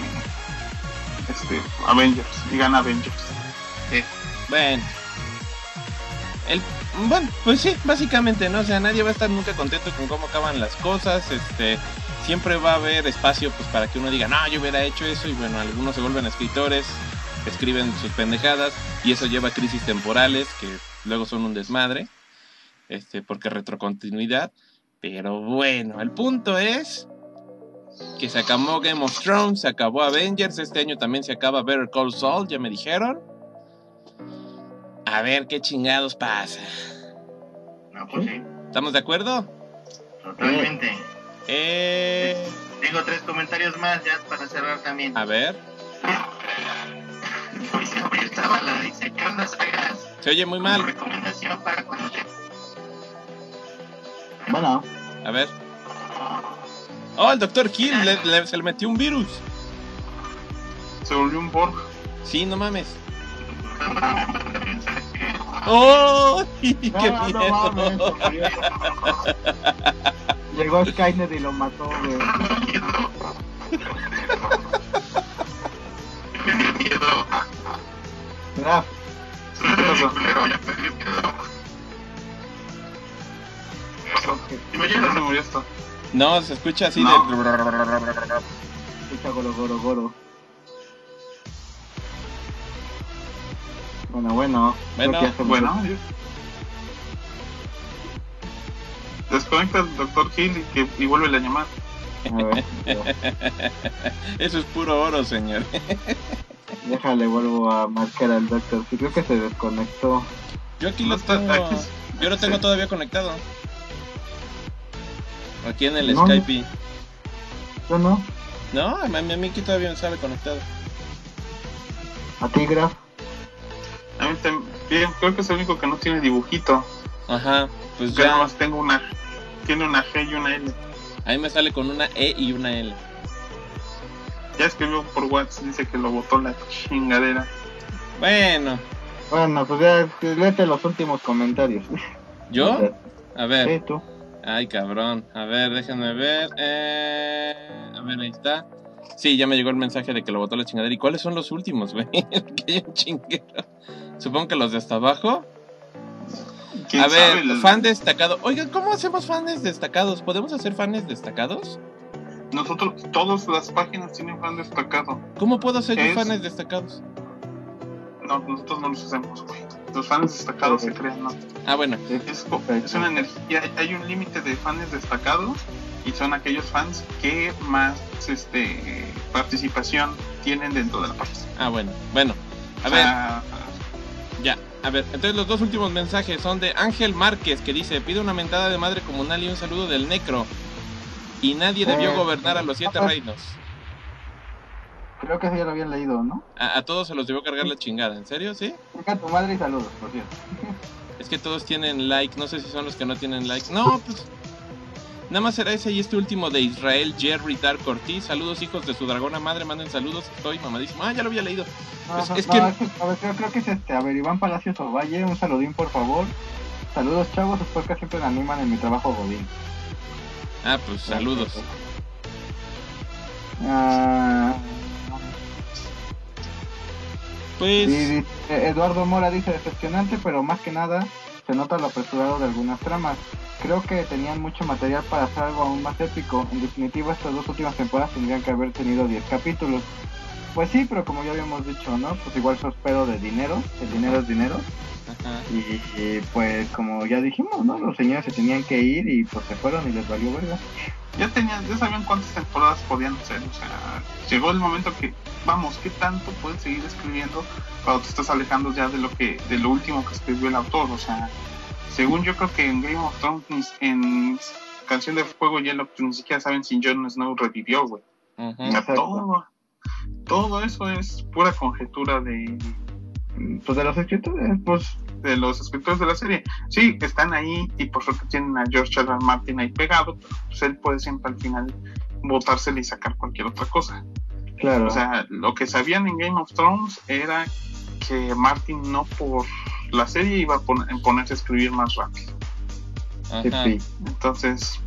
E: este Avengers. Y gana Avengers.
C: bueno. El, bueno, pues sí, básicamente, ¿no? O sea, nadie va a estar nunca contento con cómo acaban las cosas. Este, siempre va a haber espacio pues para que uno diga, no, yo hubiera hecho eso. Y bueno, algunos se vuelven escritores, escriben sus pendejadas. Y eso lleva a crisis temporales que luego son un desmadre. Este, porque retrocontinuidad. Pero bueno, el punto es que se acabó Game of Thrones, se acabó Avengers, este año también se acaba Better Call Saul, ya me dijeron. A ver qué chingados pasa.
D: No, pues sí,
C: ¿Estamos de acuerdo?
D: totalmente.
C: Eh,
D: Tengo tres comentarios más ya para cerrar también.
C: a ver,
D: Luis Gabriel Zavala dice, ¿qué onda, sagas?
C: se oye muy mal.
D: Recomendación para cuando se
B: Bueno,
C: A ver. Oh, el doctor Hill le- le- se le metió un virus.
E: Se volvió un Borg.
C: Sí, no mames. ¡Oh! ¡Qué
B: no, no
C: miedo!
B: mames. Llegó Skynet y lo mató, güey. Graf,
E: ¿Qué pasó? Murió esto.
C: No, se escucha así
E: No.
C: de.
B: escucha goro, goro, goro. Bueno, bueno.
C: Bueno.
E: Bueno. Desconecta al Dr. Hill y, que, y vuelve a llamar.
B: A ver,
C: Eso es puro oro, señor.
B: déjale, vuelvo a marcar al doctor. Sí, creo que se desconectó.
C: Yo aquí
E: No
C: lo
E: está-
C: tengo.
E: aquí-
C: Yo lo tengo
E: sí.
C: todavía conectado. Aquí en el
B: No.
C: Skype.
B: Yo no.
C: No, a mí, a mí aquí todavía no sale conectado.
B: A ti, Graf.
E: A mí también, creo que es el único que no tiene dibujito.
C: Ajá, pues
E: Yo nada
C: ya.
E: más tengo una. Tiene una G y una L.
C: Ahí me sale con una E y una L.
E: Ya escribió por WhatsApp, dice que lo botó la chingadera.
C: Bueno,
B: Bueno, pues ya léete los últimos comentarios.
C: ¿yo? A ver.
B: Sí, tú.
C: Ay, cabrón. A ver, déjenme ver. Eh, a ver, ahí está. Sí, ya me llegó el mensaje de que lo botó la chingadera. ¿Y cuáles son los últimos, güey? que hay un chinguero. Supongo que los de hasta abajo.
E: ¿Quién
C: A ver?
E: El-
C: fan destacado. Oigan, ¿cómo hacemos fans destacados? ¿Podemos hacer fans destacados?
E: Nosotros, todas las páginas tienen fan destacado.
C: ¿Cómo puedo hacer yo
E: Es-
C: fans destacados?
E: No, nosotros no los hacemos, güey. Los fans destacados se crean, ¿no?
C: Ah, bueno.
E: Es, es una energía, hay un límite de fans destacados y son aquellos fans que más este participación tienen dentro de la página.
C: Ah, bueno. Bueno. A ver, ya. A ver, entonces los dos últimos mensajes son de Ángel Márquez que dice, pide una mentada de madre comunal y un saludo del necro. Y nadie debió
B: Eh,
C: gobernar a los siete reinos.
B: Creo que sí ya lo habían leído, ¿no?
C: A, a todos se los debió cargar la chingada, ¿en serio? ¿Sí?
B: Deja a tu madre y saludos, por cierto.
C: Es que todos tienen like, no sé si son los que no tienen like. No, pues... Nada más será ese y este último de Israel Jerry Dark Ortiz. Saludos hijos de su dragona madre, manden saludos. Estoy mamadísimo. Ah, ya lo había leído.
B: No,
C: Pues,
B: no,
C: es
B: no,
C: que-
B: es que- a ver, creo, creo que es este. A ver, Iván Palacios Ovalle, un saludín, por favor. Saludos, chavos. Sus podcasts siempre me animan en mi trabajo, Godín.
C: Ah, pues saludos.
B: Ah,
C: Pues...
B: Eduardo Mora dice decepcionante, pero más que nada se nota lo apresurado de algunas tramas. Creo que tenían mucho material para hacer algo aún más épico. En definitiva, estas dos últimas temporadas tendrían que haber tenido 10 capítulos. pues sí, pero como ya habíamos dicho, ¿no? Pues igual prospero de dinero, el dinero es dinero.
C: Ajá.
B: Y, y, pues como ya dijimos, ¿no? Los señores se tenían que ir y pues se fueron y les valió verga.
E: Ya tenían, ya sabían cuántas temporadas podían ser, o sea, llegó el momento que, vamos, ¿qué tanto puedes seguir escribiendo cuando te estás alejando ya de lo que, de lo último que escribió el autor? O sea, según yo creo que en Game of Thrones, en Canción de Fuego y Hielo, ni siquiera saben si Jon Snow revivió, güey. Todo, todo eso es pura conjetura de,
B: Pues de los escritores, pues
E: de los escritores de la serie. Sí, están ahí y por suerte tienen a George R. R. Martin ahí pegado, pero pues él puede siempre al final botársele y sacar cualquier otra cosa.
B: claro.
E: O sea, lo que sabían en Game of Thrones era que Martin no por la serie iba a pon- a ponerse a escribir más rápido.
C: Ajá.
E: Entonces,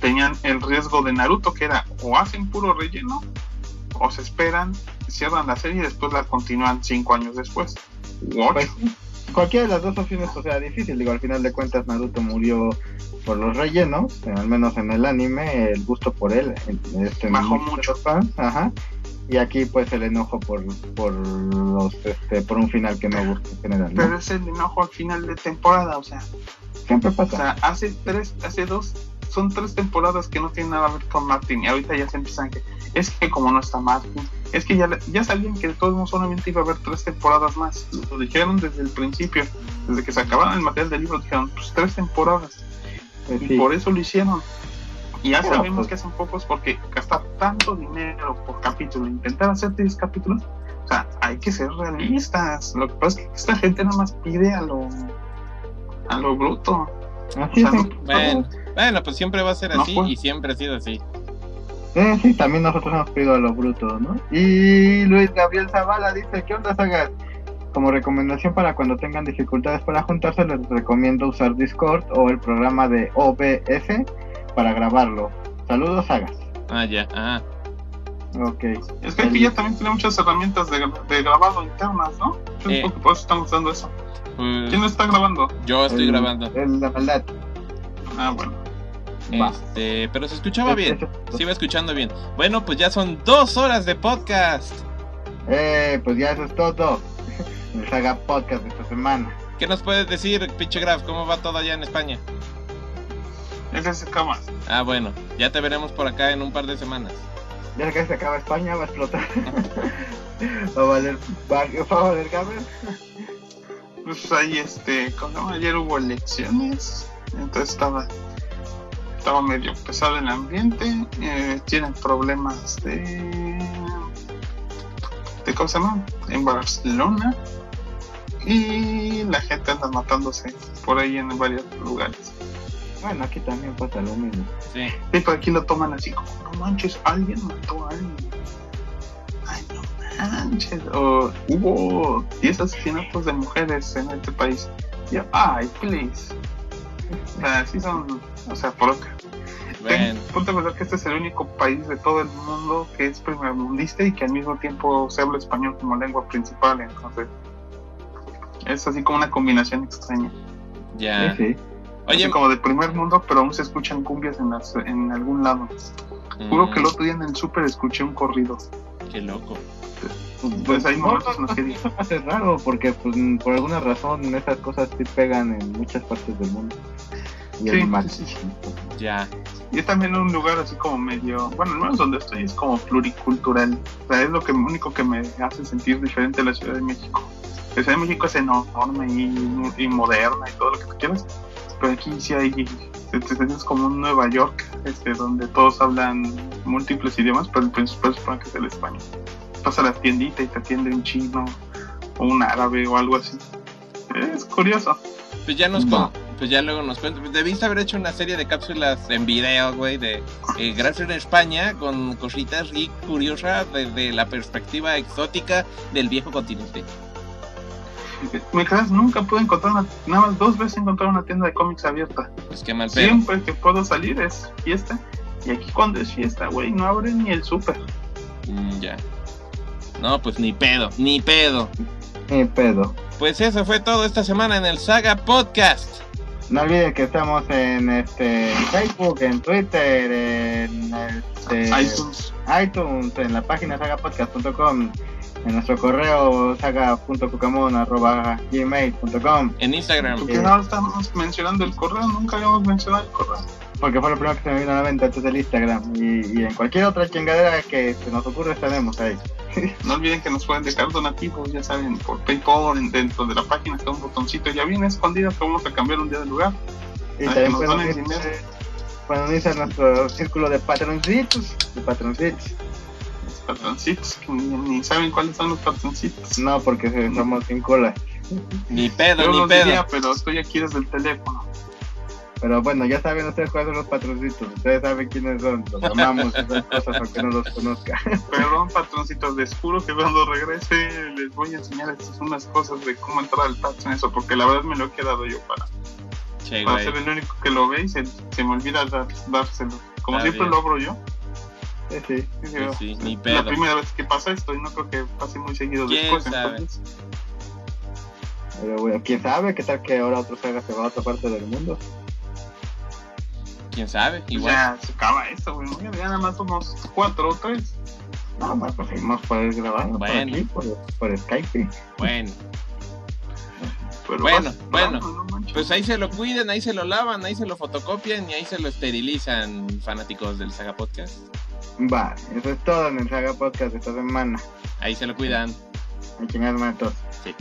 E: tenían el riesgo de Naruto, que era o hacen puro relleno, o se esperan, cierran la serie y después la continúan cinco años después. Ocho.
B: Pues, cualquiera de las dos opciones, o sea, difícil. Digo, al final de cuentas, Naruto murió por los rellenos, eh, al menos en el anime, el gusto por él. Este,
E: Bajó mucho.
B: fans, ajá. Y aquí, pues, el enojo por, por los, este, por un final que no gusta en general, ¿no?
E: Pero es el enojo al final de temporada, o sea,
B: Siempre
E: o
B: pasa.
E: sea, hace tres, hace dos, son tres temporadas que no tienen nada a ver con Martin y ahorita ya se empiezan que, es que como no está Martin, es que ya, le- ya sabían que de todos modos solamente iba a haber tres temporadas más, lo dijeron desde el principio, desde que se acabaron el material del libro, dijeron, pues tres temporadas, y por eso lo hicieron. Y ya
B: Bueno,
E: sabemos
B: pues-
E: que hacen pocos porque gastar tanto dinero por capítulo, intentar hacer 10 capítulos, o sea, hay que ser realistas. Lo que pasa es que esta gente nada más pide a lo a lo bruto.
B: Así
E: o
B: es.
E: sea,
B: en-
C: Bueno, bueno, pues siempre va a ser
E: No
C: así
E: fue.
C: y siempre ha sido así.
B: Eh, sí, también nosotros hemos pedido a lo bruto, ¿no? Y Luis Gabriel Zavala dice, ¿qué onda, sagas? Como recomendación para cuando tengan dificultades para juntarse, les recomiendo usar Discord o el programa de OBS para grabarlo. Saludos, sagas.
C: Ah, ya, ajá.
B: Ok.
E: Es que aquí ya también tiene muchas herramientas de, de grabado internas, ¿no? Yo
C: Eh.
E: creo que por eso estamos usando eso.
C: Pues,
E: ¿Quién está grabando?
C: yo estoy
B: El-
C: grabando.
B: el- la maldad.
E: Ah, bueno.
C: Este, pero se escuchaba bien.
B: Eso-
C: Se iba escuchando bien. Bueno, pues ya son dos horas de podcast.
B: Eh, pues ya eso es todo. El Saga Podcast de esta semana.
C: ¿Qué nos puedes decir, pinche Graf? ¿Cómo va todo allá en España?
E: Ese se acaba.
C: Ah, bueno, ya te veremos por acá en un par de semanas.
B: Ya que se acaba España, va a explotar. va a valer, va, va a valer Gabriel.
E: Pues ahí, este, como ayer hubo elecciones, entonces estaba, estaba medio pesado el ambiente, eh, tienen problemas de, de, ¿cómo se llama? En Barcelona, y la gente anda matándose por ahí en varios lugares.
B: Bueno, aquí también pasa lo mismo.
C: Sí.
E: Y por aquí lo toman así como, no manches, alguien mató a alguien. Ay, no manches. O hubo 10 asesinatos de mujeres en este país. Y yo, ay, please. O sea, sí son, o sea, por acá.
C: Bueno,
E: Ponte a pensar que este es el único país de todo el mundo que es primermundista y que al mismo tiempo se habla español como lengua principal. Entonces, es así como una combinación extraña.
C: ya.
B: Sí, sí.
E: Así
C: Oye,
E: como de primer mundo, pero aún se escuchan cumbias en, las, en algún lado. Juro
C: mm,
E: que el otro día en el súper escuché un corrido.
C: qué loco.
E: Pues hay
B: No,
E: momentos en
B: no,
E: los que
B: hace raro porque pues, por alguna razón esas cosas sí pegan en muchas partes del mundo. Y
E: Sí,
B: mal.
E: sí, sí.
C: Ya.
E: y también un lugar así como medio, bueno, al menos donde estoy es como pluricultural. O sea, es lo que único que me hace sentir diferente a la Ciudad de México. La Ciudad de México es enorme y, y moderna y todo lo que tú quieras, pero aquí sí hay, sientes como un Nueva York, este, donde todos hablan múltiples idiomas, pero el principal supone que es el español. Vas a la tiendita y te atiende un chino o un árabe o algo así. Es curioso.
C: Pues ya nos con- pues ya luego nos cuentas. Pues Debiste haber hecho una serie de cápsulas en video, güey, de eh, Gracias en España, con cositas y curiosas desde la perspectiva exótica del viejo continente.
E: Me creas, nunca pude encontrar una, nada más dos veces encontrar una tienda de cómics abierta.
C: Pues qué mal pedo.
E: Siempre que puedo salir es fiesta. Y aquí cuando es fiesta, güey, no abre ni el súper.
C: Mm, ya. No, pues ni pedo, ni pedo.
B: Ni pedo.
C: Pues eso fue todo esta semana en el Saga Podcast.
B: No olviden que estamos en este Facebook, en Twitter, en este,
E: iTunes.
B: iTunes, en la página sagapodcast.com, en nuestro correo saga.cucamón.gmail.com
C: En Instagram.
E: ¿Por qué no estamos mencionando el correo? Nunca habíamos mencionado el correo.
B: Porque fue lo primero que se me vino a la mente antes del Instagram y, y en cualquier otra chingadera que se nos ocurra estaremos ahí.
E: No olviden que nos pueden dejar donativos, ya saben, por PayPal, en- dentro de la página está un botoncito ya bien escondido que vamos a cambiar un día de lugar.
B: Y también
E: que nos
B: pueden unirse,
E: dinero.
B: pueden unirse a nuestro círculo de patroncitos, de patroncitos.
E: Los patroncitos, que ni, ni saben cuáles son los patroncitos.
B: No, porque somos sin cola.
C: Ni pedo,
E: Yo
C: ni pedo.
E: diría, pero estoy aquí desde el teléfono.
B: Pero bueno, ya saben ustedes cuáles son los patroncitos. Ustedes saben quiénes son. Los amamos, esas cosas, aunque no los conozca.
E: Perdón, patroncitos, les juro que cuando regrese les voy a enseñar estas unas cosas de cómo entrar al Patreon, eso, porque la verdad me lo he quedado yo para,
C: Che,
E: para ser el único que lo ve y se, se me olvida dar- dárselo. Como
C: Está
E: siempre
C: bien.
E: lo abro yo.
B: Sí, sí.
E: Sí,
C: Sí,
E: La primera vez que pasa esto y no creo que pase muy seguido
C: ¿Quién
E: después.
C: sabe?
E: Entonces,
B: Pero bueno, quién sabe, qué tal que ahora otro saga se va a otra parte del mundo.
C: ¿Quién sabe?
E: pues
C: Igual.
E: ya se acaba esto, güey. Ya, nada más somos cuatro o tres.
B: No, más pues seguimos por ir grabando
C: Bueno.
B: por aquí, por, por Skype.
C: Bueno,
E: Pero
C: Bueno,
E: vas-
C: bueno.
E: no, no manches.
C: pues ahí se lo cuiden, ahí se lo lavan, ahí se lo fotocopian y ahí se lo esterilizan, fanáticos del Saga Podcast.
B: Va, eso es todo en el Saga Podcast de esta semana.
C: Ahí se lo cuidan.
B: A chingar matos.
C: Sí.